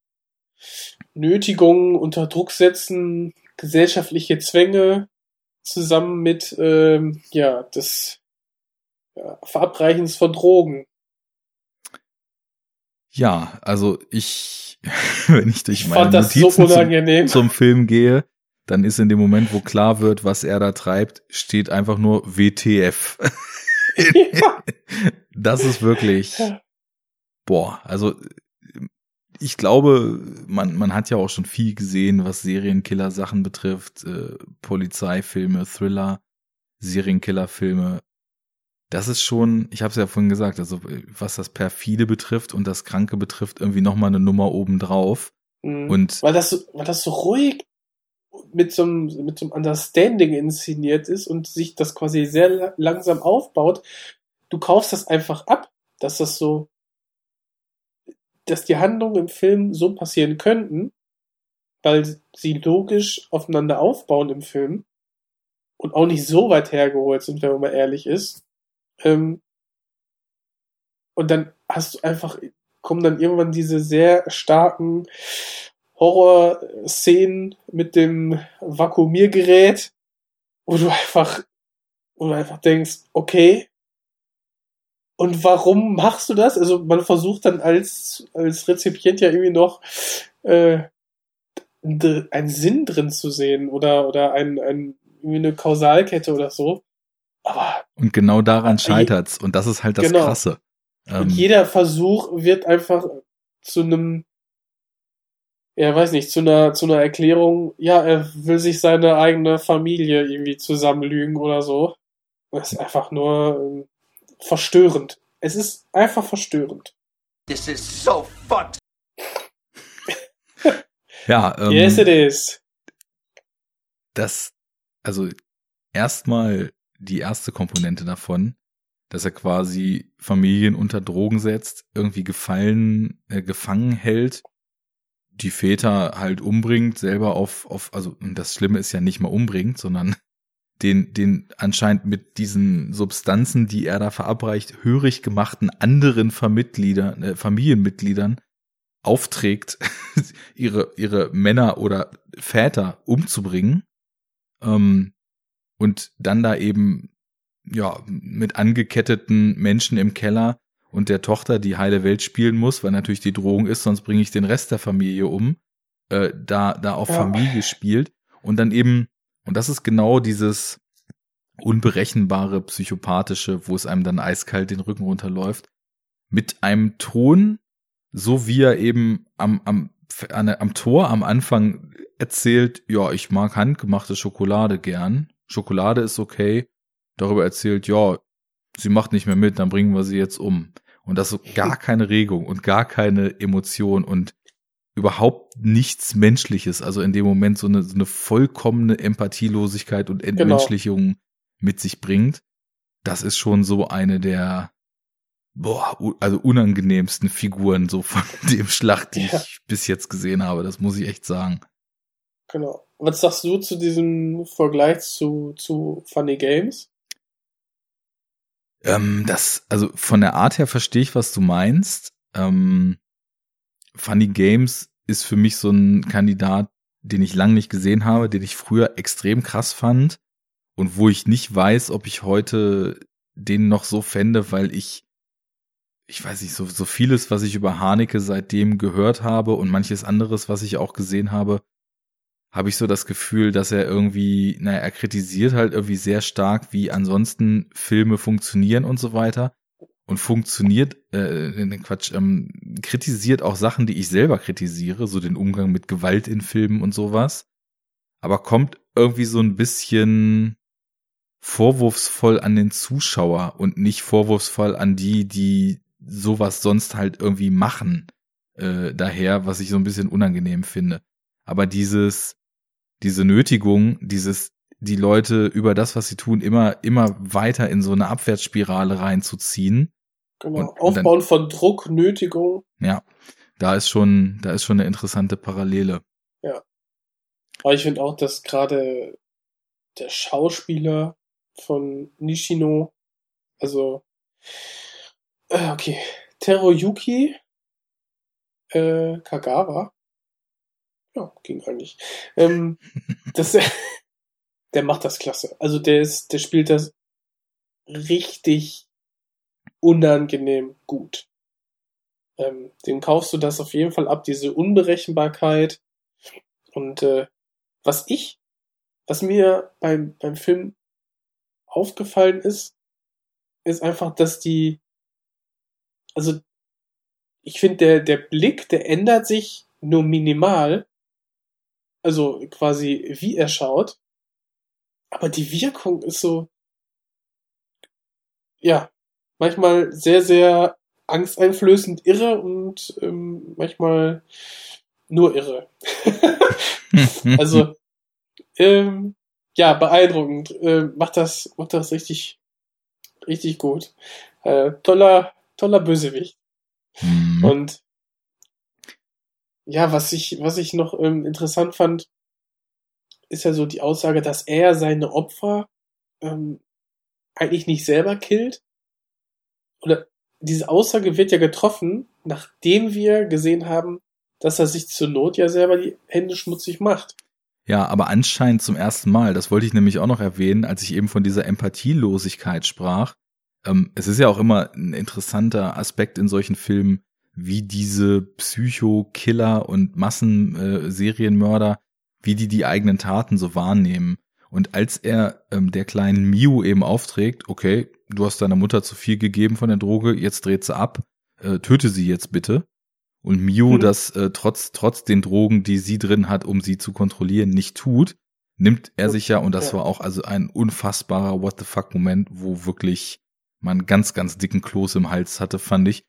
Nötigungen, unter Druck setzen, gesellschaftliche Zwänge zusammen mit ähm, ja des ja, Verabreichens von Drogen. Ja, also ich, [LAUGHS] wenn ich durch meine so Notizen unangenehm. zum, zum Film gehe, dann ist in dem Moment, wo klar wird, was er da treibt, steht einfach nur WTF. ja. [LAUGHS] [LAUGHS] Das ist wirklich, boah, also ich glaube, man, man hat ja auch schon viel gesehen, was Serienkiller-Sachen betrifft, äh, Polizeifilme, Thriller, Serienkiller-Filme. Das ist schon, ich habe es ja vorhin gesagt, also was das perfide betrifft und das Kranke betrifft, irgendwie nochmal eine Nummer obendrauf. Mhm. Und weil das, so- weil das so ruhig mit so, einem, mit so einem Understanding inszeniert ist und sich das quasi sehr la- langsam aufbaut. Du kaufst das einfach ab, dass das so, dass die Handlungen im Film so passieren könnten, weil sie logisch aufeinander aufbauen im Film und auch nicht so weit hergeholt sind, wenn man mal ehrlich ist. Ähm, und dann hast du einfach, kommen dann irgendwann diese sehr starken Horror-Szenen mit dem Vakuumiergerät, wo du einfach, wo du einfach denkst, okay, und warum machst du das? Also man versucht dann als, als Rezipient ja irgendwie noch äh, einen Sinn drin zu sehen oder, oder ein, ein, irgendwie eine Kausalkette oder so. Aber Und genau daran scheitert's. Und das ist halt das Genau. Krasse. und Ähm, jeder Versuch wird einfach zu einem, ja, weiß nicht, zu einer, zu einer Erklärung, ja, er will sich seine eigene Familie irgendwie zusammenlügen oder so. Das ist einfach nur ähm, verstörend. Es ist einfach verstörend. This is so fucked. [LAUGHS] ja, ähm, yes, it is. das, also erstmal die erste Komponente davon, dass er quasi Familien unter Drogen setzt, irgendwie gefallen, äh, gefangen hält, die Väter halt umbringt, selber auf, auf, also das Schlimme ist ja nicht mal umbringt, sondern [LAUGHS] den, den anscheinend mit diesen Substanzen, die er da verabreicht, hörig gemachten anderen Vermitgliedern, äh, Familienmitgliedern aufträgt, [LAUGHS] ihre, ihre Männer oder Väter umzubringen. Ähm, und dann da eben, ja, mit angeketteten Menschen im Keller und der Tochter, die heile Welt spielen muss, weil natürlich die Drohung ist, sonst bringe ich den Rest der Familie um, äh, da, da auf Ja. Familie spielt. Und dann eben, und das ist genau dieses unberechenbare, psychopathische, wo es einem dann eiskalt den Rücken runterläuft, mit einem Ton, so wie er eben am, am, an, am Tor am Anfang erzählt, ja, ich mag handgemachte Schokolade gern. Schokolade ist okay. Darüber erzählt, ja, sie macht nicht mehr mit, dann bringen wir sie jetzt um. Und das so gar keine Regung und gar keine Emotion und überhaupt nichts Menschliches. Also in dem Moment so eine, so eine vollkommene Empathielosigkeit und Entmenschlichung mit sich bringt. Das ist schon so eine der, boah, also unangenehmsten Figuren so von [LAUGHS] dem Schlacht, die Ja. ich bis jetzt gesehen habe. Das muss ich echt sagen. Genau. Was sagst du zu diesem Vergleich zu, zu Funny Games? Ähm, das, also von der Art her verstehe ich, was du meinst. Ähm, Funny Games ist für mich so ein Kandidat, den ich lang nicht gesehen habe, den ich früher extrem krass fand und wo ich nicht weiß, ob ich heute den noch so fände, weil ich, ich weiß nicht, so, so vieles, was ich über Haneke seitdem gehört habe und manches anderes, was ich auch gesehen habe, habe ich so das Gefühl, dass er irgendwie, naja, er kritisiert halt irgendwie sehr stark, wie ansonsten Filme funktionieren und so weiter. Und funktioniert, äh, ne, Quatsch, ähm, kritisiert auch Sachen, die ich selber kritisiere, so den Umgang mit Gewalt in Filmen und sowas. Aber kommt irgendwie so ein bisschen vorwurfsvoll an den Zuschauer und nicht vorwurfsvoll an die, die sowas sonst halt irgendwie machen. Äh, daher, was ich so ein bisschen unangenehm finde. Aber dieses, diese Nötigung, dieses, die Leute über das, was sie tun, immer, immer weiter in so eine Abwärtsspirale reinzuziehen. Genau. Und- und Aufbauen von Druck, Nötigung. Ja, da ist schon, da ist schon eine interessante Parallele. Aber ich finde auch, dass gerade der Schauspieler von Nishino, also, äh, okay, Teroyuki äh, Kagawa, ja, ging eigentlich. Ähm, das, [LAUGHS] der macht das klasse. Also der ist, der spielt das richtig unangenehm gut. Ähm, den kaufst du das auf jeden Fall ab, diese Unberechenbarkeit. Und äh, was ich, was mir beim, beim Film aufgefallen ist, ist einfach, dass die, also ich finde, der, der Blick, der ändert sich nur minimal. Also quasi, wie er schaut. Aber die Wirkung ist so, ja, manchmal sehr, sehr angsteinflößend irre und ähm, manchmal nur irre. [LAUGHS] also, ähm, ja, beeindruckend. Äh, macht das, macht das richtig, richtig gut. Äh, toller, toller Bösewicht. Mhm. Und ja, was ich, was ich noch ähm, interessant fand, ist ja so die Aussage, dass er seine Opfer ähm, eigentlich nicht selber killt. Oder diese Aussage wird ja getroffen, nachdem wir gesehen haben, dass er sich zur Not ja selber die Hände schmutzig macht. Ja, aber anscheinend zum ersten Mal. Das wollte ich nämlich auch noch erwähnen, als ich eben von dieser Empathielosigkeit sprach. Ähm, es ist ja auch immer ein interessanter Aspekt in solchen Filmen, wie diese Psycho-Killer und Massenserienmörder, wie die die eigenen Taten so wahrnehmen. Und als er ähm, der kleinen Miu eben aufträgt, okay, du hast deiner Mutter zu viel gegeben von der Droge, jetzt dreht sie ab, äh, töte sie jetzt bitte. Und Miu Mhm. das äh, trotz, trotz den Drogen, die sie drin hat, um sie zu kontrollieren, nicht tut, nimmt er sich ja, und das Ja. war auch also ein unfassbarer What the fuck Moment, wo wirklich man ganz, ganz dicken Kloß im Hals hatte, fand ich,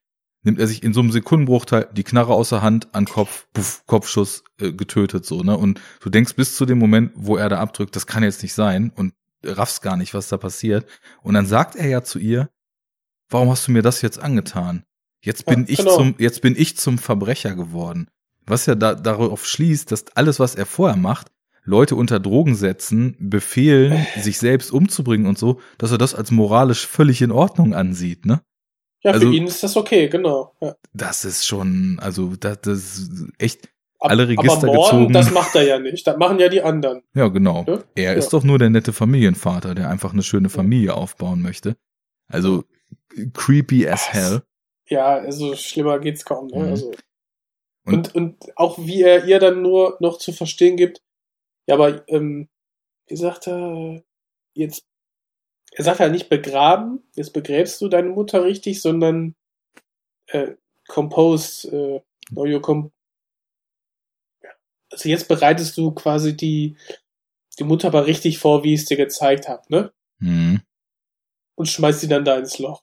nimmt er sich in so einem Sekundenbruchteil die Knarre außer Hand an Kopf, puff, Kopfschuss äh, getötet so, ne? Und du denkst bis zu dem Moment, wo er da abdrückt, das kann jetzt nicht sein und raffst gar nicht, was da passiert. Und dann sagt er ja zu ihr, warum hast du mir das jetzt angetan? Jetzt bin Ja, ich genau. zum, jetzt bin ich zum Verbrecher geworden. Was ja da, darauf schließt, dass alles, was er vorher macht, Leute unter Drogen setzen, befehlen, sich selbst umzubringen und so, dass er das als moralisch völlig in Ordnung ansieht, ne? Ja, Also- für ihn ist das okay, genau. Ja. Das ist schon, also das, das ist echt Ab- alle Register aber Morden, gezogen. das macht er ja nicht. Das machen ja die anderen. Ja, genau. Ne? Er Ja. ist doch nur der nette Familienvater, der einfach eine schöne Familie aufbauen möchte. Also creepy as hell. Ja, also schlimmer geht's kaum. Ne? Mhm. Also, Und- und, und auch wie er ihr dann nur noch zu verstehen gibt, ja, aber ähm, wie sagt er, jetzt, er sagt ja nicht begraben, jetzt begräbst du deine Mutter richtig, sondern äh, compose, äh, no, you com Ja. also jetzt bereitest du quasi die, die Mutter aber richtig vor, wie ich es dir gezeigt habe, ne? Mhm. und schmeißt sie dann da ins Loch.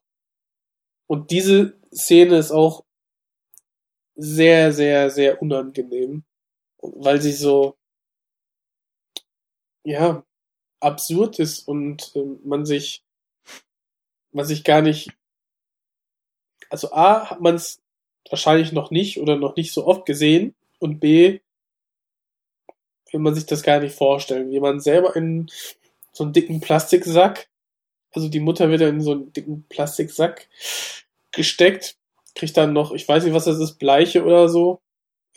Und diese Szene ist auch sehr, sehr, sehr unangenehm, weil sie so, ja, absurd ist und ähm, man sich, man sich gar nicht, also A, hat man es wahrscheinlich noch nicht oder noch nicht so oft gesehen und B, will man sich das gar nicht vorstellen, wie man selber in so einen dicken Plastiksack also die Mutter wird dann in so einen dicken Plastiksack gesteckt, kriegt dann noch, ich weiß nicht, was das ist, Bleiche oder so,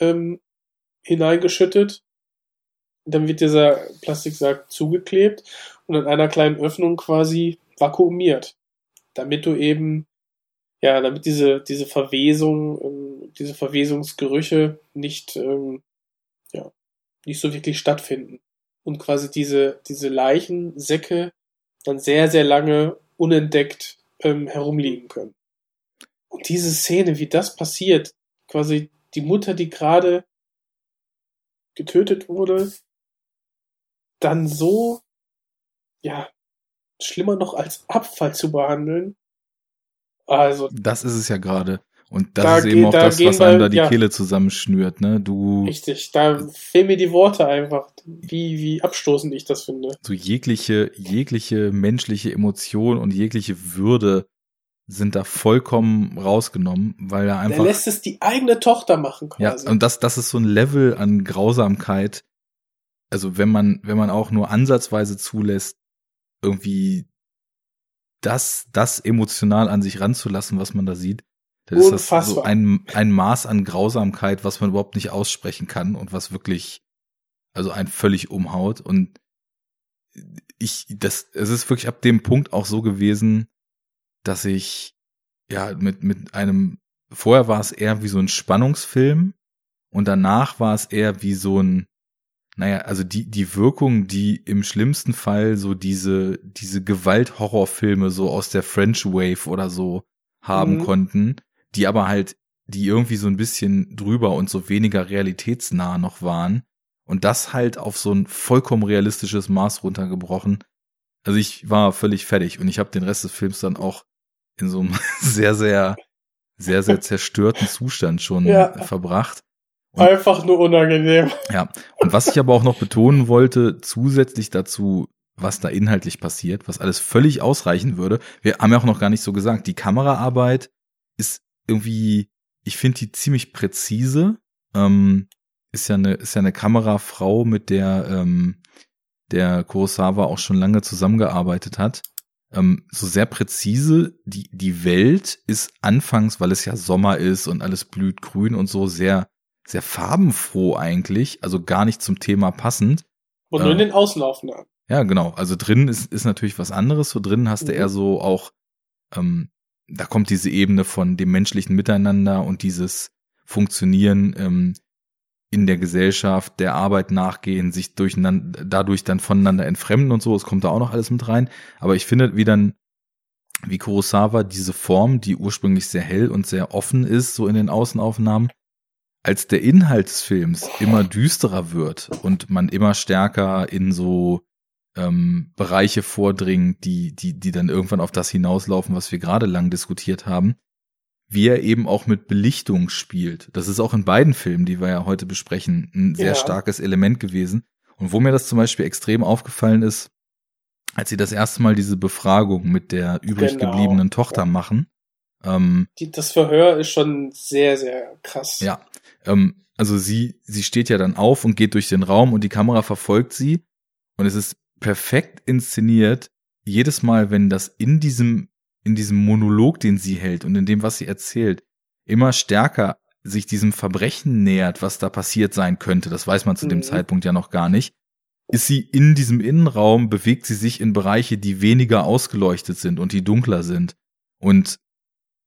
ähm, hineingeschüttet. Dann wird dieser Plastiksack zugeklebt und an einer kleinen Öffnung quasi vakuumiert. Damit du eben, ja, damit diese, diese Verwesung, ähm, diese Verwesungsgerüche nicht, ähm, ja, nicht so wirklich stattfinden. Und quasi diese, diese Leichensäcke dann sehr, sehr lange unentdeckt ähm, herumliegen können. Und diese Szene, wie das passiert, quasi die Mutter, die gerade getötet wurde, dann so, ja, schlimmer noch als Abfall zu behandeln. Also, Das ist es ja gerade. Und das Da ist eben auch da das, was einem da die ja. Kehle zusammenschnürt, ne? Du, richtig, da fehlen mir die Worte einfach, wie, wie abstoßend ich das finde. so jegliche, jegliche menschliche Emotion und jegliche Würde sind da vollkommen rausgenommen, weil er einfach. lässt es die eigene Tochter machen Ja, quasi. und das, das ist so ein Level an Grausamkeit. Also wenn man, wenn man auch nur ansatzweise zulässt, irgendwie das, das emotional an sich ranzulassen, was man da sieht, dann ist das so Unfassbar. ein, ein Maß an Grausamkeit, was man überhaupt nicht aussprechen kann und was wirklich, also ein völlig umhaut. Und ich, das, es ist wirklich ab dem Punkt auch so gewesen, dass ich, ja, mit, mit einem, vorher war es eher wie so ein Spannungsfilm und danach war es eher wie so ein, naja, also die, die Wirkung, die im schlimmsten Fall so diese, diese Gewalt-Horrorfilme so aus der French Wave oder so haben Mhm. konnten, die aber halt, die irgendwie so ein bisschen drüber und so weniger realitätsnah noch waren. Und das halt auf so ein vollkommen realistisches Maß runtergebrochen. Also ich war völlig fertig und ich habe den Rest des Films dann auch in so einem [LAUGHS] sehr, sehr, sehr, sehr zerstörten Zustand schon Ja. verbracht. Einfach nur unangenehm. Ja, und was ich aber auch noch betonen wollte, zusätzlich dazu, was da inhaltlich passiert, was alles völlig ausreichen würde, wir haben ja auch noch gar nicht so gesagt, die Kameraarbeit ist irgendwie, ich finde die ziemlich präzise. Ähm, ist ja eine, ist ja eine Kamerafrau, mit der ähm, der Kurosawa auch schon lange zusammengearbeitet hat. Ähm, so sehr präzise, die, die Welt ist anfangs, weil es ja Sommer ist und alles blüht grün und so, sehr sehr farbenfroh eigentlich, also gar nicht zum Thema passend. Und nur in den Außenaufnahmen. Ja, genau. Also drinnen ist, ist natürlich was anderes. So drinnen hast du Mhm. eher so auch, ähm, da kommt diese Ebene von dem menschlichen Miteinander und dieses Funktionieren ähm, in der Gesellschaft, der Arbeit nachgehen, sich durcheinander, dadurch dann voneinander entfremden und so. Es kommt da auch noch alles mit rein. Aber ich finde, wie dann, wie Kurosawa diese Form, die ursprünglich sehr hell und sehr offen ist, so in den Außenaufnahmen, als der Inhalt des Films immer düsterer wird und man immer stärker in so ähm, Bereiche vordringt, die, die, die dann irgendwann auf das hinauslaufen, was wir gerade lang diskutiert haben, wie er eben auch mit Belichtung spielt. Das ist auch in beiden Filmen, die wir ja heute besprechen, ein sehr Ja. starkes Element gewesen. Und wo mir das zum Beispiel extrem aufgefallen ist, als sie das erste Mal diese Befragung mit der übrig Genau. gebliebenen Tochter machen, ähm, Die, das Verhör ist schon sehr, sehr krass. ja, ähm, also sie, sie steht ja dann auf und geht durch den Raum und die Kamera verfolgt sie und es ist perfekt inszeniert. Jedes Mal, wenn das in diesem, in diesem Monolog, den sie hält und in dem, was sie erzählt, immer stärker sich diesem Verbrechen nähert, was da passiert sein könnte, das weiß man zu dem Mhm. Zeitpunkt ja noch gar nicht, ist sie in diesem Innenraum, bewegt sie sich in Bereiche, die weniger ausgeleuchtet sind und die dunkler sind. Und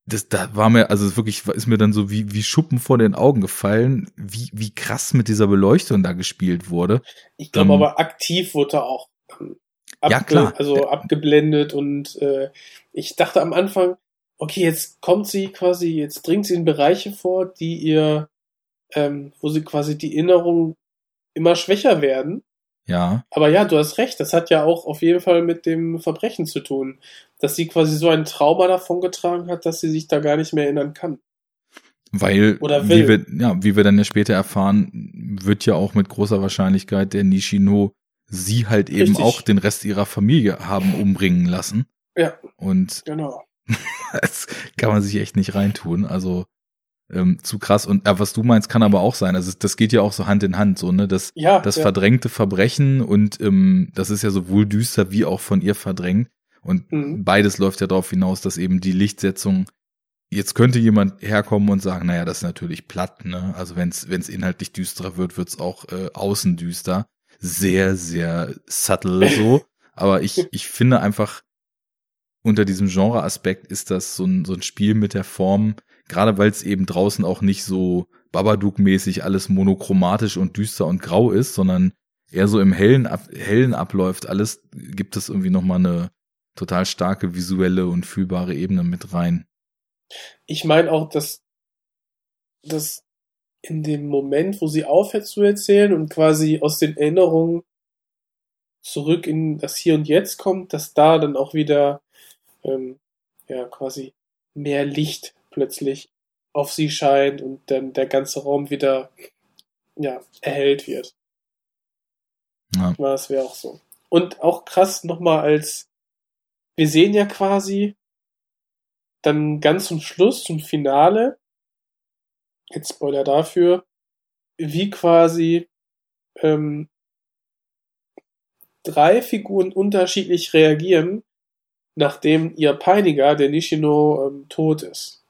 das, da war mir, also wirklich, ist mir dann so wie, wie Schuppen vor den Augen gefallen, wie, wie krass mit dieser Beleuchtung da gespielt wurde. Ich glaube Ähm, aber aktiv wurde er auch ähm, Ja, klar. also abgeblendet und äh, ich dachte am Anfang, okay, jetzt kommt sie quasi, jetzt dringt sie in Bereiche vor, die ihr, ähm, wo sie quasi die Erinnerungen immer schwächer werden. Ja, Aber ja, du hast recht, das hat ja auch auf jeden Fall mit dem Verbrechen zu tun, dass sie quasi so ein Trauma davongetragen hat, dass sie sich da gar nicht mehr erinnern kann. weil, Oder wie wir, ja, wie wir dann ja später erfahren, wird ja auch mit großer Wahrscheinlichkeit der Nishino sie halt eben Richtig. auch den Rest ihrer Familie haben umbringen lassen. Ja, Und genau. [LAUGHS] das kann man sich echt nicht reintun. Also ähm, zu krass. Und äh, was du meinst, kann aber auch sein. Also das geht ja auch so Hand in Hand, so ne, das Ja, das ja. verdrängte Verbrechen und ähm, das ist ja sowohl düster wie auch von ihr verdrängt. Und Mhm. beides läuft ja darauf hinaus, dass eben die Lichtsetzung Jetzt könnte jemand herkommen und sagen, naja, das ist natürlich platt, ne? Also wenn es inhaltlich düsterer wird, wird's auch äh, außen düster. Sehr, sehr subtle so. [LAUGHS] Aber ich, ich finde einfach, unter diesem Genre-Aspekt ist das so ein, so ein Spiel mit der Form, gerade weil es eben draußen auch nicht so Babadook-mäßig alles monochromatisch und düster und grau ist, sondern eher so im hellen, ab, hellen abläuft alles, gibt es irgendwie nochmal eine total starke visuelle und fühlbare Ebene mit rein. Ich meine auch, dass, dass in dem Moment, wo sie aufhört zu erzählen und quasi aus den Erinnerungen zurück in das Hier und Jetzt kommt, dass da dann auch wieder ähm, ja quasi mehr Licht plötzlich auf sie scheint und dann der ganze Raum wieder ja erhellt wird. Ja. Das wäre auch so. Und auch krass nochmal als wir sehen ja quasi dann ganz zum Schluss, zum Finale, jetzt Spoiler dafür, wie quasi ähm, drei Figuren unterschiedlich reagieren, nachdem ihr Peiniger, der Nishino, ähm, tot ist.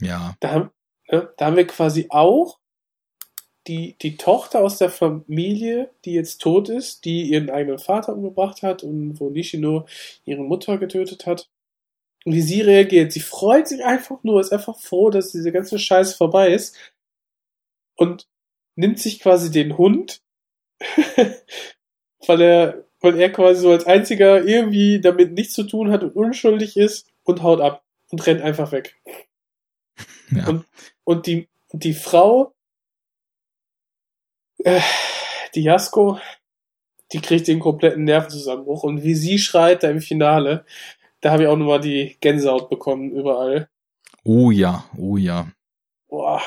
Ja. Da ne, da haben wir quasi auch die, die Tochter aus der Familie, die jetzt tot ist, die ihren eigenen Vater umgebracht hat und wo Nishino ihre Mutter getötet hat. Und wie sie reagiert. Sie freut sich einfach nur, ist einfach froh, dass diese ganze Scheiße vorbei ist. Und nimmt sich quasi den Hund, [LAUGHS] weil er, weil er quasi so als einziger irgendwie damit nichts zu tun hat und unschuldig ist und haut ab und rennt einfach weg. Ja. Und, und die, die Frau, äh, die Jasko, die kriegt den kompletten Nervenzusammenbruch und wie sie schreit da im Finale, da habe ich auch nochmal die Gänsehaut bekommen überall. Oh ja, oh ja. Boah.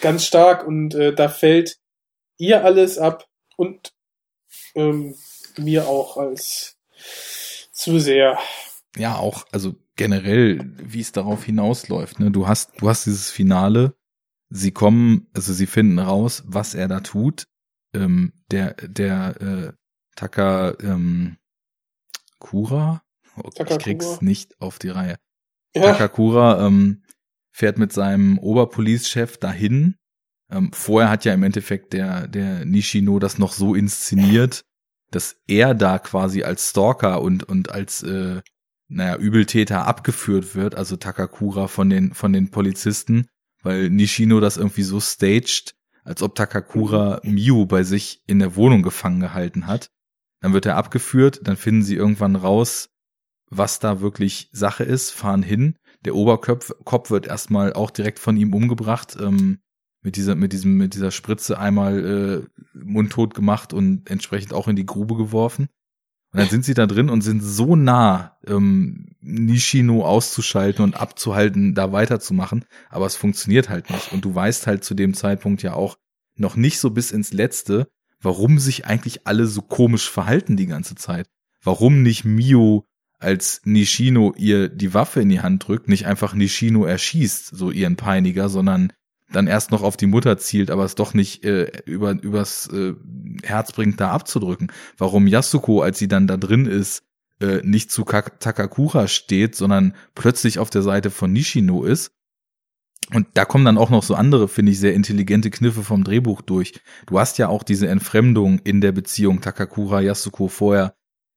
ganz stark und äh, da fällt ihr alles ab und ähm, mir auch als Zuseher. Ja, auch, also generell, wie es darauf hinausläuft. Ne? Du hast, du hast dieses Finale. Sie kommen, also sie finden raus, was er da tut. Ähm, der, der äh, Taka ähm, Kura, oh, ich krieg's nicht auf die Reihe. Ja, Takakura ähm, fährt mit seinem Oberpolizchef dahin. Ähm, vorher hat ja im Endeffekt der, der Nishino das noch so inszeniert, dass er da quasi als Stalker und, und als, äh, naja, Übeltäter abgeführt wird, also Takakura von den, von den Polizisten, weil Nishino das irgendwie so staged, als ob Takakura Miu bei sich in der Wohnung gefangen gehalten hat. Dann wird er abgeführt, dann finden sie irgendwann raus, was da wirklich Sache ist, fahren hin. Der Oberkopf Kopf wird erstmal auch direkt von ihm umgebracht, ähm, mit dieser, mit diesem, mit dieser Spritze einmal äh, mundtot gemacht und entsprechend auch in die Grube geworfen. Und dann sind sie da drin und sind so nah, ähm, Nishino auszuschalten und abzuhalten, da weiterzumachen. Aber es funktioniert halt nicht. Und du weißt halt zu dem Zeitpunkt ja auch noch nicht so bis ins Letzte, warum sich eigentlich alle so komisch verhalten die ganze Zeit. Warum nicht Mio als Nishino ihr die Waffe in die Hand drückt, nicht einfach Nishino erschießt, so ihren Peiniger, sondern dann erst noch auf die Mutter zielt, aber es doch nicht äh, über übers äh, Herz bringt, da abzudrücken. Warum Yasuko, als sie dann da drin ist, äh, nicht zu Kak Takakura steht, sondern plötzlich auf der Seite von Nishino ist. Und da kommen dann auch noch so andere, finde ich, sehr intelligente Kniffe vom Drehbuch durch. Du hast ja auch diese Entfremdung in der Beziehung Takakura-Yasuko vorher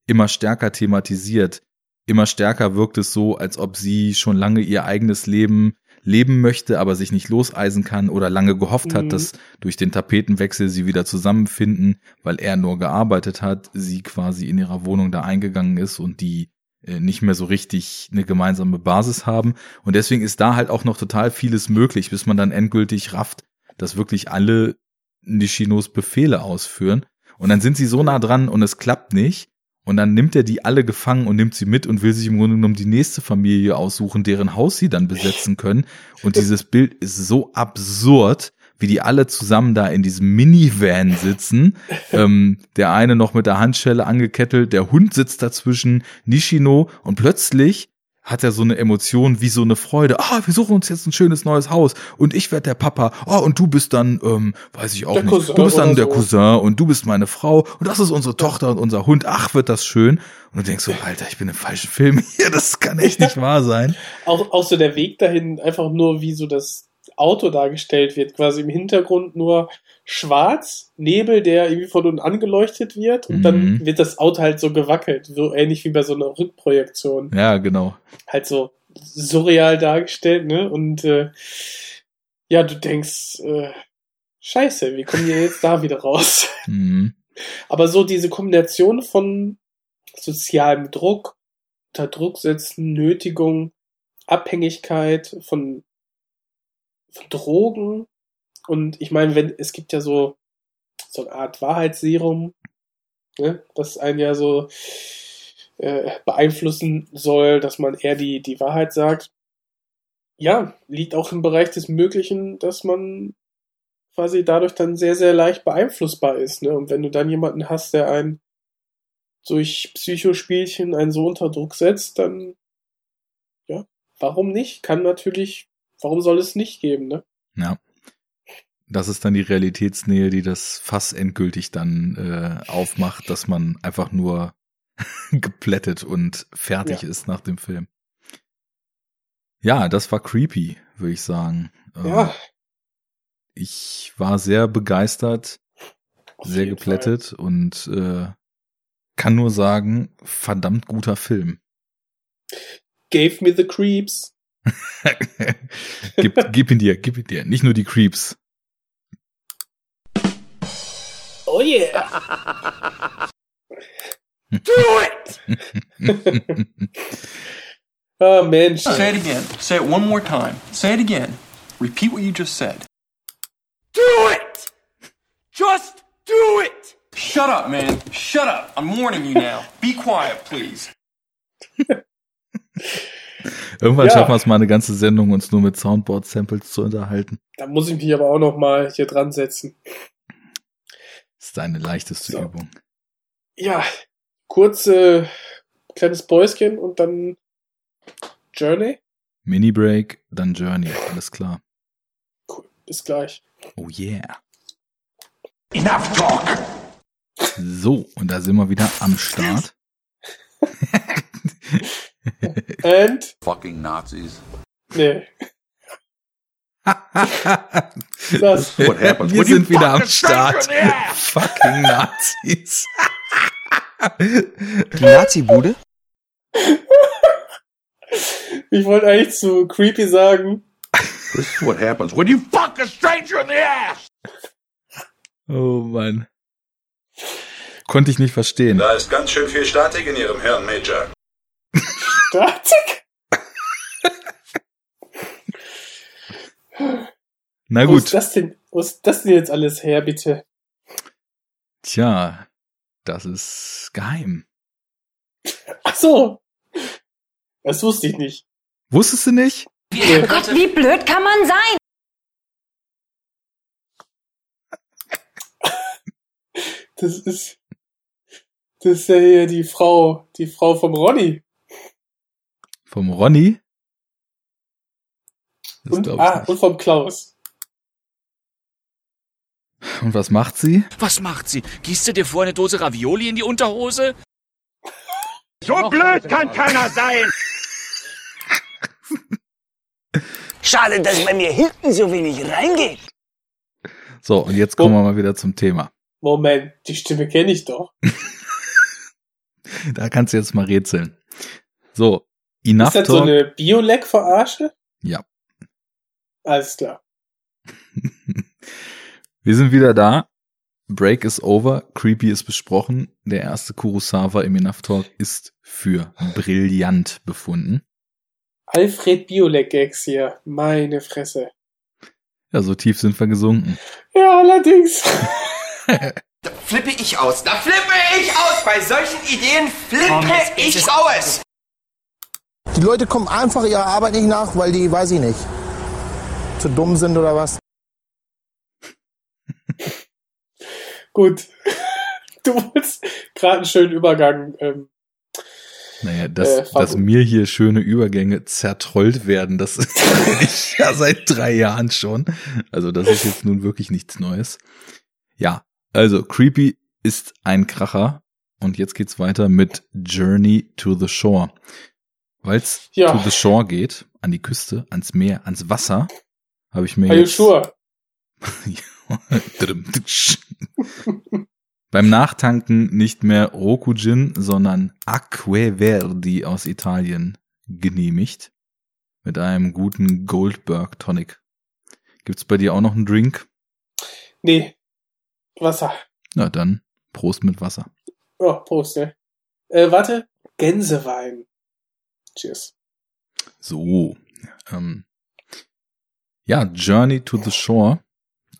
immer stärker thematisiert. Immer stärker wirkt es so, als ob sie schon lange ihr eigenes Leben leben möchte, aber sich nicht loseisen kann oder lange gehofft hat, Mhm. dass durch den Tapetenwechsel sie wieder zusammenfinden, weil er nur gearbeitet hat, sie quasi in ihrer Wohnung da eingegangen ist und die äh, nicht mehr so richtig eine gemeinsame Basis haben. Und deswegen ist da halt auch noch total vieles möglich, bis man dann endgültig rafft, dass wirklich alle Nishinos Befehle ausführen. Und dann sind sie so nah dran und es klappt nicht. Und dann nimmt er die alle gefangen und nimmt sie mit und will sich im Grunde genommen die nächste Familie aussuchen, deren Haus sie dann besetzen können. Und dieses Bild ist so absurd, wie die alle zusammen da in diesem Minivan sitzen. ähm, der eine noch mit der Handschelle angekettelt, der Hund sitzt dazwischen, Nishino und plötzlich hat er so eine Emotion wie so eine Freude. Ah, wir suchen uns jetzt ein schönes neues Haus und ich werde der Papa. Ah, und du bist dann, ähm, weiß ich auch Der nicht. Cousin du bist dann der so. Cousin und du bist meine Frau und das ist unsere Tochter und unser Hund. Ach, wird das schön. Und du denkst so, Alter, ich bin im falschen Film [LAUGHS] hier. Das kann echt nicht wahr sein. Auch, auch so der Weg dahin, einfach nur wie so das Auto dargestellt wird, quasi im Hintergrund nur schwarz, Nebel, der irgendwie von unten angeleuchtet wird und Mhm. dann wird das Auto halt so gewackelt, so ähnlich wie bei so einer Rückprojektion. Ja, genau. Halt so surreal dargestellt, ne? Und äh, ja, du denkst, äh, scheiße, wie kommen die jetzt da wieder raus? [LAUGHS] Mhm. Aber so diese Kombination von sozialem Druck, unter Druck setzen, Nötigung, Abhängigkeit von Drogen und ich meine, wenn es gibt ja so so eine Art Wahrheitsserum, ne, das einen ja so äh, beeinflussen soll, dass man eher die die Wahrheit sagt. Ja, liegt auch im Bereich des Möglichen, dass man quasi dadurch dann sehr, sehr leicht beeinflussbar ist. Ne? Und wenn du dann jemanden hast, der einen durch Psychospielchen einen so unter Druck setzt, dann ja, warum nicht? Kann natürlich, warum soll es nicht geben, ne? Ja. Das ist dann die Realitätsnähe, die das Fass endgültig dann äh, aufmacht, dass man einfach nur [LAUGHS] geplättet und fertig Ja. ist nach dem Film. Ja, das war creepy, würde ich sagen. Ähm, Ja, Ich war sehr begeistert, auf sehr geplättet und äh, kann nur sagen, verdammt guter Film. Fall. Gave me the creeps. [LAUGHS] gib, gib ihn dir, gib ihn dir. Nicht nur die Creeps. Oh yeah. [LAUGHS] Ah, [LAUGHS] Mensch. Say it again. Say it one more time. Say it again. Repeat what you just said. Do it! Just do it! Shut up, man. Shut up. I'm warning you now. Be quiet, please. Irgendwann Ja. schaffen wir es mal eine ganze Sendung, uns nur mit Soundboard-Samples zu unterhalten. Da muss ich mich aber auch noch mal hier dran setzen. Das ist deine leichteste So. Übung. Ja, kurze kleines Päuschen und dann Journey. Mini-Break, dann Journey, alles klar. Bis gleich. Oh yeah. Enough talk. So, und da sind wir wieder am Start. [LAUGHS] And? Fucking Nazis. Nee. [LAUGHS] Das, What happens wir sind wieder am Start. Fucking Nazis. Die Nazi-Bude? Ich wollte eigentlich zu creepy sagen. This is what happens when you fuck a stranger in the ass. Oh Mann. Konnte ich nicht verstehen. Da ist ganz schön viel Statik in Ihrem Hirn, Major. [LAUGHS] Statik? Na Wo ist gut. das denn, wo ist das denn jetzt alles her, bitte? Tja, das ist geheim. Ach so. Das wusste ich nicht. Wusstest du nicht? Nee. Gott, wie blöd kann man sein? Das ist, das ist ja hier die Frau, die Frau vom Ronny. Vom Ronny? Das Und, ah, nicht. und vom Klaus. Und was macht sie? Was macht sie? Gießt du dir vor eine Dose Ravioli in die Unterhose? So blöd kann keiner sein. Schade, dass bei mir hinten so wenig reingeht. So, und jetzt kommen wir mal wieder zum Thema. Moment, die Stimme kenne ich doch. [LAUGHS] Da kannst du jetzt mal rätseln. So, Enough ist das so Talk. eine Biolek-Verarsche? Ja. Alles klar. [LAUGHS] Wir sind wieder da. Break is over. Creepy ist besprochen. Der erste Kurosawa im Enough Talk ist für brillant befunden. Alfred Biolek-Gags hier. Meine Fresse. Ja, so tief sind wir gesunken. Ja, allerdings. Da flippe ich aus. Da flippe ich aus. Bei solchen Ideen Komm, flippe geht's ich aus. Die Leute kommen einfach ihrer Arbeit nicht nach, weil die, weiß ich nicht, zu dumm sind oder was. [LAUGHS] Gut. Du wolltest gerade einen schönen Übergang. Ähm, Naja, dass, Äh, dass mir hier schöne Übergänge zertrollt werden, das [LAUGHS] ist ich ja seit drei Jahren schon. Also das ist jetzt nun wirklich nichts Neues. Ja, also Creepy ist ein Kracher und jetzt geht's weiter mit Journey to the Shore. Weil's Ja. to the Shore geht, an die Küste, ans Meer, ans Wasser, habe ich mir are you jetzt sure? [LAUGHS] beim Nachtanken nicht mehr Rokujin, sondern Acque Verdi aus Italien genehmigt. Mit einem guten Goldberg Tonic. Gibt's bei dir auch noch einen Drink? Nee. Wasser. Na dann, Prost mit Wasser. Oh, Prost, ne? Äh, warte. Gänsewein. Cheers. So. Ähm, ja, Journey to the Shore.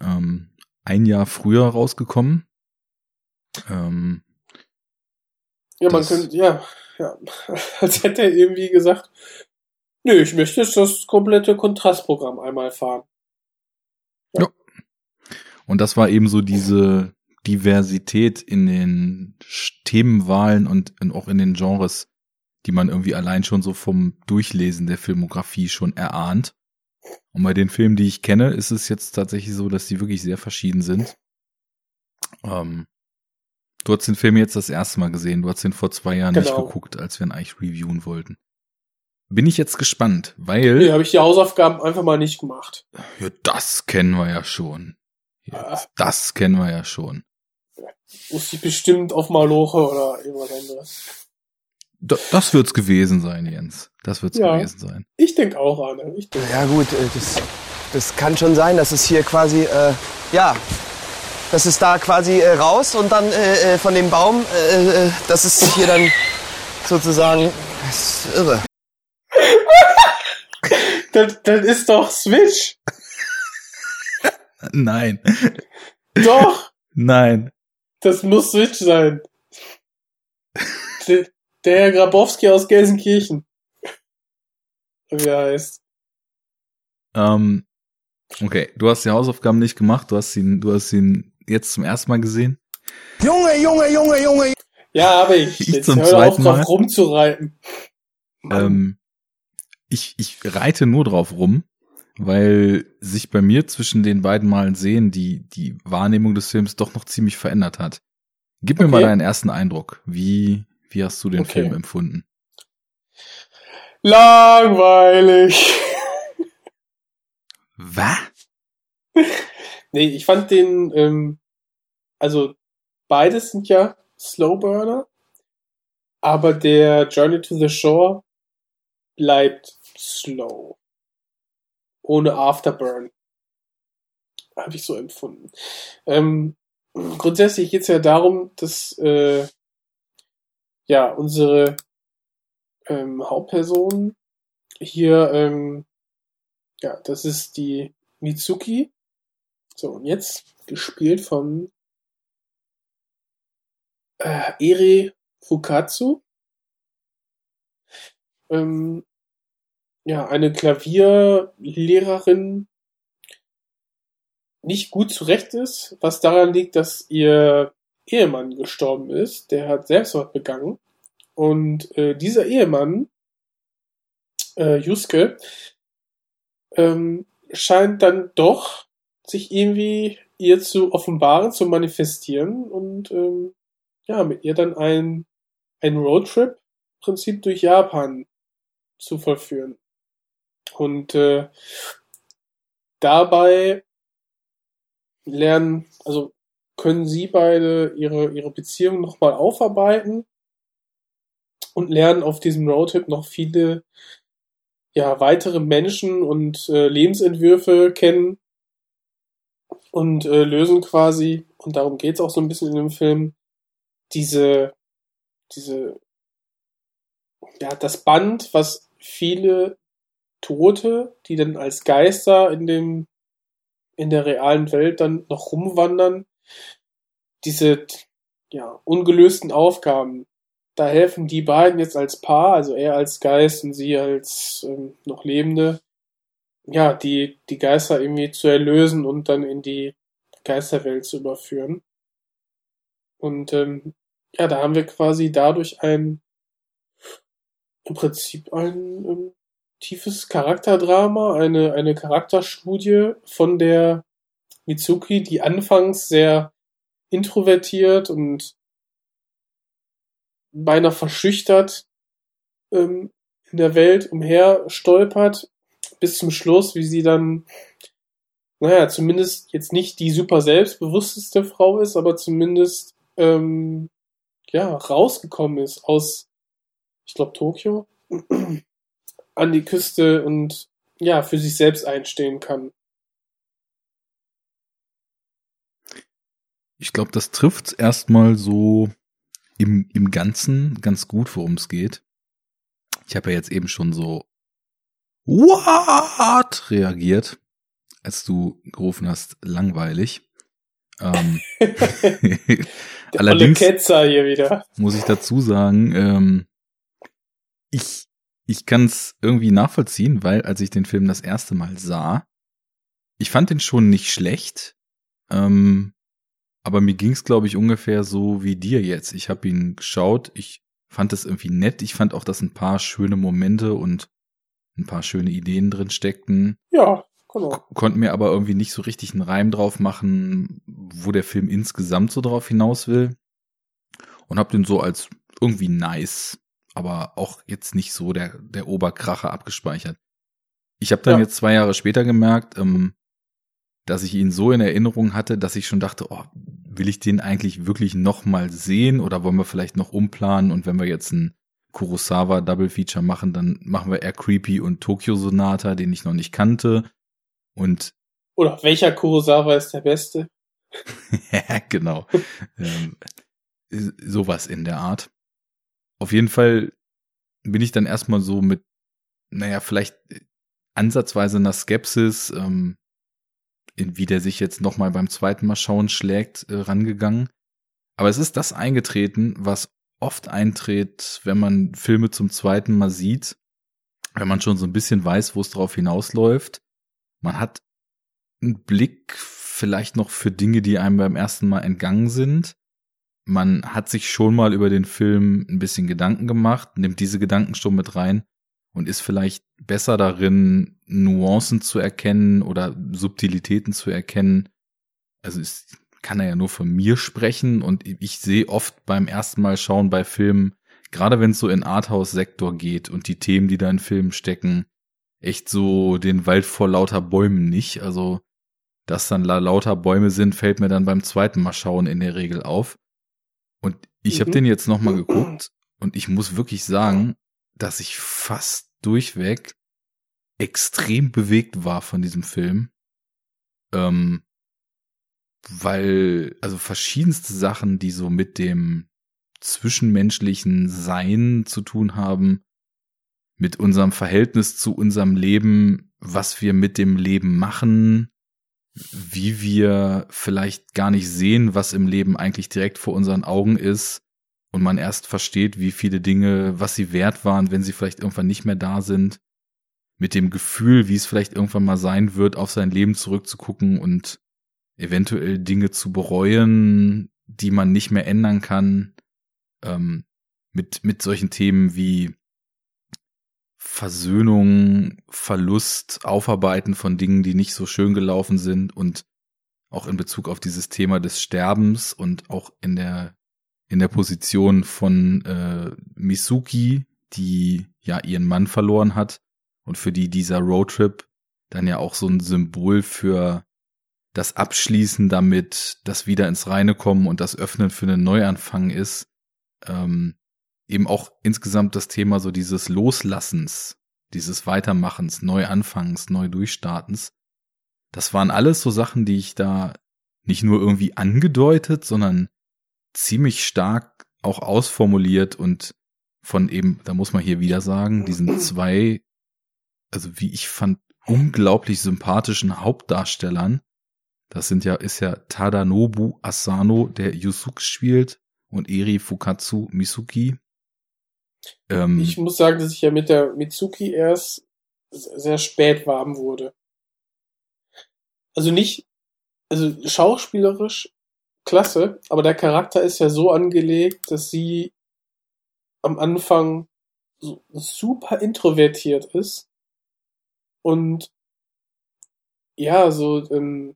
Ähm, ein Jahr früher rausgekommen. Ähm, Ja, man könnte, ja, ja. [LAUGHS] Als hätte er irgendwie gesagt, nö, ich möchte jetzt das komplette Kontrastprogramm einmal fahren. Und das war eben so diese Diversität in den Themenwahlen und in, auch in den Genres, die man irgendwie allein schon so vom Durchlesen der Filmografie schon erahnt. Und bei den Filmen, die ich kenne, ist es jetzt tatsächlich so, dass die wirklich sehr verschieden sind. Ähm, du hast den Film jetzt das erste Mal gesehen. Du hast den vor zwei Jahren nicht Genau. geguckt, als wir ihn eigentlich reviewen wollten. Bin ich jetzt gespannt, weil Nee, habe ich die Hausaufgaben einfach mal nicht gemacht. ja, das kennen wir ja schon. Ah, Das kennen wir ja schon. Muss ich bestimmt auf Maloche oder irgendwas anderes. Da, das wird's gewesen sein, Jens. Das wird's Ja. gewesen sein. Ich denke auch, Arne. Ich denk. Ja gut, äh, das, das kann schon sein, dass es hier quasi, äh, ja, das ist da quasi äh, raus und dann äh, äh, von dem Baum, äh, äh, das ist hier dann sozusagen, das ist irre. [LAUGHS] Das, das ist doch Switch. [LAUGHS] Nein. Doch, Nein. das muss Switch sein. [LAUGHS] Der, Herr Grabowski aus Gelsenkirchen. wie er heißt. Ähm, okay, du hast die Hausaufgaben nicht gemacht, du hast ihn, du hast ihn jetzt zum ersten Mal gesehen. Junge, Junge, Junge, Junge. Ja, aber ich. Ich Jetzt zum hör auf, zweiten drauf Mal. rumzureiten. Ähm, ich, ich reite nur drauf rum, weil sich bei mir zwischen den beiden Malen sehen die, die Wahrnehmung des Films doch noch ziemlich verändert hat. Gib mir Okay. mal deinen ersten Eindruck. Wie, wie hast du den Okay. Film empfunden? Langweilig. Was? [LAUGHS] Nee, ich fand den, ähm, also beides sind ja Slowburner, aber der Journey to the Shore bleibt slow. Ohne Afterburn. Habe ich so empfunden. Ähm, grundsätzlich geht es ja darum, dass äh, ja unsere ähm, Hauptperson hier, ähm, ja, das ist die Mitsuki. So, und jetzt gespielt von äh, Eri Fukatsu. Ähm, ja, eine Klavierlehrerin nicht gut zurecht ist, was daran liegt, dass ihr Ehemann gestorben ist. Der hat Selbstmord begangen. Und äh, dieser Ehemann, äh, Yusuke, ähm, scheint dann doch sich irgendwie ihr zu offenbaren, zu manifestieren und ähm, ja, mit ihr dann ein, ein Roadtrip im Prinzip durch Japan zu vollführen. Und äh, dabei lernen, also können sie beide ihre, ihre Beziehung nochmal aufarbeiten und lernen auf diesem Roadtrip noch viele ja, weitere Menschen und äh, Lebensentwürfe kennen und äh, lösen quasi, und darum geht's auch so ein bisschen in dem Film, diese, diese, ja, das Band, was viele Tote, die dann als Geister in dem, in der realen Welt dann noch rumwandern, diese, ja, ungelösten Aufgaben, da helfen die beiden jetzt als Paar, also er als Geist und sie als ähm, noch Lebende, ja, die, die Geister irgendwie zu erlösen und dann in die Geisterwelt zu überführen. Und ähm, ja, da haben wir quasi dadurch ein im Prinzip ein ähm, tiefes Charakterdrama, eine, eine Charakterstudie von der Mitsuki, die anfangs sehr introvertiert und beinahe verschüchtert ähm, in der Welt umher stolpert, bis zum Schluss, wie sie dann, naja, zumindest jetzt nicht die super selbstbewussteste Frau ist, aber zumindest ähm, ja, rausgekommen ist aus, ich glaube, Tokio, [CLEARS THROAT] an die Küste und ja, für sich selbst einstehen kann. Ich glaube, das trifft erstmal so im, im Ganzen ganz gut, worum es geht. Ich habe ja jetzt eben schon so What reagiert, als du gerufen hast, langweilig. Ähm, [LAUGHS] Der allerdings olle Ketzer hier wieder. muss ich dazu sagen, ähm, ich, ich kann es irgendwie nachvollziehen, weil als ich den Film das erste Mal sah, ich fand den schon nicht schlecht, ähm, aber mir ging es, glaube ich, ungefähr so wie dir jetzt. Ich habe ihn geschaut, ich fand es irgendwie nett, ich fand auch, dass ein paar schöne Momente und ein paar schöne Ideen drin steckten. Ja, genau. Konnten mir aber irgendwie nicht so richtig einen Reim drauf machen, wo der Film insgesamt so drauf hinaus will. Und hab den so als irgendwie nice, aber auch jetzt nicht so der, der Oberkracher abgespeichert. Ich habe dann Ja. jetzt zwei Jahre später gemerkt, ähm, dass ich ihn so in Erinnerung hatte, dass ich schon dachte, oh, will ich den eigentlich wirklich noch mal sehen oder wollen wir vielleicht noch umplanen und wenn wir jetzt ein Kurosawa Double Feature machen, dann machen wir Air Creepy und Tokyo Sonata, den ich noch nicht kannte und Oder welcher Kurosawa ist der beste? [LAUGHS] genau. [LAUGHS] ähm, sowas in der Art. Auf jeden Fall bin ich dann erstmal so mit, naja, vielleicht ansatzweise einer Skepsis, ähm, in wie der sich jetzt nochmal beim zweiten Mal schauen schlägt, äh, rangegangen. Aber es ist das eingetreten, was oft eintritt, wenn man Filme zum zweiten Mal sieht. wenn man schon so ein bisschen weiß, wo es drauf hinausläuft. Man hat einen Blick vielleicht noch für Dinge, die einem beim ersten Mal entgangen sind. Man hat sich schon mal über den Film ein bisschen Gedanken gemacht, nimmt diese Gedanken schon mit rein und ist vielleicht besser darin, Nuancen zu erkennen oder Subtilitäten zu erkennen. Also es kann er ja nur von mir sprechen und ich sehe oft beim ersten Mal schauen bei Filmen, gerade wenn es so in Arthouse-Sektor geht und die Themen, die da in Filmen stecken, echt so den Wald vor lauter Bäumen nicht. Also, dass dann lauter Bäume sind, fällt mir dann beim zweiten Mal schauen in der Regel auf. Und ich mhm. habe den jetzt nochmal geguckt und ich muss wirklich sagen, dass ich fast durchweg extrem bewegt war von diesem Film. Ähm, weil, also verschiedenste Sachen, die so mit dem zwischenmenschlichen Sein zu tun haben, mit unserem Verhältnis zu unserem Leben, was wir mit dem Leben machen, wie wir vielleicht gar nicht sehen, was im Leben eigentlich direkt vor unseren Augen ist und man erst versteht, wie viele Dinge, was sie wert waren, wenn sie vielleicht irgendwann nicht mehr da sind, mit dem Gefühl, wie es vielleicht irgendwann mal sein wird, auf sein Leben zurückzugucken und eventuell Dinge zu bereuen, die man nicht mehr ändern kann. Ähm, mit, mit solchen Themen wie Versöhnung, Verlust, Aufarbeiten von Dingen, die nicht so schön gelaufen sind und auch in Bezug auf dieses Thema des Sterbens und auch in der in der Position von äh, Misuki, die ja ihren Mann verloren hat und für die dieser Roadtrip dann ja auch so ein Symbol für das Abschließen damit, das wieder ins Reine kommen und das Öffnen für einen Neuanfang ist ähm, eben auch insgesamt das Thema so dieses Loslassens, dieses Weitermachens, Neuanfangs, Neudurchstartens. Das waren alles so Sachen, die ich da nicht nur irgendwie angedeutet, sondern ziemlich stark auch ausformuliert und von eben, da muss man hier wieder sagen, diesen [CLEARS THROAT] zwei, also wie ich fand, unglaublich sympathischen Hauptdarstellern. Das sind ja, ist ja Tadanobu Asano, der Yusuke spielt, und Eri Fukatsu Misuki. Ähm, ich muss sagen, dass ich ja mit der Mitsuki erst sehr spät warm wurde. Also nicht, also schauspielerisch klasse, aber der Charakter ist ja so angelegt, dass sie am Anfang super introvertiert ist und ja, so ähm,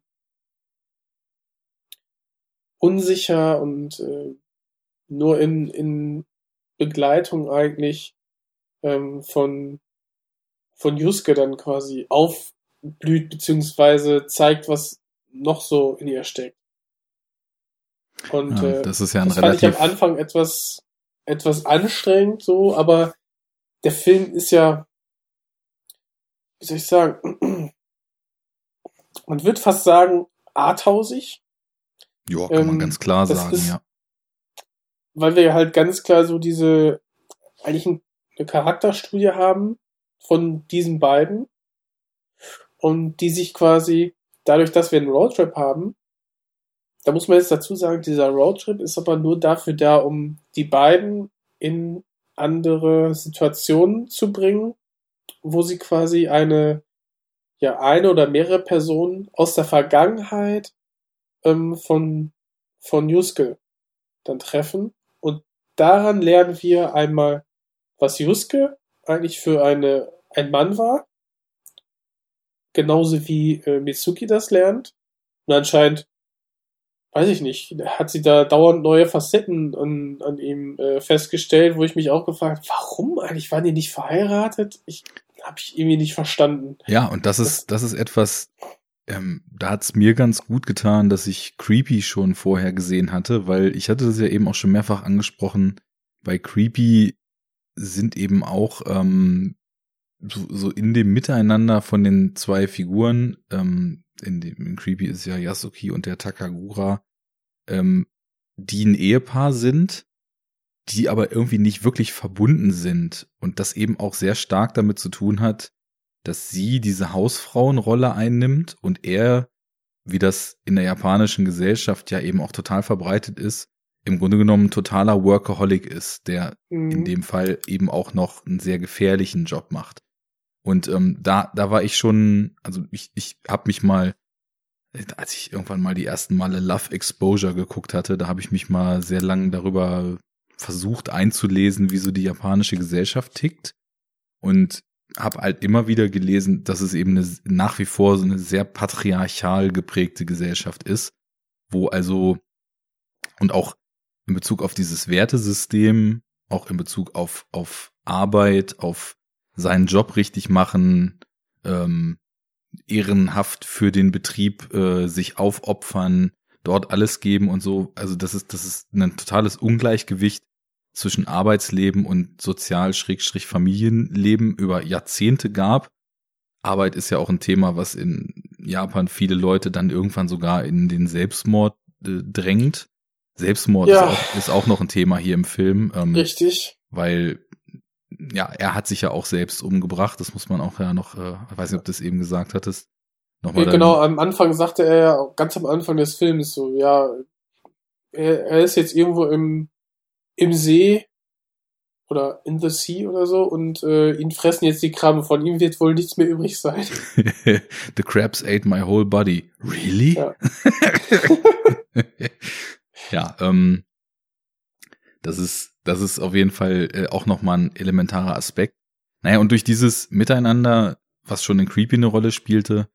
unsicher und äh, nur in, in Begleitung eigentlich ähm, von, von Yusuke dann quasi aufblüht, beziehungsweise zeigt, was noch so in ihr steckt. Und ja, äh, das ist ja ein das relativ... fand ich am Anfang etwas, etwas anstrengend so, aber der Film ist ja, wie soll ich sagen, [CLEARS THROAT] man wird fast sagen, arthausig. Ja, kann ähm, man ganz klar sagen, ist, ja weil wir halt ganz klar so diese, eigentlich eine Charakterstudie haben von diesen beiden und die sich quasi, dadurch, dass wir einen Roadtrip haben, da muss man jetzt dazu sagen, dieser Roadtrip ist aber nur dafür da, um die beiden in andere Situationen zu bringen, wo sie quasi eine, ja, eine oder mehrere Personen aus der Vergangenheit ähm, von, von Yusuke dann treffen daran lernen wir einmal, was Yusuke eigentlich für eine, ein Mann war. Genauso wie äh, Mitsuki das lernt. Und anscheinend, weiß ich nicht, hat sie da dauernd neue Facetten an, an ihm äh, festgestellt, wo ich mich auch gefragt warum eigentlich waren die nicht verheiratet? Ich habe ich irgendwie nicht verstanden. Ja, und das ist, das ist etwas, ähm, da hat's mir ganz gut getan, dass ich Creepy schon vorher gesehen hatte, weil ich hatte das ja eben auch schon mehrfach angesprochen. Bei Creepy sind eben auch ähm, so, so in dem Miteinander von den zwei Figuren, ähm, in dem in Creepy ist ja Yasuki und der Takagura, ähm, die ein Ehepaar sind, die aber irgendwie nicht wirklich verbunden sind und das eben auch sehr stark damit zu tun hat, dass sie diese Hausfrauenrolle einnimmt und er, wie das in der japanischen Gesellschaft ja eben auch total verbreitet ist, im Grunde genommen totaler Workaholic ist, der mhm. in dem Fall eben auch noch einen sehr gefährlichen Job macht. Und ähm, da, da war ich schon, also ich, ich habe mich mal, als ich irgendwann mal die ersten Male Love Exposure geguckt hatte, da habe ich mich mal sehr lang darüber versucht einzulesen, wie so die japanische Gesellschaft tickt. Und habe halt immer wieder gelesen, dass es eben eine, nach wie vor so eine sehr patriarchal geprägte Gesellschaft ist, wo also und auch in Bezug auf dieses Wertesystem, auch in Bezug auf, auf Arbeit, auf seinen Job richtig machen, ähm, ehrenhaft für den Betrieb äh, sich aufopfern, dort alles geben und so. Also das ist, das ist ein totales Ungleichgewicht zwischen Arbeitsleben und Sozial-Familienleben über Jahrzehnte gab. Arbeit ist ja auch ein Thema, was in Japan viele Leute dann irgendwann sogar in den Selbstmord äh, drängt. Selbstmord ja. ist, auch, ist, auch, noch ein Thema hier im Film. Ähm, Richtig. Weil, ja, er hat sich ja auch selbst umgebracht. Das muss man auch ja noch, äh, ich weiß nicht, ob du das eben gesagt hattest. Nochmal genau, am Anfang sagte er ja, ganz am Anfang des Films so, ja, er, er ist jetzt irgendwo im, im See oder in the sea oder so und äh, ihn fressen jetzt die Krabben. Von ihm wird wohl nichts mehr übrig sein. [LAUGHS] the crabs ate my whole body. Really? Ja. [LAUGHS] ja, ähm, das ist, das ist auf jeden Fall äh, auch nochmal ein elementarer Aspekt. Naja, und durch dieses Miteinander, was schon in Creepy eine Rolle spielte,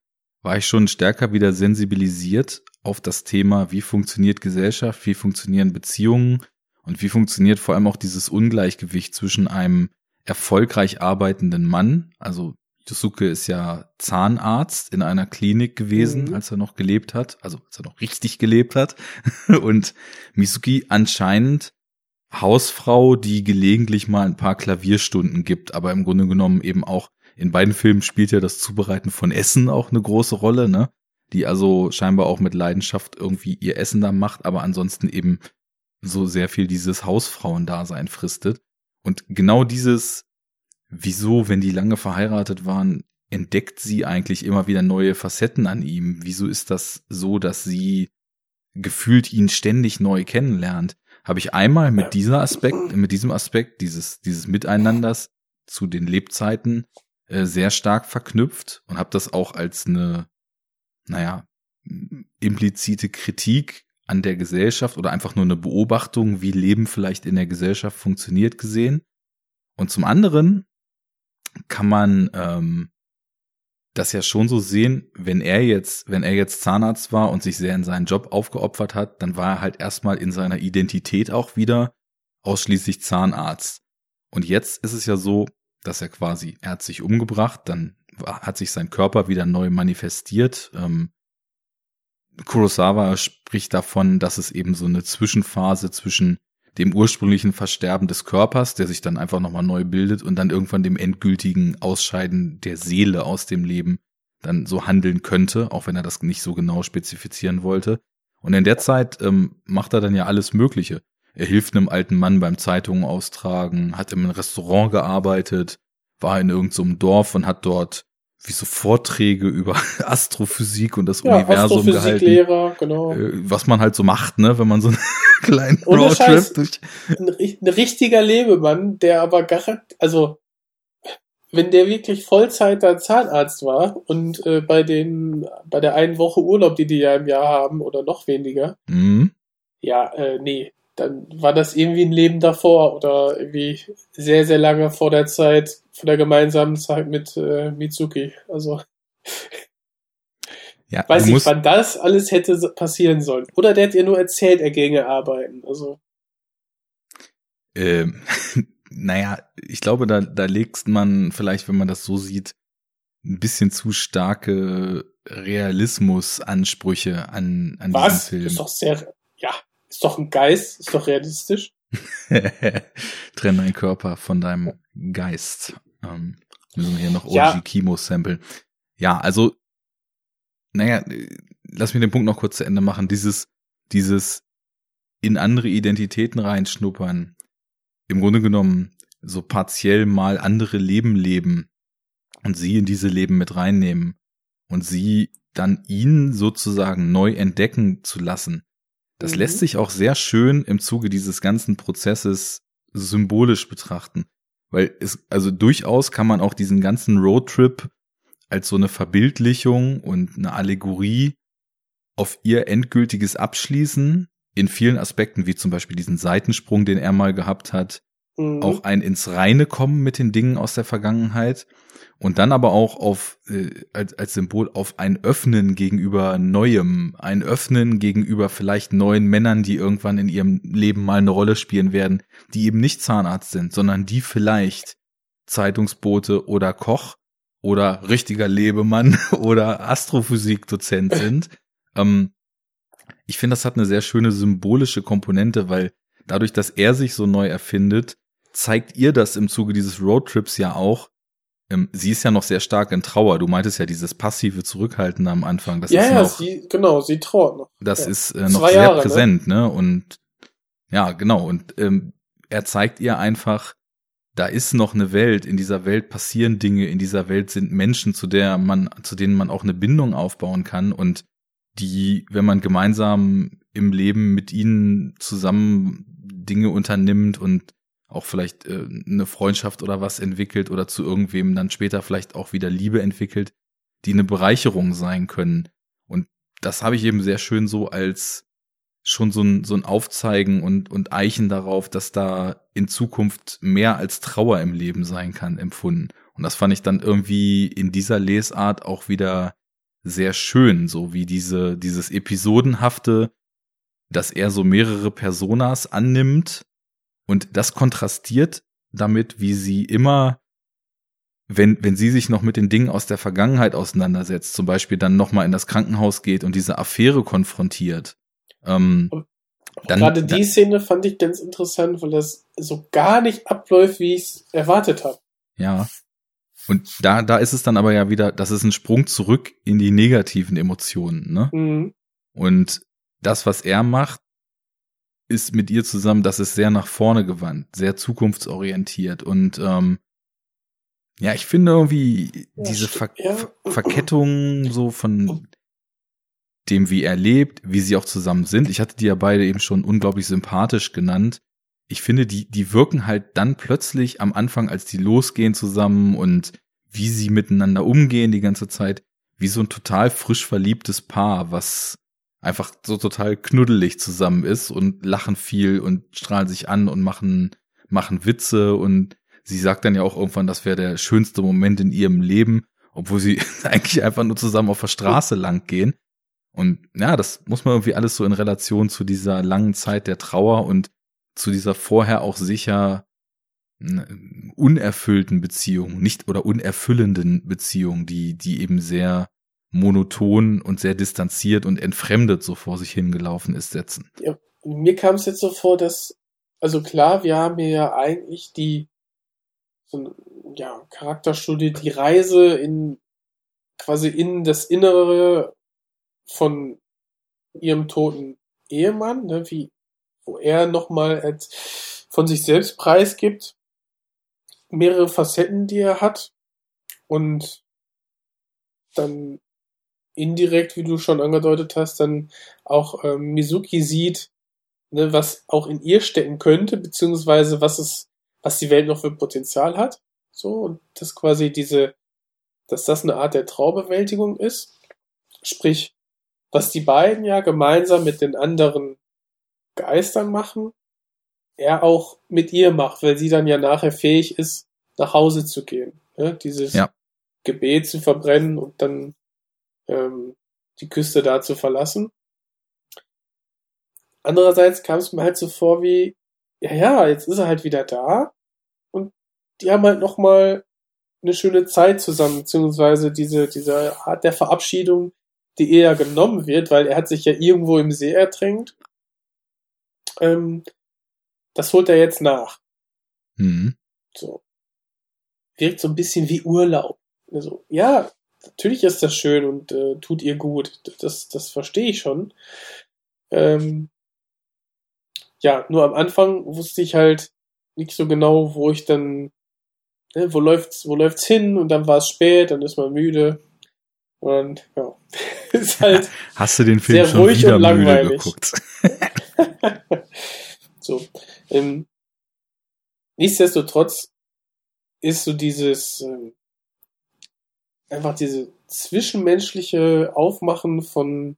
war ich schon stärker wieder sensibilisiert auf das Thema, wie funktioniert Gesellschaft, wie funktionieren Beziehungen und wie funktioniert vor allem auch dieses Ungleichgewicht zwischen einem erfolgreich arbeitenden Mann, also Yosuke ist ja Zahnarzt in einer Klinik gewesen, mhm. als er noch gelebt hat, also als er noch richtig gelebt hat. [LAUGHS] Und Misuki anscheinend Hausfrau, die gelegentlich mal ein paar Klavierstunden gibt, aber im Grunde genommen eben auch in beiden Filmen spielt ja das Zubereiten von Essen auch eine große Rolle, ne? Die also scheinbar auch mit Leidenschaft irgendwie ihr Essen da macht, aber ansonsten eben so sehr viel dieses Hausfrauendasein fristet. Und genau dieses wieso, wenn die lange verheiratet waren, entdeckt sie eigentlich immer wieder neue Facetten an ihm? Wieso ist das so, dass sie gefühlt ihn ständig neu kennenlernt? Habe ich einmal mit dieser Aspekt, mit diesem Aspekt dieses, dieses Miteinanders zu den Lebzeiten äh, sehr stark verknüpft und habe das auch als eine, naja, implizite Kritik an der Gesellschaft oder einfach nur eine Beobachtung, wie Leben vielleicht in der Gesellschaft funktioniert, gesehen. Und zum anderen kann man ähm, das ja schon so sehen, wenn er jetzt, wenn er jetzt Zahnarzt war und sich sehr in seinen Job aufgeopfert hat, dann war er halt erstmal in seiner Identität auch wieder ausschließlich Zahnarzt. Und jetzt ist es ja so, dass er quasi, er hat sich umgebracht, dann hat sich sein Körper wieder neu manifestiert. Ähm, Kurosawa spricht davon, dass es eben so eine Zwischenphase zwischen dem ursprünglichen Versterben des Körpers, der sich dann einfach nochmal neu bildet und dann irgendwann dem endgültigen Ausscheiden der Seele aus dem Leben dann so handeln könnte, auch wenn er das nicht so genau spezifizieren wollte. Und in der Zeit ähm, macht er dann ja alles Mögliche. Er hilft einem alten Mann beim Zeitungen austragen, hat im Restaurant gearbeitet, war in irgendeinem so Dorf und hat dort wie so Vorträge über [LAUGHS] Astrophysik und das ja, Universum gehalten. Genau. Äh, was man halt so macht, ne, wenn man so einen [LAUGHS] kleinen Roadtrip durch. Ein, ein richtiger Lebemann, der aber garant, also wenn der wirklich Vollzeiter Zahnarzt war und äh, bei den bei der einen Woche Urlaub, die die ja im Jahr haben oder noch weniger, mhm. ja, äh, nee, dann war das irgendwie ein Leben davor oder irgendwie sehr, sehr lange vor der Zeit, vor der gemeinsamen Zeit mit äh, Mitsuki. Also [LAUGHS] ja, weiß nicht, wann das alles hätte passieren sollen. Oder der hat ihr nur erzählt, er ginge arbeiten. Also ähm, [LAUGHS] naja, ich glaube, da, da legt man vielleicht, wenn man das so sieht, ein bisschen zu starke Realismusansprüche an, an Was? diesen Film. Das ist doch sehr, ist doch ein Geist, ist doch realistisch. [LAUGHS] Trenn deinen Körper von deinem Geist. Ähm, müssen wir hier noch OG Ja. Kimo Sample. Ja, also, naja, lass mich den Punkt noch kurz zu Ende machen. Dieses, dieses in andere Identitäten reinschnuppern, im Grunde genommen so partiell mal andere Leben leben und sie in diese Leben mit reinnehmen und sie dann ihn sozusagen neu entdecken zu lassen. Das Mhm. lässt sich auch sehr schön im Zuge dieses ganzen Prozesses symbolisch betrachten. Weil es, also durchaus kann man auch diesen ganzen Roadtrip als so eine Verbildlichung und eine Allegorie auf ihr endgültiges Abschließen in vielen Aspekten, wie zum Beispiel diesen Seitensprung, den er mal gehabt hat, mhm. auch ein ins Reine kommen mit den Dingen aus der Vergangenheit und dann aber auch auf äh, als, als Symbol auf ein Öffnen gegenüber Neuem, ein Öffnen gegenüber vielleicht neuen Männern, die irgendwann in ihrem Leben mal eine Rolle spielen werden, die eben nicht Zahnarzt sind, sondern die vielleicht Zeitungsbote oder Koch oder richtiger Lebemann [LAUGHS] oder Astrophysikdozent [LAUGHS] sind. ähm, ich finde, das hat eine sehr schöne symbolische Komponente, weil dadurch, dass er sich so neu erfindet, zeigt ihr das im Zuge dieses Roadtrips ja auch. Ähm, sie ist ja noch sehr stark in Trauer. Du meintest ja dieses passive Zurückhalten am Anfang. Das ja, ist ja, noch, sie, genau, sie trauert noch. Das ja. ist äh, noch sehr Jahre, ne? präsent, ne? ne? Und ja, genau. Und ähm, er zeigt ihr einfach, da ist noch eine Welt, in dieser Welt passieren Dinge, in dieser Welt sind Menschen, zu der man, zu denen man auch eine Bindung aufbauen kann und die, wenn man gemeinsam im Leben mit ihnen zusammen Dinge unternimmt und auch vielleicht äh, eine Freundschaft oder was entwickelt oder zu irgendwem dann später vielleicht auch wieder Liebe entwickelt, die eine Bereicherung sein können. Und das habe ich eben sehr schön so als schon so ein, so ein Aufzeigen und, und Eichen darauf, dass da in Zukunft mehr als Trauer im Leben sein kann, empfunden. Und das fand ich dann irgendwie in dieser Lesart auch wieder sehr schön, so wie diese, dieses Episodenhafte, dass er so mehrere Personas annimmt und das kontrastiert damit, wie sie immer, wenn, wenn sie sich noch mit den Dingen aus der Vergangenheit auseinandersetzt, zum Beispiel dann nochmal in das Krankenhaus geht und diese Affäre konfrontiert. Ähm, dann, Gerade die dann, Szene fand ich ganz interessant, weil das so gar nicht abläuft, wie ich es erwartet habe. Ja. Und da, da ist es dann aber ja wieder, das ist ein Sprung zurück in die negativen Emotionen, ne? Mhm. Und das, was er macht, ist mit ihr zusammen, das ist sehr nach vorne gewandt, sehr zukunftsorientiert und ähm, ja, ich finde irgendwie ja, diese Ver ja. Ver Verkettung so von dem, wie er lebt, wie sie auch zusammen sind. Ich hatte die ja beide eben schon unglaublich sympathisch genannt. Ich finde, die, die wirken halt dann plötzlich am Anfang, als die losgehen zusammen und wie sie miteinander umgehen die ganze Zeit, wie so ein total frisch verliebtes Paar, was einfach so total knuddelig zusammen ist und lachen viel und strahlen sich an und machen, machen Witze und sie sagt dann ja auch irgendwann, das wäre der schönste Moment in ihrem Leben, obwohl sie [LAUGHS] eigentlich einfach nur zusammen auf der Straße lang gehen. Und ja, das muss man irgendwie alles so in Relation zu dieser langen Zeit der Trauer und zu dieser vorher auch sicher unerfüllten Beziehung, nicht oder unerfüllenden Beziehung, die, die eben sehr monoton und sehr distanziert und entfremdet so vor sich hingelaufen ist, setzen. Ja, mir kam es jetzt so vor, dass, also klar, wir haben ja eigentlich die so, ja, Charakterstudie, die Reise in quasi in das Innere von ihrem toten Ehemann, ne, wie, wo er nochmal von sich selbst preisgibt, mehrere Facetten, die er hat und dann indirekt, wie du schon angedeutet hast, dann auch ähm, Mizuki sieht, ne, was auch in ihr stecken könnte, beziehungsweise was es, was die Welt noch für Potenzial hat. So, und das quasi diese, dass das eine Art der Traubewältigung ist. Sprich, was die beiden ja gemeinsam mit den anderen Geistern machen, er auch mit ihr macht, weil sie dann ja nachher fähig ist, nach Hause zu gehen. Ne? Dieses ja. Gebet zu verbrennen und dann ähm, die Küste da zu verlassen. Andererseits kam es mir halt so vor wie, ja, ja, jetzt ist er halt wieder da und die haben halt nochmal eine schöne Zeit zusammen, beziehungsweise diese, diese Art der Verabschiedung, die eher genommen wird, weil er hat sich ja irgendwo im See ertränkt. Ähm, das holt er jetzt nach. Mhm. So. Wirkt so ein bisschen wie Urlaub. Also, ja, natürlich ist das schön und äh, tut ihr gut. Das, das verstehe ich schon. Ähm, ja, nur am Anfang wusste ich halt nicht so genau, wo ich dann, ne, wo läuft's, wo läuft's hin und dann war es spät, dann ist man müde. Und ja, [LAUGHS] ist halt. Hast du den Film sehr schon ruhig wieder und langweilig. Müde geguckt? [LAUGHS] so. Ähm, nichtsdestotrotz ist so dieses, ähm, einfach diese zwischenmenschliche Aufmachen von,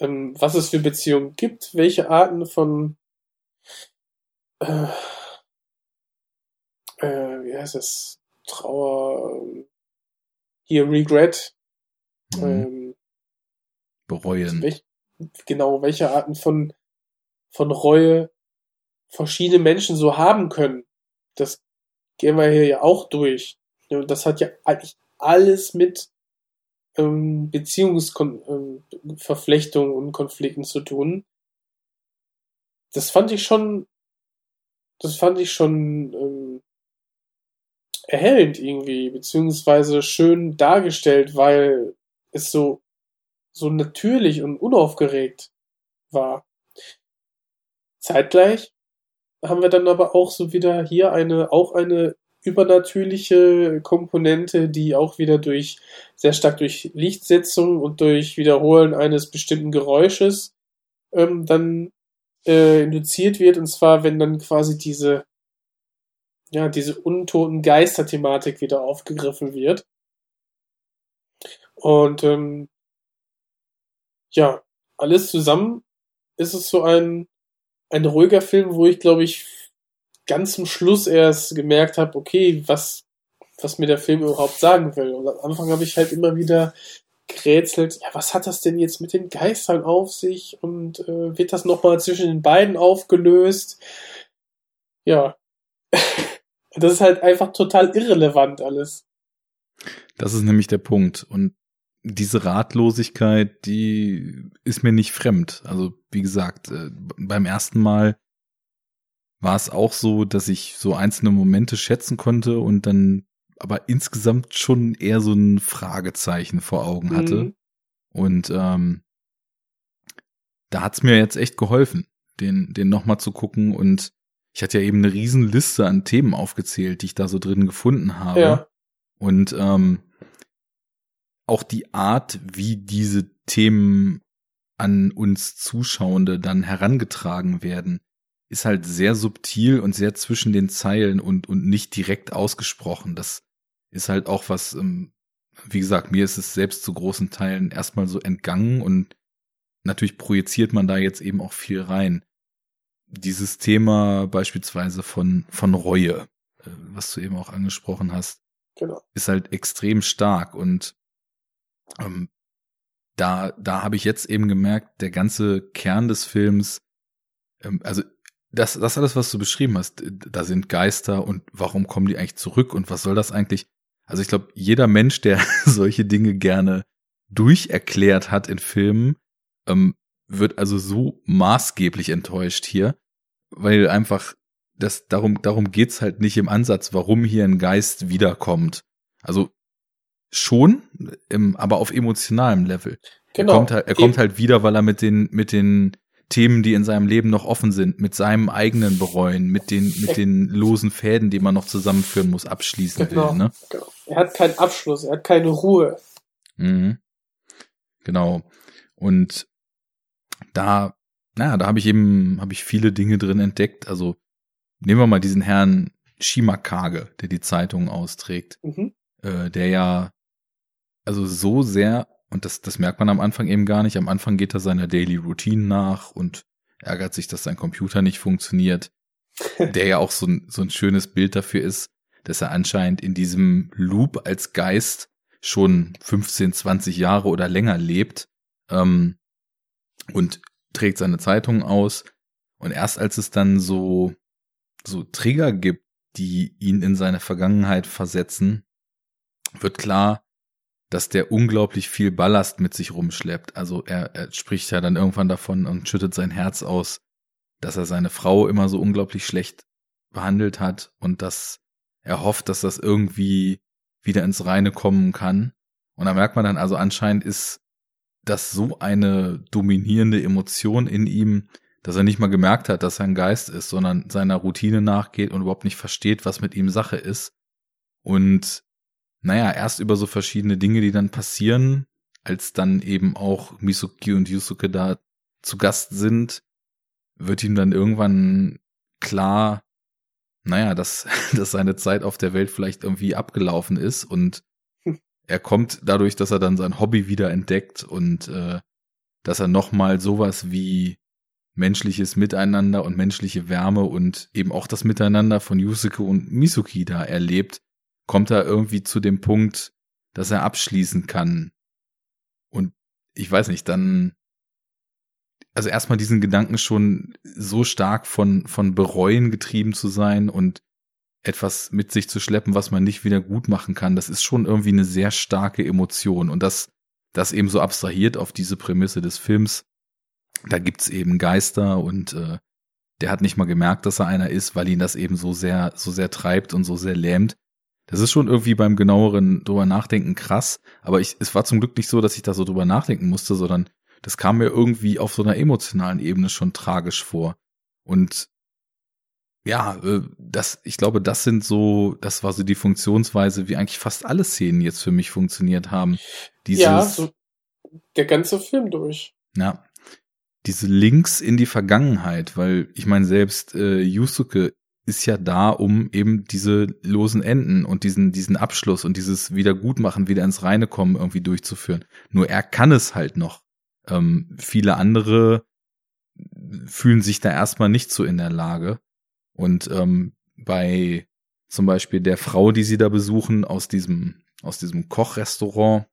ähm, was es für Beziehungen gibt, welche Arten von, äh, äh, wie heißt das, Trauer, hier Regret, Mhm. ähm, Bereuen. welch, genau, welche Arten von, von Reue verschiedene Menschen so haben können. Das gehen wir hier ja auch durch. Und das hat ja eigentlich alles mit ähm, Beziehungsverflechtungen und Konflikten zu tun. Das fand ich schon, das fand ich schon ähm, erhellend irgendwie, beziehungsweise schön dargestellt, weil es so, so natürlich und unaufgeregt war. Zeitgleich haben wir dann aber auch so wieder hier eine, auch eine übernatürliche Komponente, die auch wieder durch, sehr stark durch Lichtsetzung und durch Wiederholen eines bestimmten Geräusches ähm, dann äh, induziert wird, und zwar, wenn dann quasi diese, ja, diese untoten Geister-Thematik wieder aufgegriffen wird. Und ähm, ja, alles zusammen ist es so ein, ein ruhiger Film, wo ich, glaube ich, ganz zum Schluss erst gemerkt habe, okay, was, was mir der Film überhaupt sagen will. Und am Anfang habe ich halt immer wieder gerätselt, ja, was hat das denn jetzt mit den Geistern auf sich? Und äh, wird das nochmal zwischen den beiden aufgelöst? Ja. [LAUGHS] das ist halt einfach total irrelevant alles. Das ist nämlich der Punkt. Und diese Ratlosigkeit, die ist mir nicht fremd. Also, wie gesagt, äh, beim ersten Mal war es auch so, dass ich so einzelne Momente schätzen konnte und dann aber insgesamt schon eher so ein Fragezeichen vor Augen hatte. Mhm. Und ähm, da hat's mir jetzt echt geholfen, den, den nochmal zu gucken. Und ich hatte ja eben eine riesen Liste an Themen aufgezählt, die ich da so drin gefunden habe. Ja. Und ähm, auch die Art, wie diese Themen an uns Zuschauende dann herangetragen werden, ist halt sehr subtil und sehr zwischen den Zeilen und, und nicht direkt ausgesprochen. Das ist halt auch was, ähm, wie gesagt, mir ist es selbst zu großen Teilen erstmal so entgangen und natürlich projiziert man da jetzt eben auch viel rein. Dieses Thema beispielsweise von, von Reue, äh, was du eben auch angesprochen hast, Genau. ist halt extrem stark und ähm, da, da habe ich jetzt eben gemerkt, der ganze Kern des Films, ähm, also das, das alles, was du beschrieben hast, da sind Geister und warum kommen die eigentlich zurück und was soll das eigentlich? Also ich glaube, jeder Mensch, der [LAUGHS] solche Dinge gerne durcherklärt hat in Filmen, ähm, wird also so maßgeblich enttäuscht hier, weil einfach das darum darum geht's halt nicht im Ansatz, warum hier ein Geist wiederkommt. Also schon, im, aber auf emotionalem Level. Genau. Er kommt halt, er kommt halt wieder, weil er mit den mit den Themen, die in seinem Leben noch offen sind, mit seinem eigenen Bereuen, mit den mit den losen Fäden, die man noch zusammenführen muss, abschließen Genau. will. Ne? genau. Er hat keinen Abschluss, er hat keine Ruhe. Mhm. Genau. Und da, naja, da habe ich eben, habe ich viele Dinge drin entdeckt. Also nehmen wir mal diesen Herrn Shimakage, der die Zeitung austrägt, Mhm. äh, der ja, also so sehr, und das, das merkt man am Anfang eben gar nicht, am Anfang geht er seiner Daily Routine nach und ärgert sich, dass sein Computer nicht funktioniert, [LAUGHS] der ja auch so ein, so ein schönes Bild dafür ist, dass er anscheinend in diesem Loop als Geist schon 15, 20 Jahre oder länger lebt ähm, und trägt seine Zeitung aus. Und erst als es dann so, so Trigger gibt, die ihn in seine Vergangenheit versetzen, wird klar, dass der unglaublich viel Ballast mit sich rumschleppt. Also er, er spricht ja dann irgendwann davon und schüttet sein Herz aus, dass er seine Frau immer so unglaublich schlecht behandelt hat und dass er hofft, dass das irgendwie wieder ins Reine kommen kann. Und da merkt man dann also anscheinend ist das so eine dominierende Emotion in ihm, dass er nicht mal gemerkt hat, dass er ein Geist ist, sondern seiner Routine nachgeht und überhaupt nicht versteht, was mit ihm Sache ist. Und naja, erst über so verschiedene Dinge, die dann passieren, als dann eben auch Misuki und Yusuke da zu Gast sind, wird ihm dann irgendwann klar, naja, dass, [LAUGHS] dass seine Zeit auf der Welt vielleicht irgendwie abgelaufen ist und [LAUGHS] er kommt dadurch, dass er dann sein Hobby wieder entdeckt und äh, dass er nochmal sowas wie menschliches Miteinander und menschliche Wärme und eben auch das Miteinander von Yusuke und Misuki da erlebt, kommt er irgendwie zu dem Punkt, dass er abschließen kann. Und ich weiß nicht, dann, also erstmal diesen Gedanken schon so stark von, von Bereuen getrieben zu sein und etwas mit sich zu schleppen, was man nicht wieder gut machen kann, das ist schon irgendwie eine sehr starke Emotion. Und das, das eben so abstrahiert auf diese Prämisse des Films, da gibt's eben Geister und äh, der hat nicht mal gemerkt, dass er einer ist, weil ihn das eben so sehr, so sehr treibt und so sehr lähmt. Das ist schon irgendwie beim genaueren drüber nachdenken krass, aber ich, es war zum Glück nicht so, dass ich da so drüber nachdenken musste, sondern das kam mir irgendwie auf so einer emotionalen Ebene schon tragisch vor. Und ja, äh, das, ich glaube, das sind so, das war so die Funktionsweise, wie eigentlich fast alle Szenen jetzt für mich funktioniert haben. Dieses, ja, so der ganze Film durch. Ja, diese Links in die Vergangenheit, weil ich meine, selbst äh, Yusuke ist ja da, um eben diese losen Enden und diesen, diesen Abschluss und dieses Wiedergutmachen, wieder ins Reine kommen irgendwie durchzuführen. Nur er kann es halt noch. Ähm, viele andere fühlen sich da erstmal nicht so in der Lage. Und ähm, bei zum Beispiel der Frau, die sie da besuchen, aus diesem, aus diesem Kochrestaurant,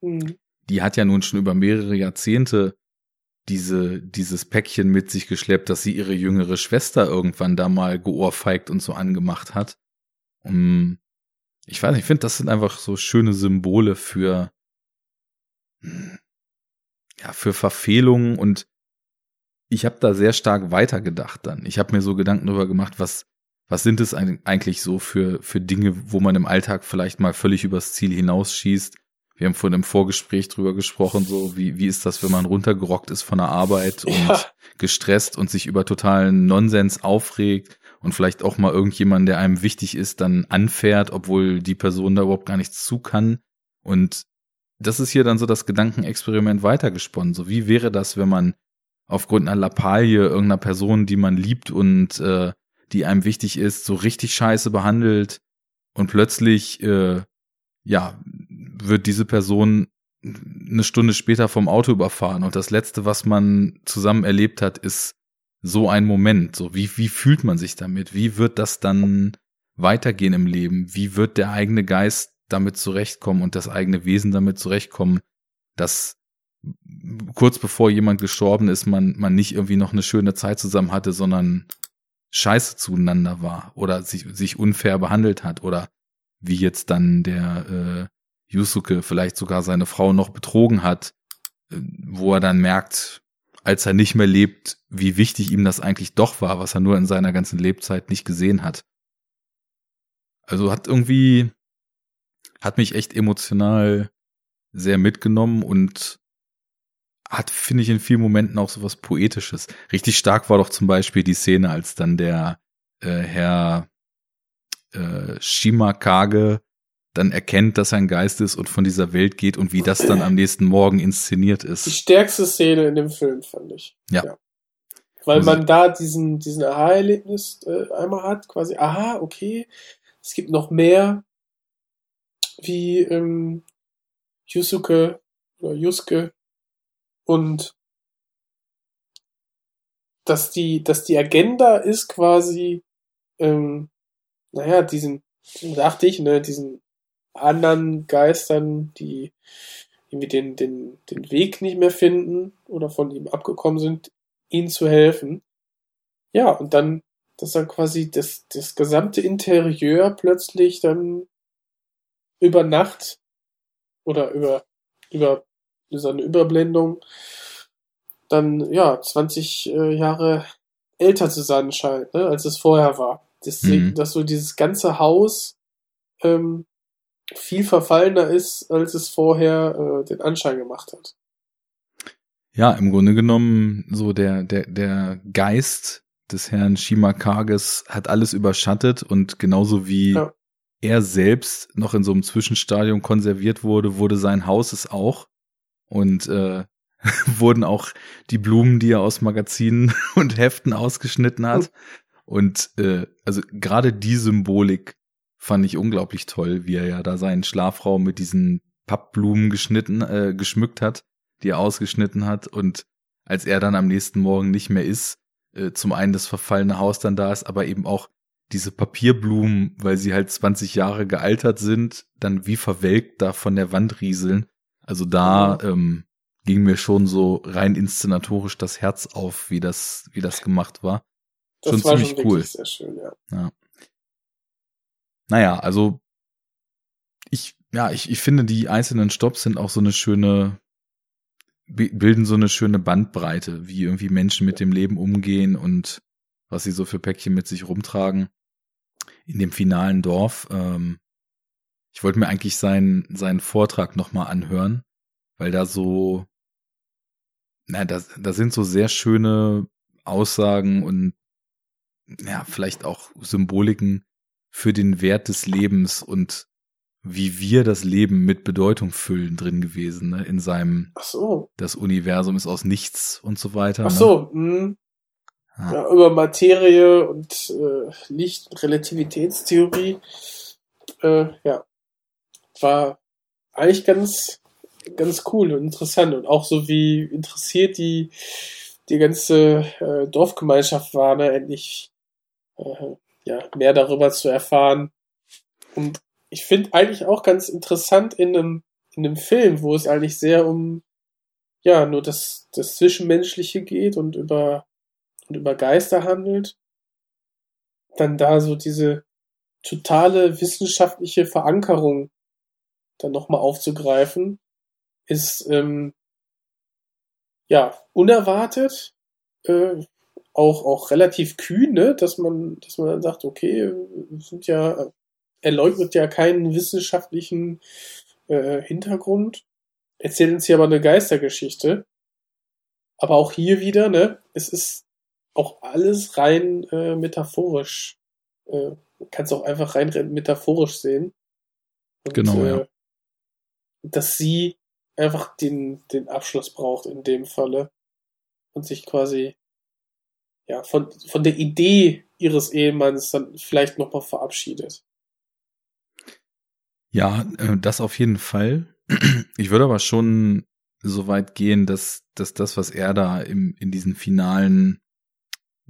mhm. die hat ja nun schon über mehrere Jahrzehnte diese, dieses Päckchen mit sich geschleppt, dass sie ihre jüngere Schwester irgendwann da mal geohrfeigt und so angemacht hat. Um, ich weiß nicht, ich finde, das sind einfach so schöne Symbole für, ja, für Verfehlungen und ich habe da sehr stark weitergedacht dann. Ich habe mir so Gedanken darüber gemacht, was, was sind es eigentlich so für, für Dinge, wo man im Alltag vielleicht mal völlig übers Ziel hinausschießt wir haben vorhin im Vorgespräch drüber gesprochen, so wie, wie ist das, wenn man runtergerockt ist von der Arbeit und ja. gestresst und sich über totalen Nonsens aufregt und vielleicht auch mal irgendjemand, der einem wichtig ist, dann anfährt, obwohl die Person da überhaupt gar nichts zu kann. Und das ist hier dann so das Gedankenexperiment weitergesponnen. So wie wäre das, wenn man aufgrund einer Lappalie irgendeiner Person, die man liebt und äh, die einem wichtig ist, so richtig scheiße behandelt und plötzlich äh, ja wird diese Person eine Stunde später vom Auto überfahren und das letzte, was man zusammen erlebt hat, ist so ein Moment. So wie wie fühlt man sich damit? Wie wird das dann weitergehen im Leben? Wie wird der eigene Geist damit zurechtkommen und das eigene Wesen damit zurechtkommen, dass kurz bevor jemand gestorben ist, man man nicht irgendwie noch eine schöne Zeit zusammen hatte, sondern scheiße zueinander war oder sich sich unfair behandelt hat oder wie jetzt dann der äh, Yusuke vielleicht sogar seine Frau noch betrogen hat, äh, wo er dann merkt, als er nicht mehr lebt, wie wichtig ihm das eigentlich doch war, was er nur in seiner ganzen Lebzeit nicht gesehen hat. Also hat irgendwie, hat mich echt emotional sehr mitgenommen und hat, finde ich, in vielen Momenten auch so was Poetisches. Richtig stark war doch zum Beispiel die Szene, als dann der äh, Herr äh, Shimakage dann erkennt, dass er ein Geist ist und von dieser Welt geht und wie das dann am nächsten Morgen inszeniert ist. Die stärkste Szene in dem Film, fand ich. Ja. ja. Weil man da diesen, diesen Aha-Erlebnis äh, einmal hat, quasi, aha, okay, es gibt noch mehr, wie ähm, Yusuke oder Yusuke und dass die, dass die Agenda ist quasi, ähm, naja, diesen, dachte ich, ne, diesen anderen Geistern, die irgendwie den, den, den Weg nicht mehr finden oder von ihm abgekommen sind, ihnen zu helfen. Ja, und dann, dass dann quasi das, das gesamte Interieur plötzlich dann über Nacht oder über, über so eine Überblendung dann, ja, 20 äh, Jahre älter zu sein scheint, ne, als es vorher war. Deswegen, mhm. dass so dieses ganze Haus ähm, viel verfallener ist, als es vorher äh, den Anschein gemacht hat. Ja, im Grunde genommen so der der der Geist des Herrn Shimakages hat alles überschattet und genauso wie ja. er selbst noch in so einem Zwischenstadium konserviert wurde, wurde sein Haus es auch und äh, [LAUGHS] wurden auch die Blumen, die er aus Magazinen [LAUGHS] und Heften ausgeschnitten hat, Und äh, also gerade die Symbolik fand ich unglaublich toll, wie er ja da seinen Schlafraum mit diesen Pappblumen geschnitten, äh, geschmückt hat, die er ausgeschnitten hat. Und als er dann am nächsten Morgen nicht mehr ist, äh, zum einen das verfallene Haus dann da ist, aber eben auch diese Papierblumen, weil sie halt 20 Jahre gealtert sind, dann wie verwelkt da von der Wand rieseln. Also da ähm, ging mir schon so rein inszenatorisch das Herz auf, wie das, wie das gemacht war. Das schon war ziemlich schon cool. schön, ja. Ja. Naja, also ich, ja, ich, ich finde, die einzelnen Stops sind auch so eine schöne, bi- bilden so eine schöne Bandbreite, wie irgendwie Menschen mit dem Leben umgehen und was sie so für Päckchen mit sich rumtragen. In dem finalen Dorf. Ähm, ich wollte mir eigentlich seinen, seinen Vortrag nochmal anhören, weil da so, na, da, da sind so sehr schöne Aussagen und ja, vielleicht auch Symboliken für den Wert des Lebens und wie wir das Leben mit Bedeutung füllen drin gewesen, ne? in seinem, Ach so. das Universum ist aus nichts und so weiter. Ach ne? so, mh. Ja. Ja, über Materie und äh, Licht Relativitätstheorie. Äh, ja. War eigentlich ganz, ganz cool und interessant. Und auch so wie interessiert die, die ganze äh, Dorfgemeinschaft war, ne, endlich äh, ja, mehr darüber zu erfahren. Und ich finde eigentlich auch ganz interessant in einem, in einem Film, wo es eigentlich sehr um ja, nur das, das Zwischenmenschliche geht und über und über Geister handelt, dann da so diese totale wissenschaftliche Verankerung dann nochmal aufzugreifen, ist ähm, ja unerwartet, äh, auch auch relativ kühn, ne? dass man dass man dann sagt, okay, sind ja er leugnet ja keinen wissenschaftlichen äh, Hintergrund, erzählt uns hier aber eine Geistergeschichte. Aber auch hier wieder, ne, es ist auch alles rein äh, metaphorisch. Äh, kannst auch einfach rein re- metaphorisch sehen. Und, Genau, äh, ja. Dass sie einfach den, den Abschluss braucht in dem Falle und sich quasi ja von, von der Idee ihres Ehemanns dann vielleicht nochmal verabschiedet. Ja, äh, das auf jeden Fall. [CLEARS THROAT] Ich würde aber schon so weit gehen, dass, dass das, was er da im, in diesen finalen,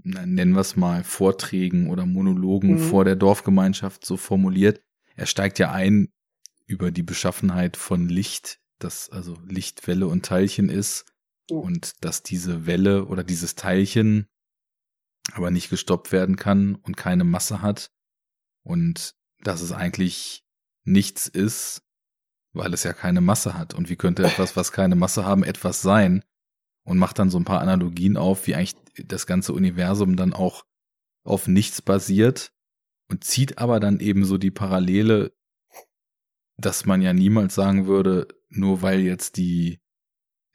na, nennen wir es mal, Vorträgen oder Monologen Mhm. vor der Dorfgemeinschaft so formuliert, er steigt ja ein über die Beschaffenheit von Licht, das also Licht, Welle und Teilchen ist Mhm. und dass diese Welle oder dieses Teilchen aber nicht gestoppt werden kann und keine Masse hat und dass es eigentlich nichts ist, weil es ja keine Masse hat. Und wie könnte etwas, was keine Masse haben, etwas sein? Und macht dann so ein paar Analogien auf, wie eigentlich das ganze Universum dann auch auf nichts basiert und zieht aber dann eben so die Parallele, dass man ja niemals sagen würde, nur weil jetzt die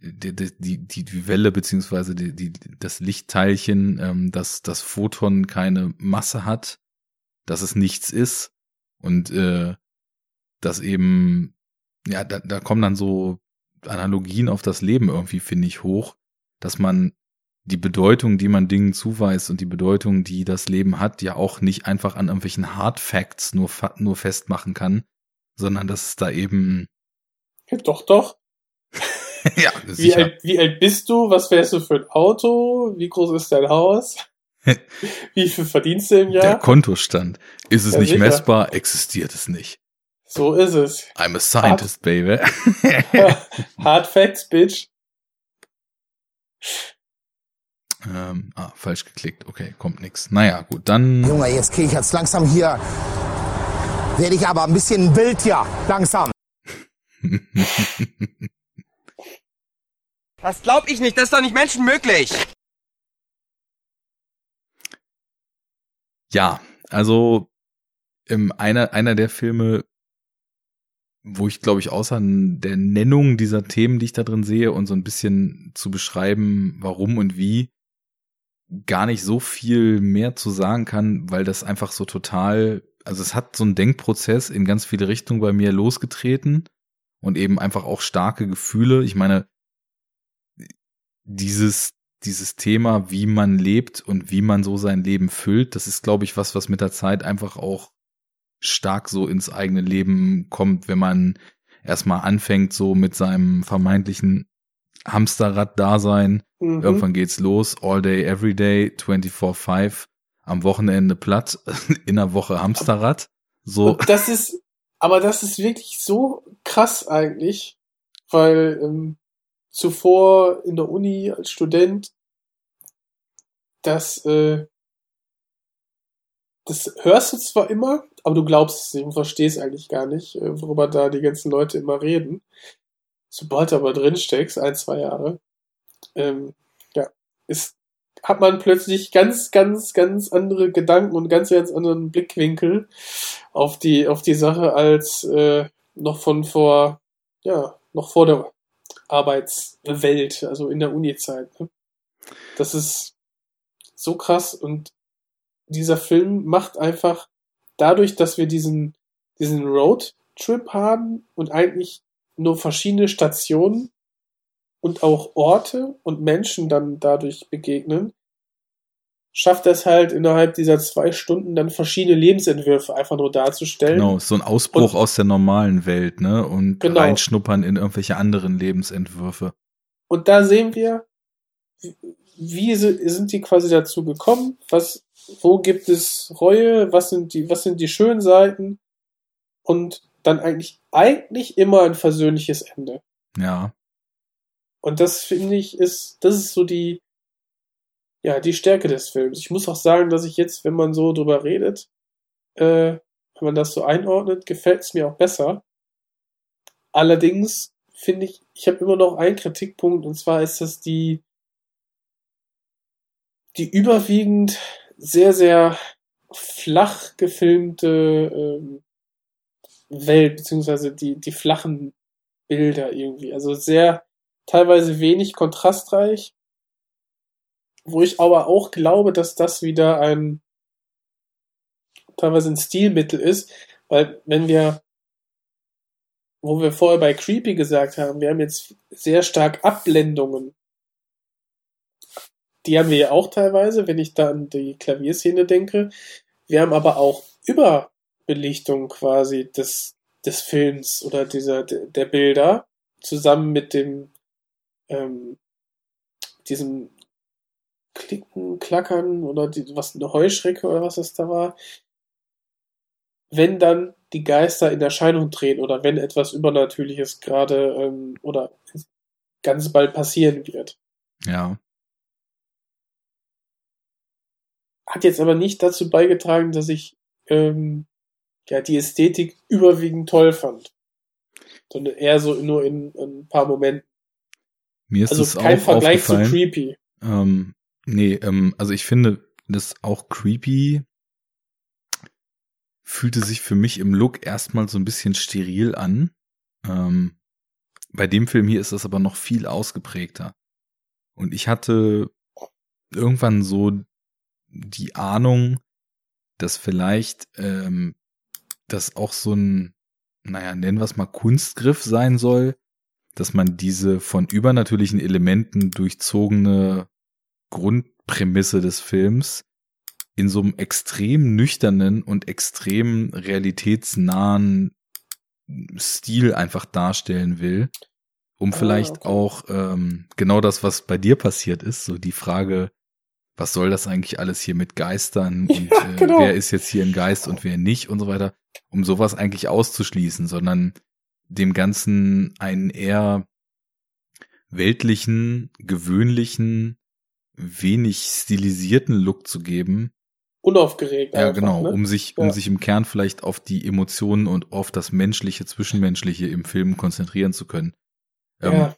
die, die, die, Welle beziehungsweise die, die, das Lichtteilchen, ähm, dass das Photon keine Masse hat, dass es nichts ist und äh, dass eben, ja, da, da kommen dann so Analogien auf das Leben irgendwie, finde ich, hoch, dass man die Bedeutung, die man Dingen zuweist und die Bedeutung, die das Leben hat, ja auch nicht einfach an irgendwelchen Hard Facts nur, nur festmachen kann, sondern dass es da eben, Doch, doch. Ja, Wie sicher. alt, wie alt bist du? Was fährst du für ein Auto? Wie groß ist dein Haus? [LAUGHS] Wie viel verdienst du im Der Jahr? Kontostand. Ist es Ja, nicht sicher. messbar, existiert es nicht. So ist es. I'm a scientist, baby. [LAUGHS] Hard Facts, Bitch. ähm, ah, falsch geklickt. Okay, kommt nix. Naja, gut, dann. Junge, jetzt kriege ich jetzt langsam hier. Werde ich aber ein bisschen wild, ja. Langsam. [LAUGHS] Das glaub ich nicht, das ist doch nicht menschenmöglich. Ja, also ähm, einer, einer der Filme, wo ich glaube ich außer der Nennung dieser Themen, die ich da drin sehe und so ein bisschen zu beschreiben, warum und wie, gar nicht so viel mehr zu sagen kann, weil das einfach so total, also es hat so einen Denkprozess in ganz viele Richtungen bei mir losgetreten und eben einfach auch starke Gefühle. Ich meine, dieses dieses Thema, wie man lebt und wie man so sein Leben füllt, das ist, glaube ich, was, was mit der Zeit einfach auch stark so ins eigene Leben kommt, wenn man erstmal anfängt, so mit seinem vermeintlichen Hamsterrad-Dasein. Mhm. Irgendwann geht's los, all day, every day, 24-5, am Wochenende platt, [LAUGHS] in der Woche Hamsterrad. So. Und das ist, aber das ist wirklich so krass eigentlich, weil ähm, zuvor in der Uni als Student, das, äh, das hörst du zwar immer, aber du glaubst es nicht und verstehst eigentlich gar nicht, äh, worüber da die ganzen Leute immer reden. Sobald du aber drin steckst, ein, zwei Jahre, ähm, ja, ist, hat man plötzlich ganz, ganz, ganz andere Gedanken und ganz, ganz anderen Blickwinkel auf die, auf die Sache als äh, noch von vor, ja, noch vor der Arbeitswelt, also in der Uni-Zeit. Ne? Das ist so krass und dieser Film macht einfach dadurch, dass wir diesen, diesen Roadtrip haben und eigentlich nur verschiedene Stationen und auch Orte und Menschen dann dadurch begegnen, schafft es halt innerhalb dieser zwei Stunden dann verschiedene Lebensentwürfe einfach nur darzustellen. Genau, so ein Ausbruch und, aus der normalen Welt, ne? Und genau. reinschnuppern in irgendwelche anderen Lebensentwürfe. Und da sehen wir, wie sind die quasi dazu gekommen? Was, wo gibt es Reue? Was sind die, was sind die schönen Seiten? Und dann eigentlich, eigentlich immer ein versöhnliches Ende. Ja. Und das finde ich ist, das ist so die, ja, die Stärke des Films. Ich muss auch sagen, dass ich jetzt, wenn man so drüber redet, äh, wenn man das so einordnet, gefällt es mir auch besser. Allerdings finde ich, ich habe immer noch einen Kritikpunkt und zwar ist das die, die überwiegend sehr, sehr flach gefilmte ähm, Welt, beziehungsweise die, die flachen Bilder irgendwie. Also sehr, teilweise wenig kontrastreich wo ich aber auch glaube, dass das wieder ein teilweise ein Stilmittel ist, weil wenn wir, wo wir vorher bei Creepy gesagt haben, wir haben jetzt sehr stark Abblendungen. Die haben wir ja auch teilweise, wenn ich da an die Klavierszene denke. Wir haben aber auch Überbelichtung quasi des, des Films oder dieser, der Bilder zusammen mit dem, ähm, diesem Klicken, Klackern oder die, was eine Heuschrecke oder was es da war, wenn dann die Geister in Erscheinung treten oder wenn etwas Übernatürliches gerade ähm, oder ganz bald passieren wird. Ja. Hat jetzt aber nicht dazu beigetragen, dass ich ähm, ja die Ästhetik überwiegend toll fand, sondern eher so nur in, in ein paar Momenten. Mir ist also kein Vergleich zu Creepy. Ähm, Nee, ähm, also ich finde das auch creepy fühlte sich für mich im Look erstmal so ein bisschen steril an. Ähm, bei dem Film hier ist das aber noch viel ausgeprägter. Und ich hatte irgendwann so die Ahnung, dass vielleicht ähm, das auch so ein, naja, nennen wir es mal Kunstgriff sein soll, dass man diese von übernatürlichen Elementen durchzogene Grundprämisse des Films in so einem extrem nüchternen und extrem realitätsnahen Stil einfach darstellen will, um ah, vielleicht okay. auch ähm, genau das, was bei dir passiert ist, so die Frage, was soll das eigentlich alles hier mit Geistern [LAUGHS] und ja, genau. äh, wer ist jetzt hier ein Geist und wer nicht und so weiter, um sowas eigentlich auszuschließen, sondern dem Ganzen einen eher weltlichen, gewöhnlichen, wenig stilisierten Look zu geben. Unaufgeregt. Ja, einfach, genau, ne? um sich, um ja. sich im Kern vielleicht auf die Emotionen und auf das Menschliche, Zwischenmenschliche im Film konzentrieren zu können. Ähm, ja.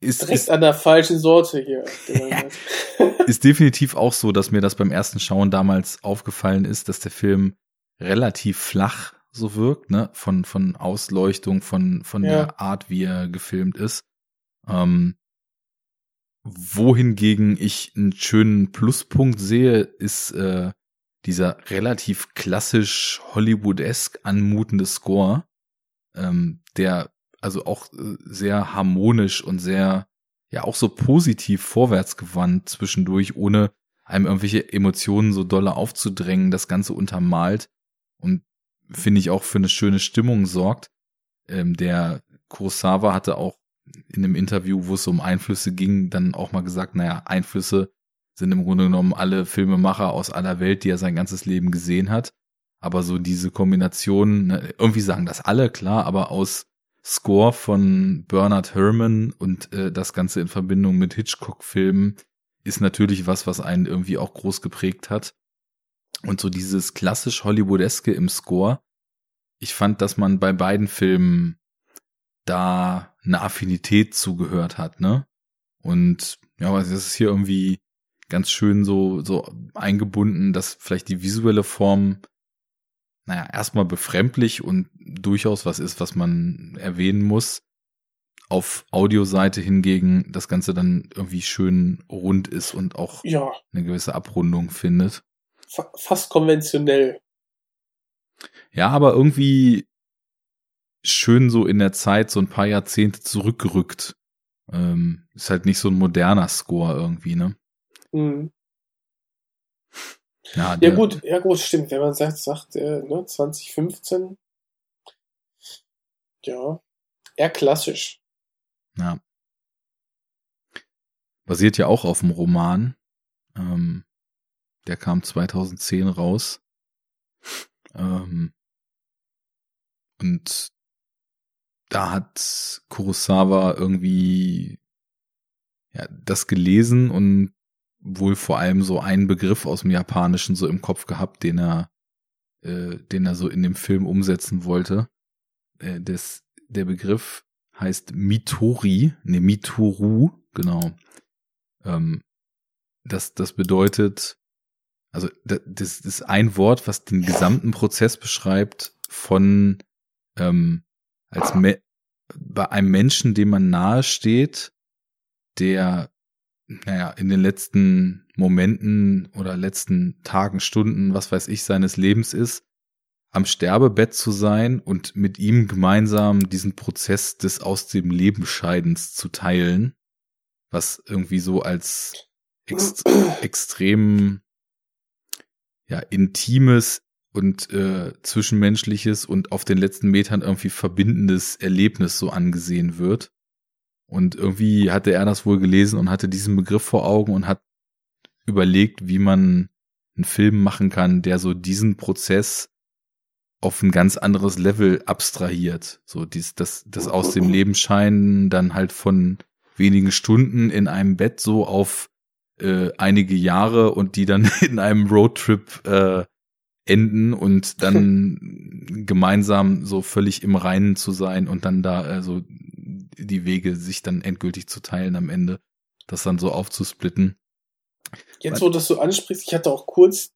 Ist, Direkt ist, an der falschen Sorte hier. [LAUGHS] ist definitiv auch so, dass mir das beim ersten Schauen damals aufgefallen ist, dass der Film relativ flach so wirkt, ne, von, von Ausleuchtung, von, von ja. der Art, wie er gefilmt ist. Ähm, wohingegen ich einen schönen Pluspunkt sehe, ist äh, dieser relativ klassisch Hollywoodesk anmutende Score, ähm, der also auch äh, sehr harmonisch und sehr ja auch so positiv vorwärtsgewandt zwischendurch, ohne einem irgendwelche Emotionen so dolle aufzudrängen, das Ganze untermalt und finde ich auch für eine schöne Stimmung sorgt. Ähm, der Kurosawa hatte auch in einem Interview, wo es um Einflüsse ging, dann auch mal gesagt, naja, Einflüsse sind im Grunde genommen alle Filmemacher aus aller Welt, die er sein ganzes Leben gesehen hat. Aber so diese Kombination, ne, irgendwie sagen das alle, klar, aber aus Score von Bernard Herrmann und äh, das Ganze in Verbindung mit Hitchcock-Filmen ist natürlich was, was einen irgendwie auch groß geprägt hat. Und so dieses klassisch Hollywoodeske im Score. Ich fand, dass man bei beiden Filmen da eine Affinität zugehört hat, ne? Und ja, aber es ist hier irgendwie ganz schön so, so eingebunden, dass vielleicht die visuelle Form, naja, erstmal befremdlich und durchaus was ist, was man erwähnen muss. Auf Audioseite hingegen das Ganze dann irgendwie schön rund ist und auch ja. eine gewisse Abrundung findet. fast konventionell. Ja, aber irgendwie schön so in der Zeit so ein paar Jahrzehnte zurückgerückt. Ähm, ist halt nicht so ein moderner Score irgendwie, ne? Mhm. Ja, ja gut, ja gut, stimmt. Wenn man sagt, sagt äh, ne, 2015, ja, eher klassisch. Ja. Basiert ja auch auf dem Roman. Ähm, der kam 2010 raus. Ähm, und da hat Kurosawa irgendwie ja, das gelesen und wohl vor allem so einen Begriff aus dem Japanischen so im Kopf gehabt, den er, äh, den er so in dem Film umsetzen wollte. Äh, das, der Begriff heißt Mitori, ne Mitoru, genau. Ähm, das, das bedeutet, also das, das ist ein Wort, was den gesamten Prozess beschreibt von ähm, als Me bei einem Menschen, dem man nahe steht, der naja, in den letzten Momenten oder letzten Tagen, Stunden, was weiß ich, seines Lebens ist, am Sterbebett zu sein und mit ihm gemeinsam diesen Prozess des aus dem Leben Scheidens zu teilen, was irgendwie so als ext [CLEARS THROAT] extrem ja intimes und äh, zwischenmenschliches und auf den letzten Metern irgendwie verbindendes Erlebnis so angesehen wird. Und irgendwie hatte er das wohl gelesen und hatte diesen Begriff vor Augen und hat überlegt, wie man einen Film machen kann, der so diesen Prozess auf ein ganz anderes Level abstrahiert. So dies, das, das aus dem Leben scheinen dann halt von wenigen Stunden in einem Bett so auf äh, einige Jahre und die dann [LAUGHS] in einem Roadtrip äh, enden und [LAUGHS] dann gemeinsam so völlig im Reinen zu sein und dann da äh, so die Wege sich dann endgültig zu teilen am Ende, das dann so aufzusplitten. Jetzt, wo das so ansprichst, ich hatte auch kurz,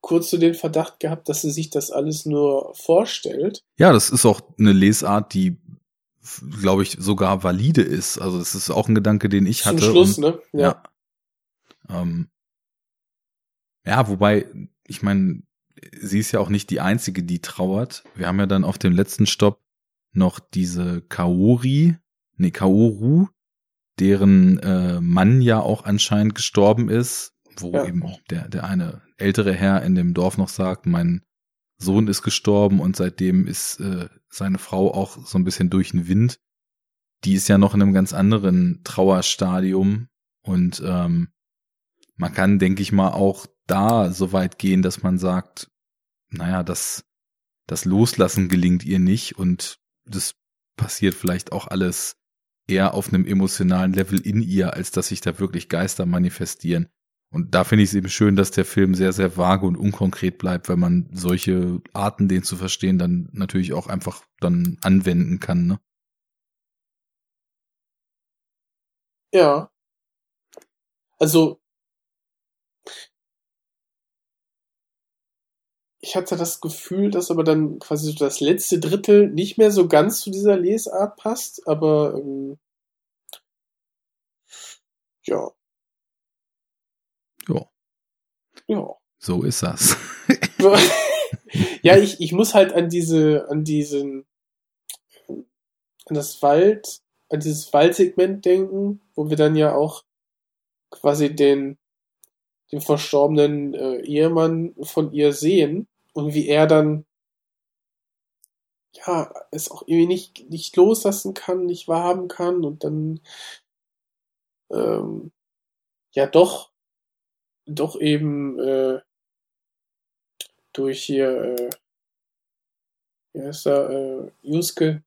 kurz so den Verdacht gehabt, dass sie sich das alles nur vorstellt. Ja, das ist auch eine Lesart, die, glaube ich, sogar valide ist. Also, das ist auch ein Gedanke, den ich Zum hatte. Schluss, und, ne? Ja. Ja, ähm, ja wobei, ich meine, sie ist ja auch nicht die einzige, die trauert. Wir haben ja dann auf dem letzten Stopp noch diese Kaori, nee, Kaoru, deren äh, Mann ja auch anscheinend gestorben ist, wo Ja. eben der, der eine ältere Herr in dem Dorf noch sagt, mein Sohn ist gestorben und seitdem ist äh, seine Frau auch so ein bisschen durch den Wind. Die ist ja noch in einem ganz anderen Trauerstadium und ähm, man kann, denke ich mal, auch da so weit gehen, dass man sagt, naja, das, das Loslassen gelingt ihr nicht und das passiert vielleicht auch alles eher auf einem emotionalen Level in ihr, als dass sich da wirklich Geister manifestieren. Und da finde ich es eben schön, dass der Film sehr, sehr vage und unkonkret bleibt, weil man solche Arten, den zu verstehen, dann natürlich auch einfach dann anwenden kann. Ne? Ja. Also, ich hatte das Gefühl, dass aber dann quasi so das letzte Drittel nicht mehr so ganz zu dieser Lesart passt, aber ähm, ja. Ja. Ja. So ist das. [LAUGHS] ja, ich, ich muss halt an diese, an diesen, an das Wald, an dieses Waldsegment denken, wo wir dann ja auch quasi den, den verstorbenen äh, Ehemann von ihr sehen und wie er dann ja es auch irgendwie nicht, nicht loslassen kann, nicht wahrhaben kann und dann ähm, ja doch doch eben äh, durch hier äh, wie heißt er, äh, Juske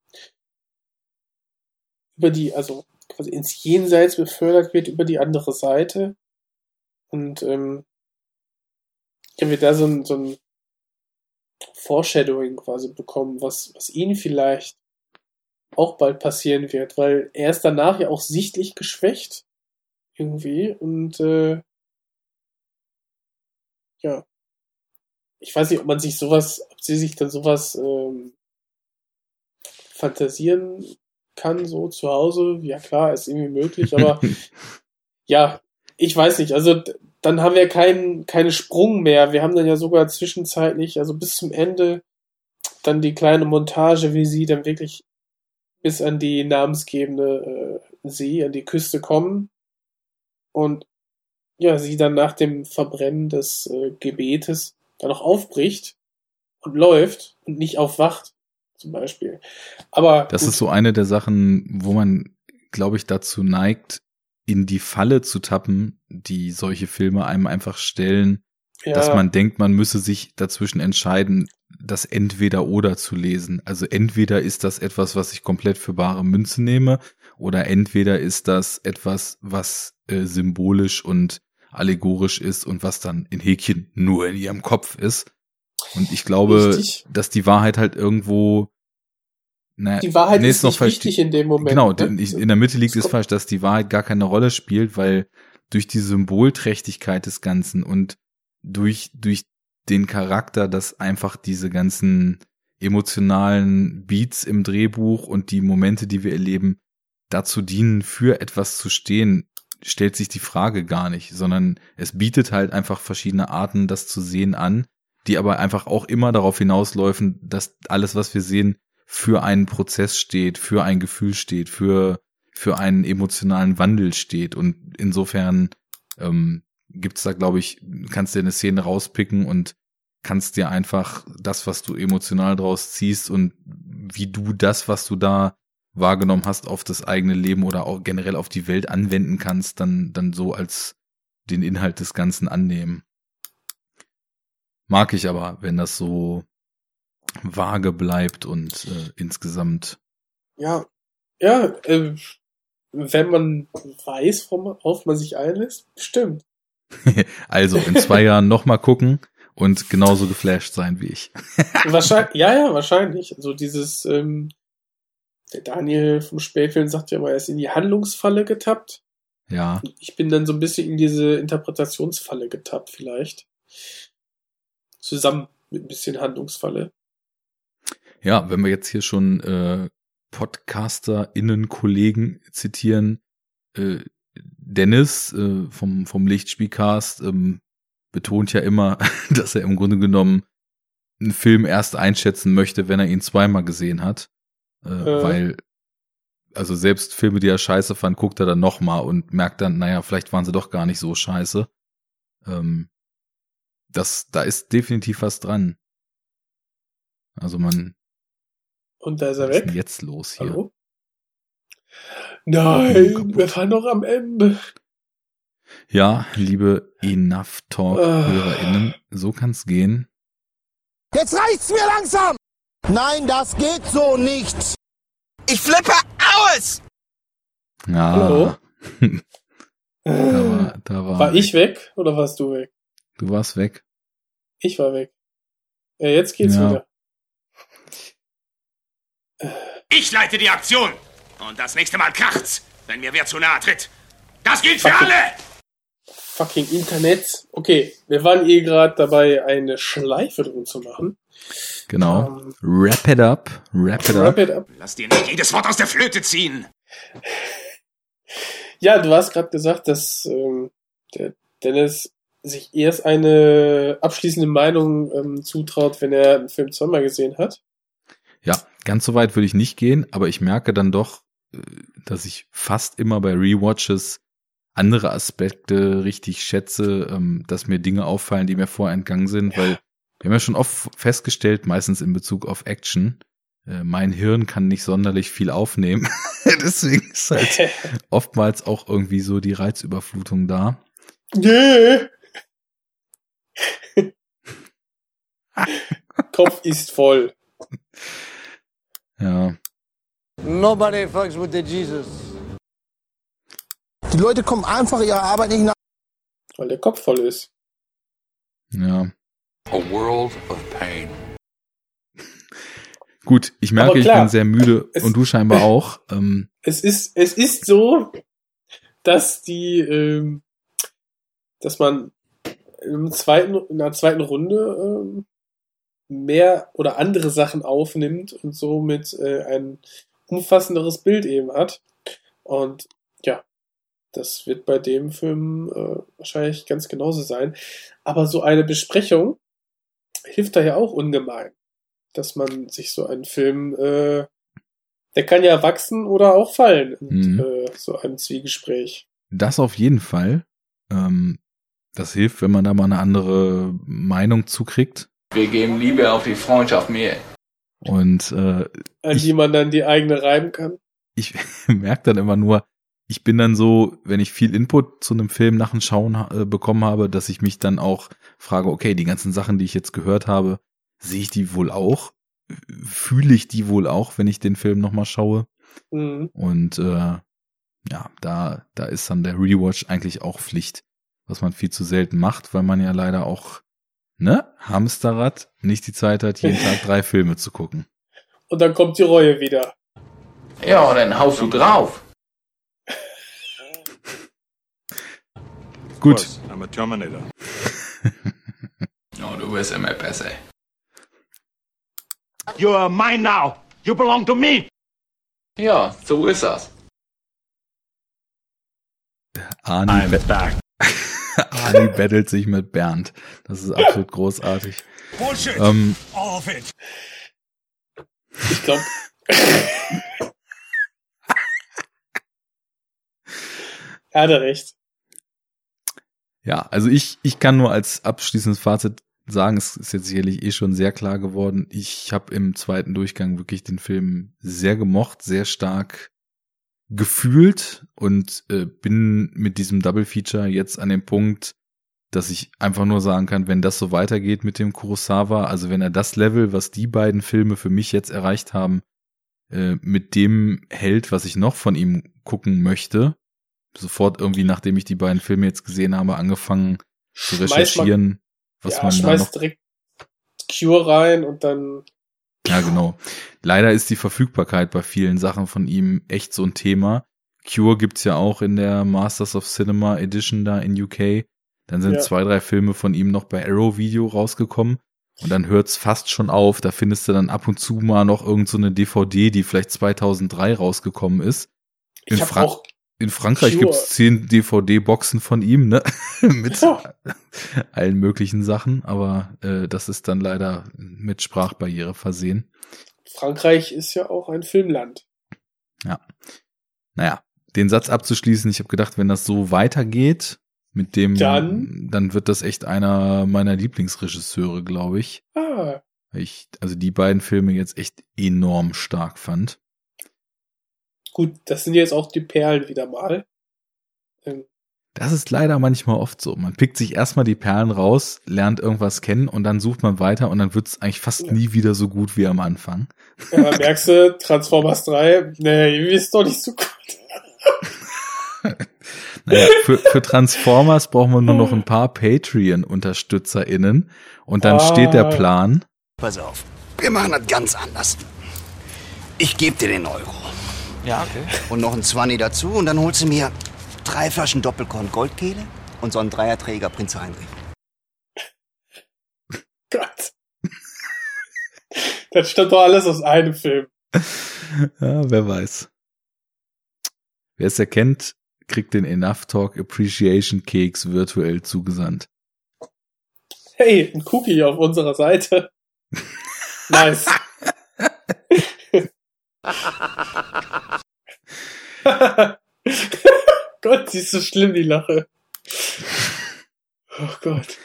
über die, also quasi ins Jenseits befördert wird über die andere Seite. Und ähm, ja, wir da so ein, so ein Foreshadowing quasi bekommen, was, was ihnen vielleicht auch bald passieren wird, weil er ist danach ja auch sichtlich geschwächt irgendwie und äh, ja, ich weiß nicht, ob man sich sowas, ob sie sich dann sowas ähm, fantasieren kann, so zu Hause. Ja klar, ist irgendwie möglich, aber [LAUGHS] ja, ich weiß nicht. Also dann haben wir keinen keinen Sprung mehr. Wir haben dann ja sogar zwischenzeitlich, also bis zum Ende, dann die kleine Montage, wie sie dann wirklich bis an die namensgebende äh, See, an die Küste kommen. Und ja, sie dann nach dem Verbrennen des äh, Gebetes dann noch aufbricht und läuft und nicht aufwacht, zum Beispiel. Aber. Das gut. ist so eine der Sachen, wo man, glaube ich, dazu neigt, in die Falle zu tappen, die solche Filme einem einfach stellen, ja. dass man denkt, man müsse sich dazwischen entscheiden, das entweder oder zu lesen. Also entweder ist das etwas, was ich komplett für bare Münze nehme, oder entweder ist das etwas, was äh, symbolisch und allegorisch ist und was dann in Häkchen nur in ihrem Kopf ist. Und ich glaube, Richtig. dass die Wahrheit halt irgendwo naja, die Wahrheit nee, ist, ist nicht wichtig in dem Moment. Genau, ne? in der Mitte liegt es falsch, dass die Wahrheit gar keine Rolle spielt, weil durch die Symbolträchtigkeit des Ganzen und durch, durch den Charakter, dass einfach diese ganzen emotionalen Beats im Drehbuch und die Momente, die wir erleben, dazu dienen, für etwas zu stehen, stellt sich die Frage gar nicht, sondern es bietet halt einfach verschiedene Arten, das zu sehen an, die aber einfach auch immer darauf hinausläufen, dass alles, was wir sehen, für einen Prozess steht, für ein Gefühl steht, für, für einen emotionalen Wandel steht. Und insofern ähm, gibt's da, glaube ich, kannst dir eine Szene rauspicken und kannst dir einfach das, was du emotional draus ziehst und wie du das, was du da wahrgenommen hast, auf das eigene Leben oder auch generell auf die Welt anwenden kannst, dann, dann so als den Inhalt des Ganzen annehmen. Mag ich aber, wenn das so vage bleibt und äh, insgesamt. Ja, ja, äh, wenn man weiß, worauf man sich einlässt, stimmt. [LAUGHS] also in zwei Jahren nochmal gucken und genauso geflasht sein wie ich. [LAUGHS] wahrscheinlich, ja, ja, wahrscheinlich. Also dieses, ähm, der Daniel vom Spätfilm sagt ja immer, er ist in die Handlungsfalle getappt. Ja. Ich bin dann so ein bisschen in diese Interpretationsfalle getappt, vielleicht. Zusammen mit ein bisschen Handlungsfalle. Ja, wenn wir jetzt hier schon äh, Podcaster-Innen-Kollegen zitieren, äh, Dennis äh, vom, vom Lichtspielcast ähm, betont ja immer, [LAUGHS] dass er im Grunde genommen einen Film erst einschätzen möchte, wenn er ihn zweimal gesehen hat. Äh, äh. Weil, also selbst Filme, die er scheiße fand, guckt er dann nochmal und merkt dann, naja, vielleicht waren sie doch gar nicht so scheiße. Ähm, das, da ist definitiv was dran. Also man. Und da ist er weg. Was ist denn jetzt los hier? Hallo? Nein, oh, wir fahren noch am Ende. Ja, liebe Enough Talk HörerInnen, so kann's gehen. Jetzt reicht's mir langsam! Nein, das geht so nicht. Ich flippe aus! Ja. Hallo? [LAUGHS] da war, da war, war ich weg oder warst du weg? Du warst weg. Ich war weg. Ja, jetzt geht's ja. wieder. Ich leite die Aktion. Und das nächste Mal kracht's, wenn mir wer zu nahe tritt. Das gilt für alle! Fucking Internet. Okay, wir waren eh gerade dabei, eine Schleife drum zu machen. Genau. Um, ähm, wrap it up. Wrap it wrap up. It up. Lass dir nicht jedes Wort aus der Flöte ziehen. [LAUGHS] Ja, du hast gerade gesagt, dass ähm, der Dennis sich erst eine abschließende Meinung ähm, zutraut, wenn er einen Film zweimal gesehen hat. Ja, ganz so weit würde ich nicht gehen, aber ich merke dann doch, äh, dass ich fast immer bei Rewatches andere Aspekte richtig schätze, ähm, dass mir Dinge auffallen, die mir vorher entgangen sind, weil wir haben ja schon oft festgestellt, meistens in Bezug auf Action, äh, mein Hirn kann nicht sonderlich viel aufnehmen. [LAUGHS] Deswegen ist halt [LAUGHS] oftmals auch irgendwie so die Reizüberflutung da. [LAUGHS] Kopf ist voll. [LAUGHS] Ja. Nobody fucks with the Jesus. Die Leute kommen einfach ihrer Arbeit nicht nach. Weil der Kopf voll ist. Ja. A world of pain. [LAUGHS] Gut, ich merke, ich bin sehr müde [LAUGHS] und du scheinbar auch. Ähm, es ist, es ist so, dass die, ähm, dass man im zweiten, in der zweiten Runde ähm, mehr oder andere Sachen aufnimmt und somit äh, ein umfassenderes Bild eben hat. Und ja, das wird bei dem Film äh, wahrscheinlich ganz genauso sein. Aber so eine Besprechung hilft da ja auch ungemein, dass man sich so einen Film, äh, der kann ja wachsen oder auch fallen in Mhm. äh, so einem Zwiegespräch. das auf jeden Fall. Ähm, das hilft, wenn man da mal eine andere Meinung zukriegt. Wir geben Liebe auf die Freundschaft mehr. Und äh, An die man dann die eigene reiben kann. ich [LAUGHS] merke dann immer nur, ich bin dann so, wenn ich viel Input zu einem Film nach dem Schauen äh, bekommen habe, dass ich mich dann auch frage, okay, die ganzen Sachen, die ich jetzt gehört habe, sehe ich die wohl auch? Fühle ich die wohl auch, wenn ich den Film nochmal schaue? Mhm. Und äh, ja, da, da ist dann der Rewatch eigentlich auch Pflicht, was man viel zu selten macht, weil man ja leider auch, ne, Hamsterrad, nicht die Zeit hat, jeden Tag drei Filme zu gucken. Und dann kommt die Reue wieder. Ja, und dann haust du drauf. Gut. I'm a Terminator. [LAUGHS] Oh, du wirst immer besser. You are mine now. You belong to me. Ja, so ist das. Arnie, ba [LAUGHS] Arnie battelt sich mit Bernd. Das ist absolut großartig. Bullshit. Ähm, All of it. Ich glaube. [LAUGHS] er hatte recht. Ja, also ich, ich kann nur als abschließendes Fazit sagen, es ist jetzt sicherlich eh schon sehr klar geworden. Ich habe im zweiten Durchgang wirklich den Film sehr gemocht, sehr stark gefühlt und äh, bin mit diesem Double Feature jetzt an dem Punkt, dass ich einfach nur sagen kann, wenn das so weitergeht mit dem Kurosawa, also wenn er das Level, was die beiden Filme für mich jetzt erreicht haben, äh, mit dem hält, was ich noch von ihm gucken möchte, sofort irgendwie, nachdem ich die beiden Filme jetzt gesehen habe, angefangen zu recherchieren, mal- was ja, man da noch direkt Cure rein und dann. Ja, genau. Leider ist die Verfügbarkeit bei vielen Sachen von ihm echt so ein Thema. Cure gibt's ja auch in der Masters of Cinema Edition da in UK. Dann sind Ja. zwei, drei Filme von ihm noch bei Arrow Video rausgekommen. Und dann hört's fast schon auf. Da findest du dann ab und zu mal noch irgend so eine DVD, die vielleicht 2003 rausgekommen ist. In, Ich hab Fra auch in Frankreich Cure. gibt's zehn DVD-Boxen von ihm, ne? [LAUGHS] Mit allen möglichen Sachen. Aber äh, das ist dann leider mit Sprachbarriere versehen. Frankreich ist ja auch ein Filmland. Ja. Naja, den Satz abzuschließen, ich habe gedacht, wenn das so weitergeht, mit dem, Dann? dann wird das echt einer meiner Lieblingsregisseure, glaube ich. Ah, Weil ich also die beiden Filme jetzt echt enorm stark fand. Gut, das sind jetzt auch die Perlen wieder mal. Ähm, Das ist leider manchmal oft so. Man pickt sich erstmal die Perlen raus, lernt irgendwas kennen und dann sucht man weiter und dann wird es eigentlich fast nie wieder so gut wie am Anfang. ja, [LAUGHS] merkst du, Transformers 3, nee, ihr wisst doch nicht so gut. [LAUGHS] Naja, für, für Transformers brauchen wir nur noch ein paar Patreon-UnterstützerInnen und dann Ah. steht der Plan. Pass auf, wir machen das ganz anders. Ich gebe dir den Euro. Ja, okay. Und noch ein Zwanni dazu und dann holst du mir drei Flaschen Doppelkorn Goldkehle und so einen Dreierträger Prinz Heinrich. [LAUGHS] Gott. Das stammt doch alles aus einem Film. [LAUGHS] Ja, wer weiß. Wer es erkennt, kriegt den Enough Talk Appreciation Keks virtuell zugesandt. Hey, ein Cookie auf unserer Seite. [LAUGHS] Nice. [LAUGHS] Gott, sie ist so schlimm, die Lache. Oh Gott.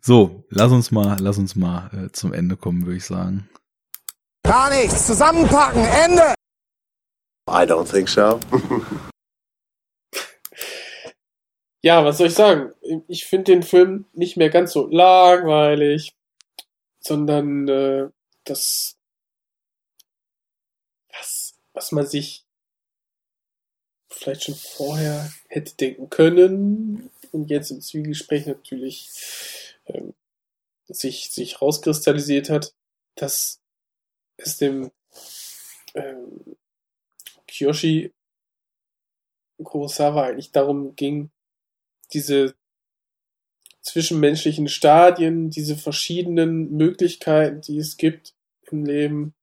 So, lass uns mal, lass uns mal äh, zum Ende kommen, würde ich sagen. Gar nichts. Zusammenpacken. Ende. I don't think so. [LAUGHS] Ja, was soll ich sagen? Ich finde den Film nicht mehr ganz so langweilig, sondern äh, das, was, man sich vielleicht schon vorher hätte denken können. Und jetzt im Zwiegespräch natürlich ähm, sich, sich rauskristallisiert hat, dass es dem ähm, Kiyoshi Kurosawa eigentlich darum ging, diese zwischenmenschlichen Stadien, diese verschiedenen Möglichkeiten, die es gibt im Leben,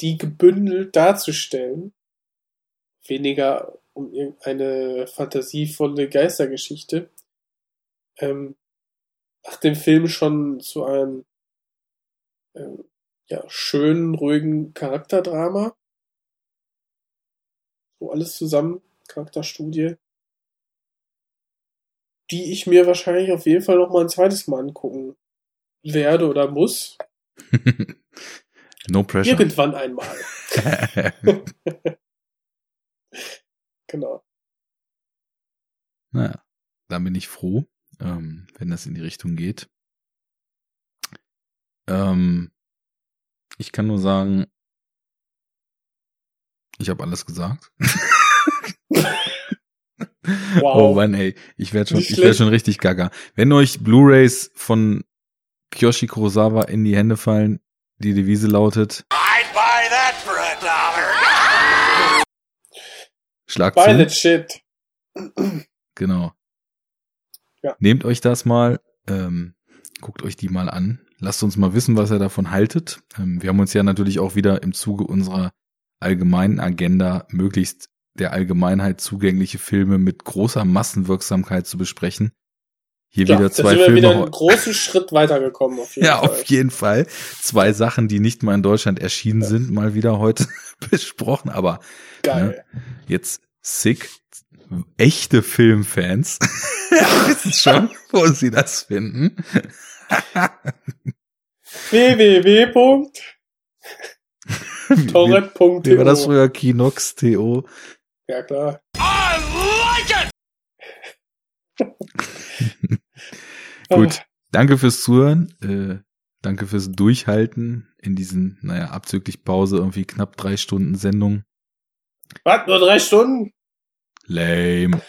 die gebündelt darzustellen. Weniger um irgendeine fantasievolle Geistergeschichte. Ähm, macht den Film schon zu einem ähm, ja, schönen, ruhigen Charakterdrama. So alles zusammen, Charakterstudie die ich mir wahrscheinlich auf jeden Fall noch mal ein zweites Mal angucken werde oder muss. [LAUGHS] no pressure. Irgendwann einmal. [LAUGHS] [LAUGHS] genau. Naja, dann bin ich froh, ähm, wenn das in die Richtung geht. Ähm, ich kann nur sagen, ich habe alles gesagt. [LAUGHS] Wow. Oh Mann, ey, ich werde schon, ich werd schon richtig gaga. Wenn euch Blu-rays von Kyoshi Kurosawa in die Hände fallen, die Devise lautet I'd buy that for a dollar. Schlag buy zu. that shit. Genau. Ja. Nehmt euch das mal, ähm, guckt euch die mal an. Lasst uns mal wissen, was ihr davon haltet. Ähm, wir haben uns ja natürlich auch wieder im Zuge unserer allgemeinen Agenda möglichst der Allgemeinheit zugängliche Filme mit großer Massenwirksamkeit zu besprechen. Hier ja, wieder zwei da sind wir Filme. wieder einen großen Schritt weitergekommen. Auf jeden ja, Fall. auf jeden Fall. Zwei Sachen, die nicht mal in Deutschland erschienen ja. sind, mal wieder heute [LAUGHS] besprochen. Aber Geil. Ne, jetzt sick. Echte Filmfans [LAUGHS] wissen schon, wo sie das finden. [LAUGHS] www. Torrent.to Wie war das früher? Kinox.to. Ja, klar. I like it! Gut. Danke fürs Zuhören. Äh, danke fürs Durchhalten in diesen, naja, abzüglich Pause irgendwie knapp drei Stunden Sendung. Was? Nur drei Stunden? Lame.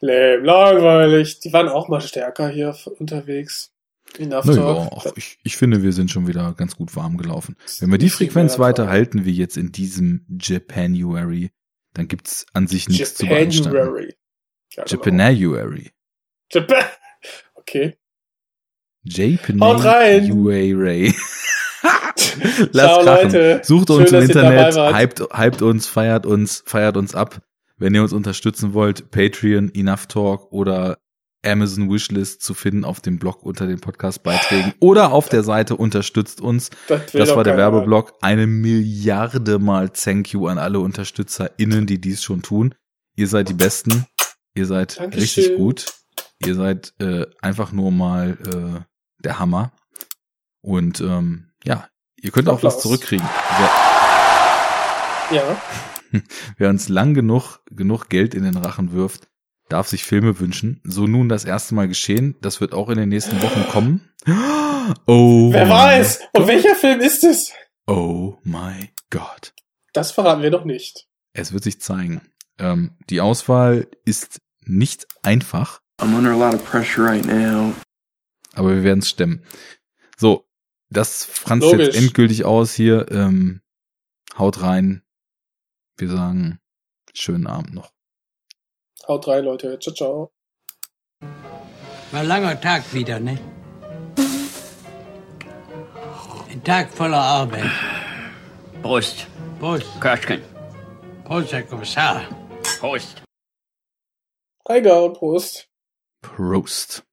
Lame, langweilig. Die waren auch mal stärker hier unterwegs. Naja, ich, ich finde, wir sind schon wieder ganz gut warm gelaufen. Wenn wir die Frequenz weiter halten, wie jetzt in diesem Japanuary, dann gibt's an sich nichts zu beanstanden. Ja, genau. Japanuary. Japan. [LAUGHS] Okay. Japanuary. [LAUGHS] Lass Ciao, krachen. Leute. Sucht Schön, uns im Internet, hypt, hypt uns, feiert uns, feiert uns ab. Wenn ihr uns unterstützen wollt, Patreon, Enough Talk oder Amazon Wishlist zu finden auf dem Blog unter den Podcast-Beiträgen [LAUGHS] oder auf der Seite unterstützt uns. Das, das war der Werbeblock. Eine Milliarde mal Thank you an alle UnterstützerInnen, die dies schon tun. Ihr seid die Besten. Ihr seid Dankeschön. richtig gut. Ihr seid äh, einfach nur mal äh, der Hammer. Und ähm, ja, ihr könnt auch was zurückkriegen. Wer, ja. [LAUGHS] Wer uns lang genug, genug Geld in den Rachen wirft, darf sich Filme wünschen. So nun das erste Mal geschehen. Das wird auch in den nächsten Wochen kommen. [GASPS] Oh. Wer weiß? Und welcher Film ist es? Oh my God. Das verraten wir noch nicht. Es wird sich zeigen. Ähm, die Auswahl ist nicht einfach. I'm under a lot of pressure right now. Aber wir werden es stemmen. So, das franzt jetzt endgültig aus hier. Ähm, haut rein. Wir sagen schönen Abend noch. Haut rein, Leute. Ciao, ciao. War ein langer Tag wieder, ne? Ein Tag voller Arbeit. Prost. Prost. Köschken. Prost, Herr Kommissar. Prost. Heiger und Prost. Prost.